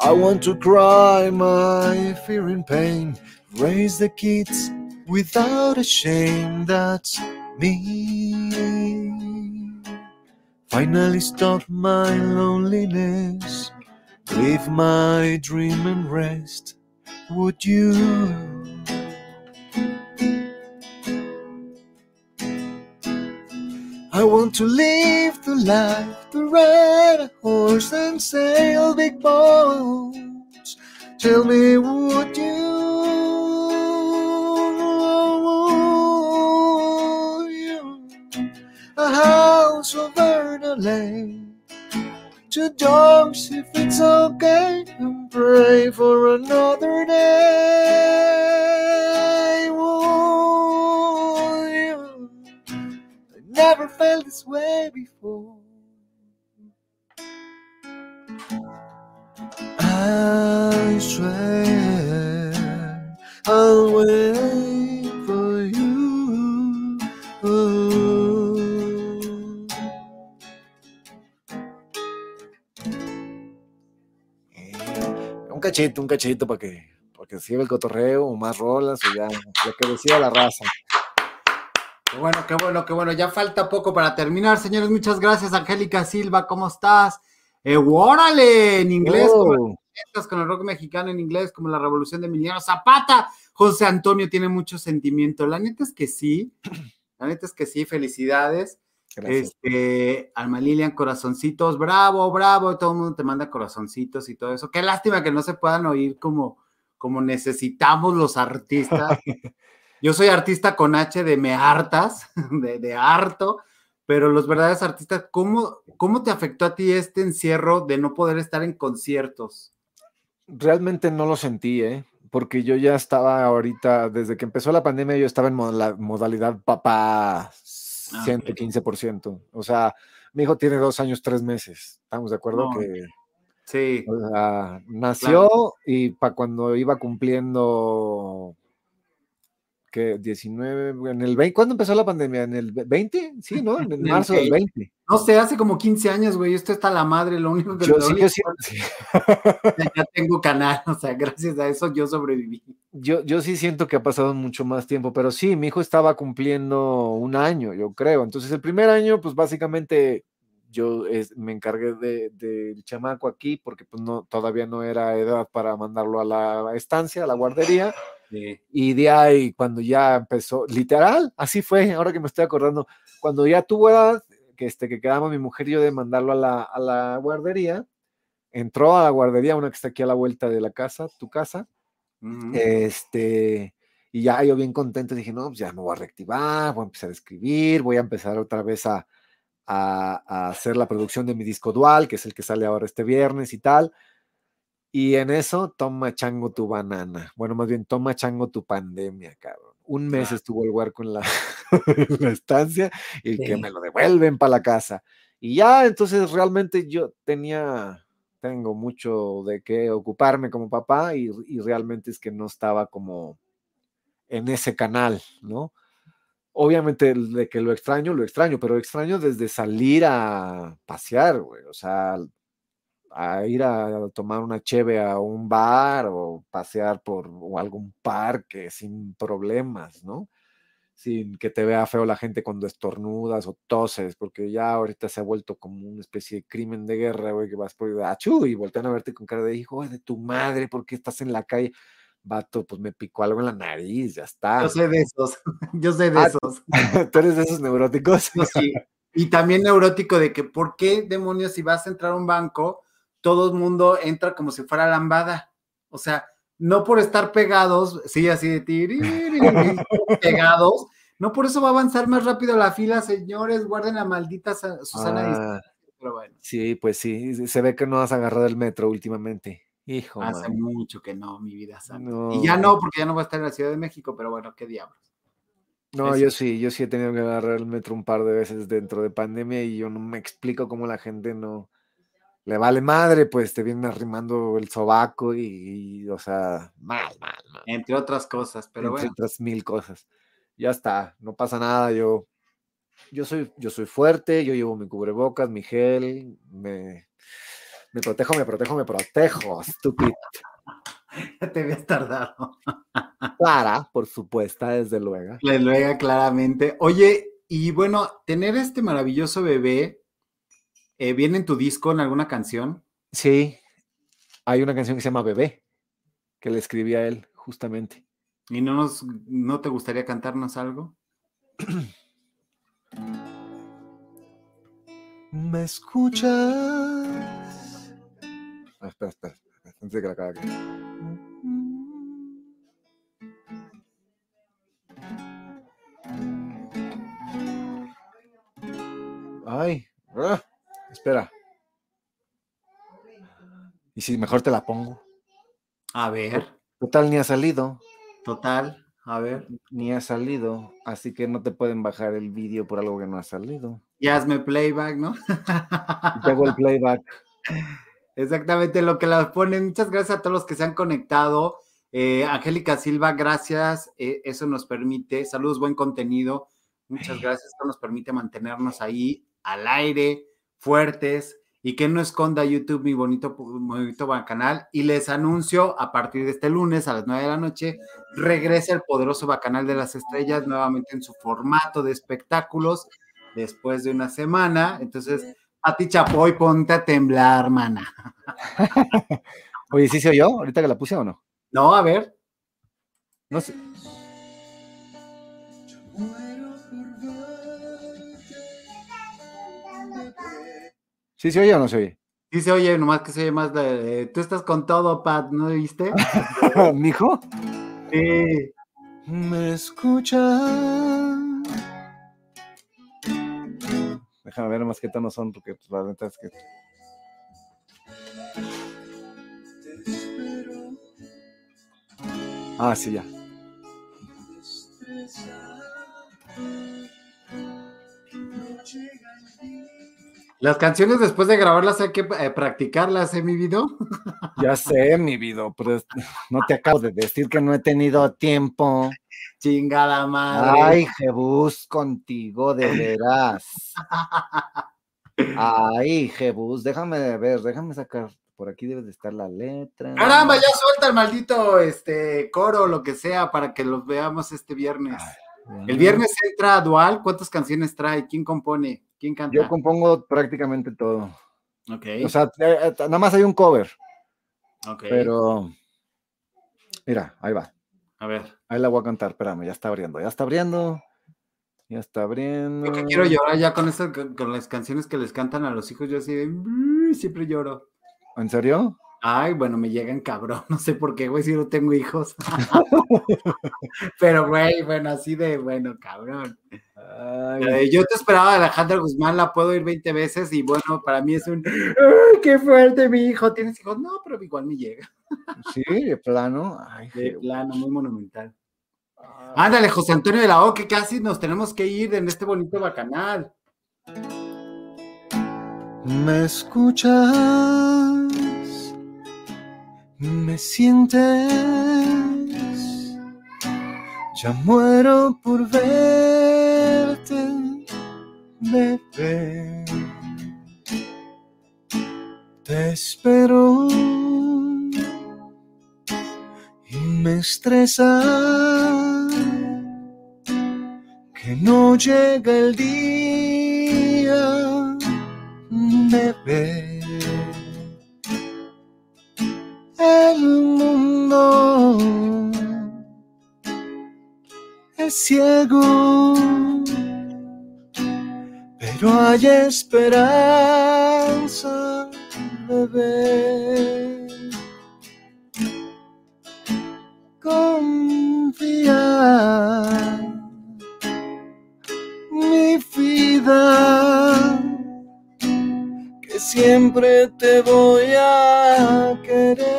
Speaker 3: I want to cry my fear and pain. Raise the kids without a shame. That's me. Finally stop my loneliness. leave my dream and rest. Would you? I want to live the life, to ride a horse and sail big boats. Tell me, would you? Lake. Two dogs, if it's okay, and pray for another day. Would you? I never felt this way before. I swear I'll wait cachito, un cachito para que, para que siga el cotorreo o más rolas o ya, lo que decida la raza.
Speaker 1: Qué bueno, qué bueno, qué bueno. Ya falta poco para terminar, señores. Muchas gracias, Angélica Silva. ¿Cómo estás? Eh, órale, en inglés, como
Speaker 3: Oh.
Speaker 1: estás con el rock mexicano en inglés, como la revolución de Emiliano Zapata. José Antonio tiene mucho sentimiento. La neta es que sí. La neta es que sí. Felicidades.
Speaker 3: Gracias.
Speaker 1: Este, Alma Lilian, corazoncitos, bravo, bravo. Todo el mundo te manda corazoncitos y todo eso. Qué lástima que no se puedan oír como, como necesitamos los artistas. Yo soy artista con H de me hartas, de, de harto, pero los verdaderos artistas, ¿cómo, ¿cómo te afectó a ti este encierro de no poder estar en conciertos?
Speaker 3: Realmente no lo sentí, ¿eh? Porque yo ya estaba ahorita, desde que empezó la pandemia, yo estaba en moda- modalidad papá
Speaker 1: Ah,
Speaker 3: 115%. O sea, mi hijo tiene dos años, tres meses. ¿Estamos de acuerdo?
Speaker 1: No,
Speaker 3: que
Speaker 1: Sí,
Speaker 3: o sea, nació y para cuando iba cumpliendo que 19, en el 20, ¿cuándo empezó la pandemia? ¿En el 20? Sí, ¿no? En
Speaker 1: En
Speaker 3: marzo del 20.
Speaker 1: no sé, hace como 15 años, güey, esto está la madre, lo único que
Speaker 3: Yo,
Speaker 1: lo
Speaker 3: sí, yo sí- sí.
Speaker 1: ya tengo canal, o sea, gracias a eso yo sobreviví.
Speaker 3: Yo, yo sí siento que ha pasado mucho más tiempo, pero sí, mi hijo estaba cumpliendo un año, yo creo. Entonces, el primer año, pues básicamente yo es- me encargué de- del chamaco aquí porque pues no, todavía no era edad para mandarlo a la estancia, a la guardería.
Speaker 1: Sí.
Speaker 3: Y de ahí, cuando ya empezó, literal, así fue, ahora que me estoy acordando, cuando ya tuvo edad, que, este, que quedamos mi mujer y yo de mandarlo a la, a la guardería, entró a la guardería, una que está aquí a la vuelta de la casa, tu casa, este, y ya yo bien contento dije, no, pues ya me voy a reactivar, voy a empezar a escribir, voy a empezar otra vez a, a- a hacer la producción de mi disco dual, que es el que sale ahora este viernes y tal. Y en eso, toma chango tu banana. Bueno, más bien, toma chango tu pandemia, cabrón. Un mes
Speaker 1: Claro.
Speaker 3: estuvo el huerco en la, en la estancia y que me lo devuelven para la casa. Y ya, entonces realmente yo tenía, tengo mucho de qué ocuparme como papá y, y realmente es que no estaba como en ese canal, ¿no? Obviamente de que lo extraño, lo extraño, pero extraño desde salir a pasear, güey, o sea, a ir a tomar una cheve a un bar o pasear por o algún parque sin problemas, ¿no? Sin que te vea feo la gente cuando estornudas o toses, porque ya ahorita se ha vuelto como una especie de crimen de guerra, güey, que vas por ahí, achú, y voltean a verte con cara de hijo de tu madre, ¿por qué estás en la calle? Vato, pues me picó algo en la nariz, ya está.
Speaker 1: Yo sé de esos, yo sé de
Speaker 3: Ah,
Speaker 1: esos.
Speaker 3: ¿Tú eres de esos neuróticos?
Speaker 1: Sí. Y también neurótico de que, ¿por qué demonios si vas a entrar a un banco, todo el mundo entra como si fuera lambada? O sea, no por estar pegados, sí, así de tiririri, pegados, no por eso va a avanzar más rápido la fila, señores, guarden la maldita sa- Susana
Speaker 3: Ah,
Speaker 1: distancia, pero bueno,
Speaker 3: sí, pues sí, se ve que no has agarrado el metro últimamente. Hijo,
Speaker 1: hace
Speaker 3: man.
Speaker 1: mucho que no, mi vida santa.
Speaker 3: No.
Speaker 1: Y ya no, porque ya no va a estar en la Ciudad de México, pero bueno, qué diablos.
Speaker 3: No,
Speaker 1: Eso.
Speaker 3: yo sí, yo sí he tenido que agarrar el metro un par de veces dentro de pandemia y yo no me explico cómo la gente no le vale madre, pues te vienen arrimando el sobaco y, y, o sea, mal, mal, mal.
Speaker 1: Entre otras cosas, pero
Speaker 3: entre
Speaker 1: bueno.
Speaker 3: otras mil cosas. Ya está, no pasa nada, yo, yo soy, yo soy fuerte, yo llevo mi cubrebocas, mi gel, me, me protejo, me protejo, me protejo, estúpido.
Speaker 1: Ya te habías tardado.
Speaker 3: Clara, por supuesto, desde luego.
Speaker 1: Le luega claramente. Oye, y bueno, tener este maravilloso bebé, eh, ¿viene en tu disco en alguna canción?
Speaker 3: Sí, hay una canción que se llama Bebé, que le escribí a él, justamente.
Speaker 1: ¿Y no, nos, no te gustaría cantarnos algo?
Speaker 3: ¿Me escuchas? Ah, espera, espera, espera, antes de que la aquí. Ay, ah, espera. Y si mejor te la pongo.
Speaker 1: A ver,
Speaker 3: Total, ni ha salido,
Speaker 1: total, a ver.
Speaker 3: ni ha salido, así que no te pueden bajar el vídeo por algo que no ha salido.
Speaker 1: Y hazme playback, ¿no?
Speaker 3: Y te hago el playback.
Speaker 1: Exactamente lo que las ponen. Muchas gracias a todos los que se han conectado. Eh, Angélica Silva, gracias. Eh, eso nos permite, saludos, buen contenido. Muchas gracias. Esto nos permite mantenernos ahí al aire, fuertes y que no esconda YouTube mi bonito, mi bonito bacanal. Y les anuncio a partir de este lunes a las 9 de la noche, regresa el poderoso bacanal de las estrellas nuevamente en su formato de espectáculos después de una semana. Entonces, Pati Chapoy, ponte a temblar, mana.
Speaker 3: Oye, ¿sí se oyó ahorita que la puse o no?
Speaker 1: No, a ver.
Speaker 3: No sé. ¿Sí se oye o no se oye?
Speaker 1: Sí se oye, nomás que se oye más de... Tú estás con todo, Pat, ¿no viste?
Speaker 3: ¿Mijo?
Speaker 1: Sí.
Speaker 3: ¿Me escuchas? Déjame ver más qué tonos son, porque pues, la neta es que... Ah, sí, ya.
Speaker 1: Las canciones después de grabarlas hay que eh, practicarlas, ¿eh, mi video?
Speaker 3: Ya sé, mi vida, pero no te acabo de decir que no he tenido tiempo.
Speaker 1: Chingada madre.
Speaker 3: Ay, Jebus, contigo, de veras. Ay, Jebus, déjame ver, déjame sacar. Por aquí debe de estar la letra.
Speaker 1: Caramba, ya suelta el maldito este coro, lo que sea, para que los veamos este viernes. El viernes entra Dual, ¿cuántas canciones trae? ¿Quién compone? ¿Quién canta?
Speaker 3: Yo compongo prácticamente todo.
Speaker 1: Ok,
Speaker 3: O sea, eh, eh, nada más hay un cover,
Speaker 1: ok.
Speaker 3: pero. Mira, ahí va.
Speaker 1: A ver.
Speaker 3: Ahí la voy a cantar, espérame, ya está abriendo, ya está abriendo. Ya está abriendo.
Speaker 1: Yo que quiero llorar ya con eso, con, con las canciones que les cantan a los hijos, yo así de, "Mm", siempre lloro.
Speaker 3: ¿En serio?
Speaker 1: Ay, bueno, me llegan cabrón, no sé por qué, güey, si no tengo hijos. Pero, güey, bueno, así de, bueno, cabrón.
Speaker 3: Ay,
Speaker 1: Eh, yo te esperaba de Alejandra Guzmán, la puedo ir 20 veces y bueno, para mí es un, ¡ay, qué fuerte mi hijo! ¿Tienes hijos? No, pero igual me llega.
Speaker 3: sí, de plano. Ay,
Speaker 1: De
Speaker 3: qué-
Speaker 1: plano, muy monumental.
Speaker 3: ay.
Speaker 1: Ándale, José Antonio de la O, que casi nos tenemos que ir en este bonito bacanal.
Speaker 3: ¿Me escuchas? ¿Me sientes? Ya muero por verte, bebé. Te espero y me estresa que no llega el día bebé. Ciego, pero hay esperanza, bebé. Confía, mi vida que siempre te voy a querer.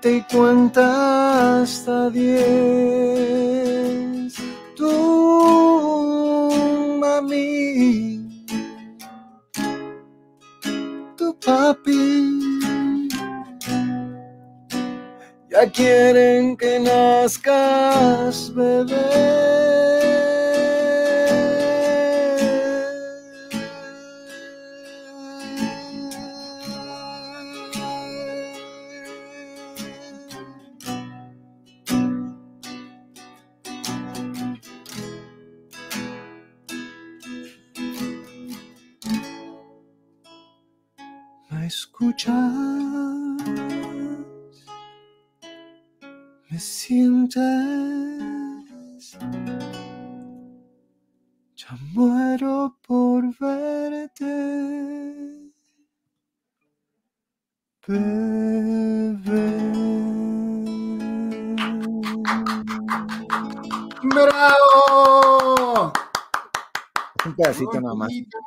Speaker 3: Escóndete y cuenta hasta diez. Tú, mami, tu papi. Ya quieren que nazcas, bebé.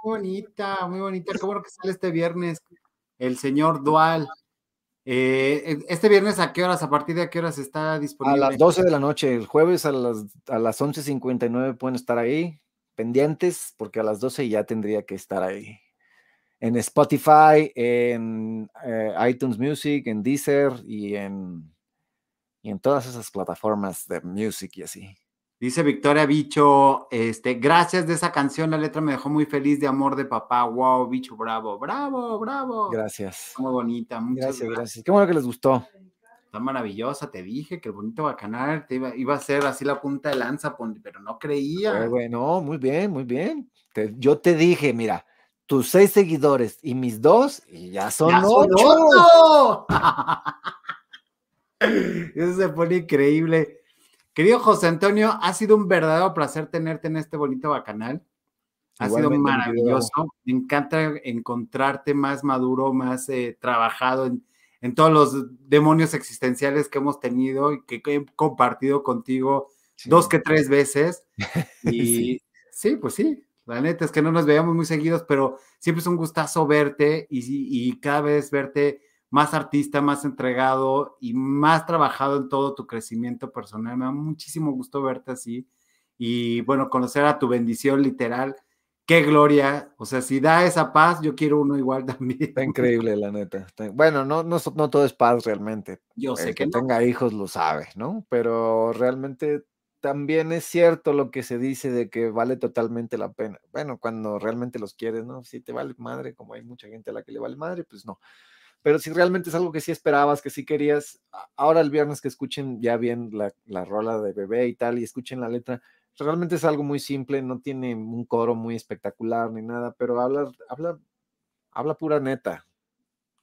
Speaker 1: Bonita, muy bonita. Qué bueno que sale este viernes el señor Dual. Eh, este viernes, ¿a qué horas? ¿A partir de qué horas está
Speaker 3: A
Speaker 1: disponible?
Speaker 3: las 12 de la noche, el jueves a las, a las 11.59 pueden estar ahí, pendientes, porque a las 12 ya tendría que estar ahí. En Spotify, en eh, iTunes Music, en Deezer y en, y en todas esas plataformas de music y así.
Speaker 1: Dice Victoria Bicho, este, gracias de esa canción, la letra me dejó muy feliz de amor de papá. Wow, Bicho, bravo, bravo, bravo.
Speaker 3: Gracias.
Speaker 1: Muy bonita, muchas
Speaker 3: Gracias,
Speaker 1: gracias.
Speaker 3: gracias. Qué bueno que les gustó.
Speaker 1: Está maravillosa, te dije que el bonito bacanal te iba, iba a ser así la punta de lanza, pero no creía.
Speaker 3: Pero bueno, muy bien, muy bien. Te- yo te dije, mira, tus seis seguidores y mis dos, y ya son
Speaker 1: ¡Ya son
Speaker 3: ocho.
Speaker 1: ocho! Eso se pone increíble. Querido José Antonio, ha sido un verdadero placer tenerte en este bonito bacanal. Ha sido
Speaker 3: Igualmente,
Speaker 1: maravilloso. Me encanta encontrarte más maduro, más eh, trabajado en, en todos los demonios existenciales que hemos tenido y que he compartido contigo
Speaker 3: Sí.
Speaker 1: dos que tres veces. Y
Speaker 3: Sí.
Speaker 1: sí. pues sí, la neta es que no nos veíamos muy seguidos, pero siempre es un gustazo verte y, y cada vez verte más artista, más entregado y más trabajado en todo tu crecimiento personal. Me da muchísimo gusto verte así y bueno, conocer a tu bendición literal, qué gloria. O sea, si da esa paz, yo quiero uno igual también.
Speaker 3: Está increíble, la neta. Bueno, no, no, no todo es paz realmente.
Speaker 1: Yo sé
Speaker 3: El
Speaker 1: que
Speaker 3: que
Speaker 1: no.
Speaker 3: tenga hijos lo sabe, ¿no? Pero realmente también es cierto lo que se dice de que vale totalmente la pena. Bueno, cuando realmente los quieres, ¿no? Si te vale madre, como hay mucha gente a la que le vale madre, pues no. Pero si realmente es algo que sí esperabas, que sí querías, ahora el viernes que escuchen ya bien la, la rola de bebé y tal, y escuchen la letra, realmente es algo muy simple, no tiene un coro muy espectacular ni nada, pero habla, habla, habla pura neta.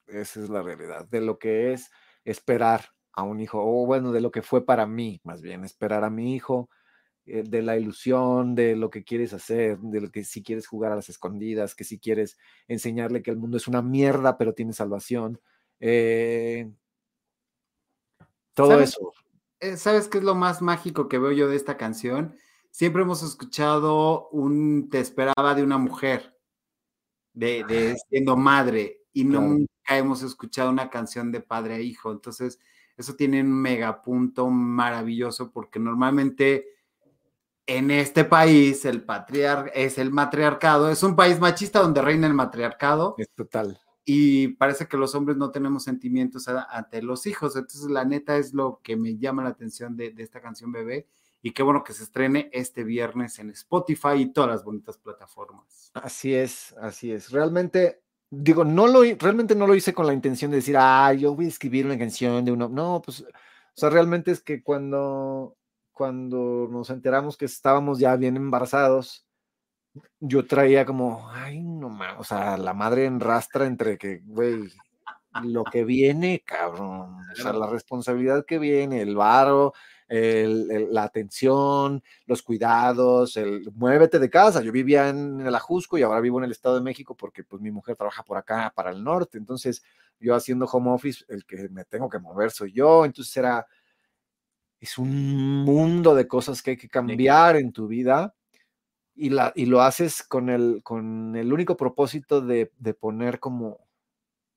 Speaker 3: Esa es la realidad, de lo que es esperar a un hijo, o bueno, de lo que fue para mí, más bien, esperar a mi hijo, eh, de la ilusión, de lo que quieres hacer, de lo que si quieres jugar a las escondidas, que si quieres enseñarle que el mundo es una mierda, pero tiene salvación. eh, todo
Speaker 1: ¿Sabes?
Speaker 3: eso.
Speaker 1: Eh, ¿Sabes qué es lo más mágico que veo yo de esta canción? Siempre hemos escuchado un te esperaba de una mujer, de, de siendo madre, y
Speaker 3: Claro.
Speaker 1: nunca hemos escuchado una canción de padre a hijo. Entonces, eso tiene un megapunto maravilloso porque normalmente en este país el patriar es el matriarcado, es un país machista donde reina el matriarcado
Speaker 3: Es total.
Speaker 1: y parece que los hombres no tenemos sentimientos ante los hijos. Entonces, la neta es lo que me llama la atención de, de esta canción Bebé. Y qué bueno que se estrene este viernes en Spotify y todas las bonitas plataformas.
Speaker 3: Así es, así es. Realmente, digo, no lo, realmente no lo hice con la intención de decir, ah, yo voy a escribir una canción de uno. No, pues, o sea, realmente es que cuando, cuando nos enteramos que estábamos ya bien embarazados, yo traía como, ay, no mames, o sea, la madre en rastra entre que, güey, lo que viene, cabrón, o sea, la responsabilidad que viene, el varo, el- el- la atención, los cuidados, el muévete de casa. Yo vivía en el Ajusco y ahora vivo en el Estado de México porque pues mi mujer trabaja por acá, para el norte. Entonces, yo haciendo home office, el que me tengo que mover soy yo. Entonces era, es un mundo de cosas que hay que cambiar en tu vida y, la, y lo haces con el, con el único propósito de, de poner como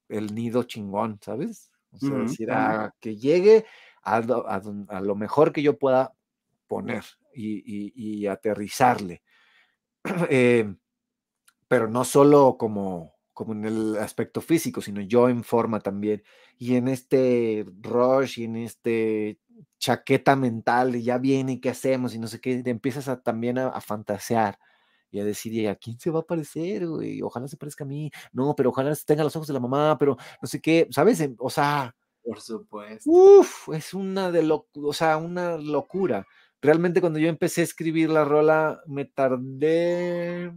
Speaker 3: el nido chingón, ¿sabes? O sea,
Speaker 1: Ujú,
Speaker 3: decir,
Speaker 1: ujú.
Speaker 3: "Ah, que llegue a, a a lo mejor que yo pueda poner y, y- y aterrizarle. Eh, pero no solo como, como en el aspecto físico, sino yo en forma también. Y en este rush y en este chaqueta mental ya viene, ¿qué hacemos? Y no sé qué, te empiezas a, también a, a fantasear y a decir, ¿y a quién se va a parecer, güey? Ojalá se parezca a mí. No, pero ojalá tenga los ojos de la mamá, pero no sé qué, ¿sabes? Em, O sea,
Speaker 1: Por supuesto.
Speaker 3: Uf, es una de lo, o sea, una locura. Realmente cuando yo empecé a escribir la rola me tardé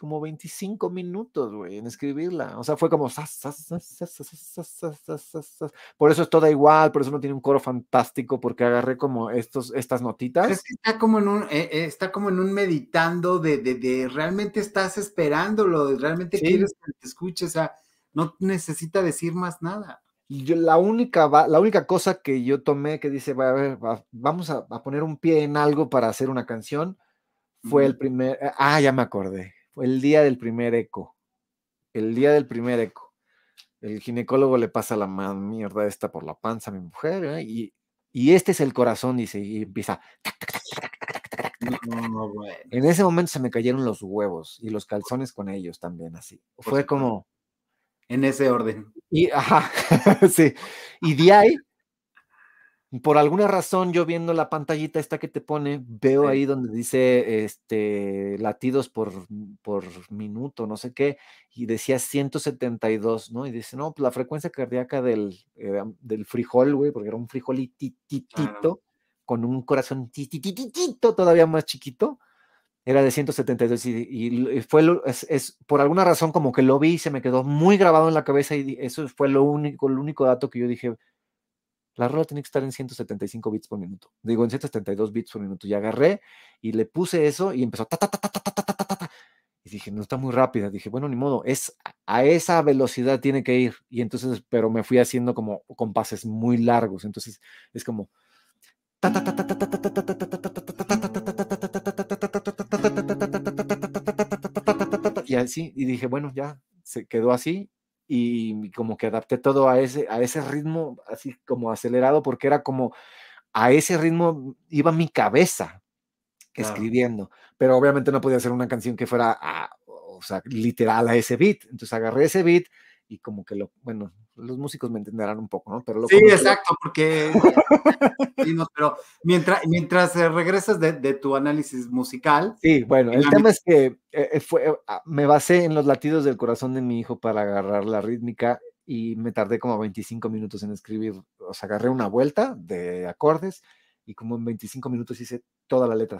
Speaker 3: como 25 minutos, güey, en escribirla. O sea, fue como... Por eso es toda igual, por eso no tiene un coro fantástico, porque agarré como estos, estas notitas.
Speaker 1: Es que está como en un, está como en un meditando de, de, de realmente estás esperándolo, realmente quieres que te escuche, o sea, no necesita decir más nada.
Speaker 3: Yo, la, única, la única cosa que yo tomé que dice, va, a ver, vamos a, poner un pie en algo para hacer una canción, fue el primer, ah, ya me acordé, fue el día del primer eco, el día del primer eco. El ginecólogo le pasa la mierda esta por la panza a mi mujer, ¿eh? y, y este es el corazón, dice, y empieza.
Speaker 1: No.
Speaker 3: En ese momento se me cayeron los huevos y los calzones con ellos también, así. Fue como,
Speaker 1: En ese orden.
Speaker 3: y, ajá, sí. Y de ahí, por alguna razón, yo viendo la pantallita esta que te pone, veo
Speaker 1: Sí.
Speaker 3: ahí donde dice este latidos por, por minuto, no sé qué, y decía 172, ¿no? Y dice, no, pues la frecuencia cardíaca del, eh, del frijol, güey, porque era un frijolititito, con un corazón titititito todavía más chiquito, era de 172 y, y- y fue lo- es, es- por alguna razón como que lo vi y se me quedó muy grabado en la cabeza y eso fue lo único, el único dato que yo dije, la rola tiene que estar en 175 bits por minuto, digo en 172 bits por minuto y agarré y le puse eso y empezó y dije, no está muy rápida, dije, bueno, ni modo, es a esa velocidad tiene que ir y entonces, pero me fui haciendo como compases muy largos, entonces es como y así, y dije, bueno, ya se quedó así, y como que adapté todo a ese, a ese ritmo, así como acelerado, porque era como a ese ritmo iba mi cabeza
Speaker 1: Claro.
Speaker 3: escribiendo, pero obviamente no podía hacer una canción que fuera, a- o sea, literal a ese beat. Entonces agarré ese beat y como que lo, bueno, los músicos me entenderán un poco, ¿no? Pero lo,
Speaker 1: Sí,
Speaker 3: lo-
Speaker 1: exacto, porque sí, no, pero mientras, mientras eh, regresas de, de tu análisis musical,
Speaker 3: Sí, bueno, el tema es que eh, eh, fue, ah, me basé en los latidos del corazón de mi hijo para agarrar la rítmica y me tardé como 25 minutos en escribir, o sea, agarré una vuelta de acordes y como en 25 minutos hice toda la letra.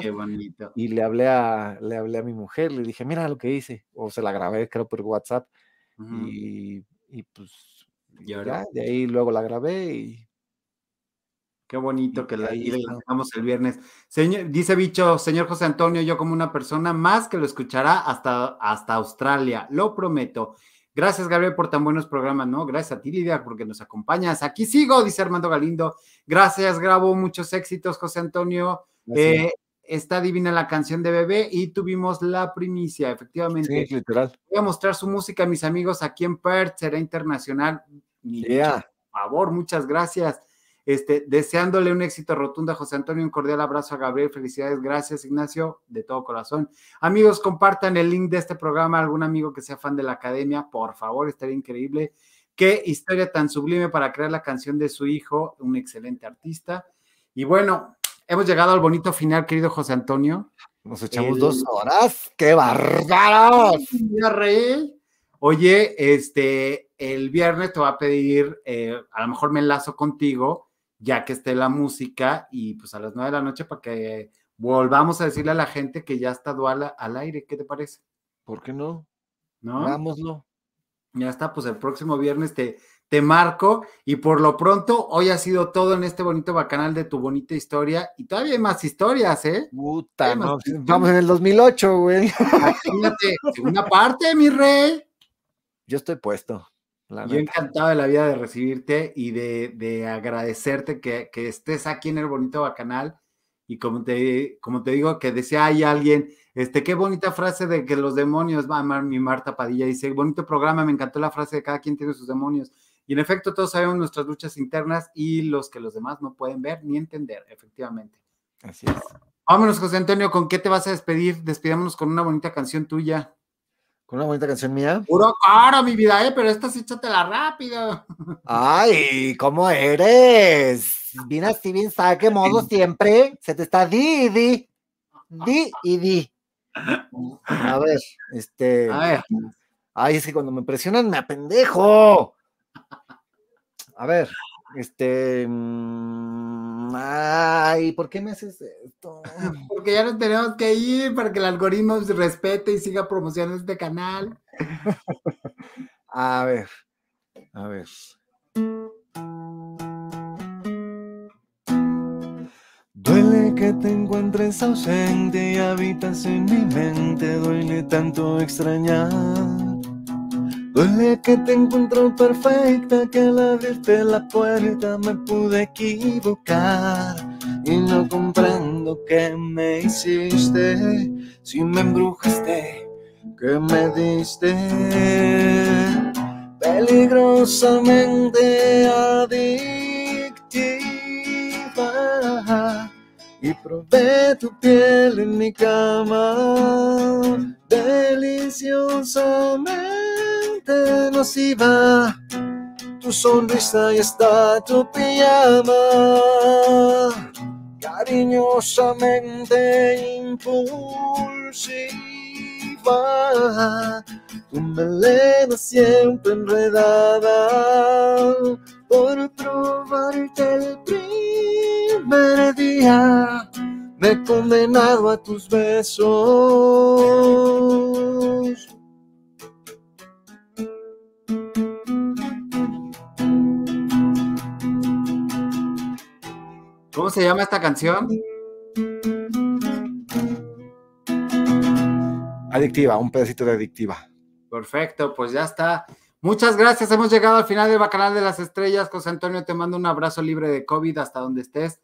Speaker 1: Qué bonito.
Speaker 3: Y le hablé a, le hablé a mi mujer, le dije, mira lo que hice, o se la grabé, creo, por WhatsApp,
Speaker 1: uh -huh.
Speaker 3: y, y, pues,
Speaker 1: ¿Y ahora?
Speaker 3: Ya, de ahí luego la grabé y...
Speaker 1: Qué bonito que la,
Speaker 3: ahí,
Speaker 1: la el viernes. Señor, dice Bicho, señor José Antonio, yo como una persona más que lo escuchará hasta, hasta Australia, lo prometo. Gracias, Gabriel, por tan buenos programas, ¿no? Gracias a ti, Lidia, porque nos acompañas. Aquí sigo, dice Armando Galindo. Gracias, Grabo, muchos éxitos, José Antonio. Eh, está divina la canción de bebé y tuvimos la primicia, efectivamente.
Speaker 3: sí, literal.
Speaker 1: Voy a mostrar su música a mis amigos aquí en Perth, será internacional.
Speaker 3: Yeah.
Speaker 1: por favor, muchas gracias. Este, deseándole un éxito rotundo a José Antonio, un cordial abrazo a Gabriel, felicidades, gracias Ignacio, de todo corazón. Amigos, compartan el link de este programa a algún amigo que sea fan de la academia, por favor, estaría increíble. Qué historia tan sublime para crear la canción de su hijo, un excelente artista. Y bueno, hemos llegado al bonito final, querido José Antonio.
Speaker 3: Nos echamos
Speaker 1: El-
Speaker 3: dos horas. ¡Qué bárbaros!
Speaker 1: Oye, este, el viernes te voy a pedir, eh, a lo mejor me enlazo contigo, ya que esté la música, y pues a las nueve de la noche para que volvamos a decirle a la gente que ya está dual al aire. ¿Qué te parece?
Speaker 3: ¿Por qué no?
Speaker 1: ¿No?
Speaker 3: Hagámoslo.
Speaker 1: Ya está, pues el próximo viernes te, te marco, y por lo pronto, hoy ha sido todo en este bonito bacanal de tu bonita historia, y todavía hay más historias, ¿eh?
Speaker 3: Puta, no, Vamos en el 2008, güey.
Speaker 1: Imagínate, segunda parte, mi rey.
Speaker 3: Yo estoy puesto. La
Speaker 1: Yo encantado de la vida de recibirte y de, de agradecerte que, que estés aquí en el bonito bacanal. Y como te, como te digo, que decía hay alguien, este, qué bonita frase de que los demonios, va a mi Marta Padilla, dice, bonito programa, me encantó la frase de cada quien tiene sus demonios. Y en efecto, todos sabemos nuestras luchas internas y los que los demás no pueden ver ni entender, efectivamente.
Speaker 3: Así es.
Speaker 1: Vámonos, José Antonio, ¿con qué te vas a despedir? Despidámonos con una bonita canción tuya.
Speaker 3: Con una bonita canción mía.
Speaker 1: Puro caro, mi vida, ¿eh? Pero esta sí échatela rápido.
Speaker 3: Ay, ¿cómo eres? Bien así, bien saque modo siempre. Se te está di y di. Di y di. A ver, este.
Speaker 1: A ver.
Speaker 3: Ay, es que cuando me presionan me apendejo. A ver, este. mm, Ay, ¿por qué me haces esto?
Speaker 1: Porque ya nos tenemos que ir para que el algoritmo se respete y siga promocionando este canal.
Speaker 3: A ver, a ver. Duele que te encuentres ausente y habitas en mi mente, duele tanto extrañar. Duele que te encuentro perfecta, que al abrirte la puerta me pude equivocar. Y no comprendo qué me hiciste, si me embrujaste, que me diste. Peligrosamente adictiva. Y probé tu piel en mi cama deliciosamente nociva tu sonrisa y está tu pijama cariñosamente impulsiva tu melena siempre enredada por probarte el primer día. Me he condenado a tus besos.
Speaker 1: ¿Cómo se llama esta canción?
Speaker 3: Adictiva, un pedacito de adictiva.
Speaker 1: Perfecto, pues ya está. Muchas gracias. Hemos llegado al final del Bacanal de las Estrellas. José Antonio, te mando un abrazo libre de COVID hasta donde estés.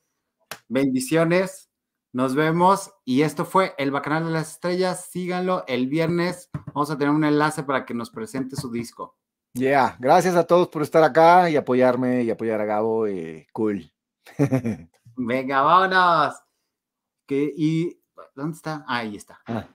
Speaker 1: Bendiciones. Nos vemos. Y esto fue el Bacanal de las Estrellas. Síganlo el viernes. Vamos a tener un enlace para que nos presente su disco.
Speaker 3: Yeah, gracias a todos por estar acá y apoyarme y apoyar a Gabo. eh, cool.
Speaker 1: Venga, vámonos. Que y, ¿dónde está? Ahí está.
Speaker 3: Ah.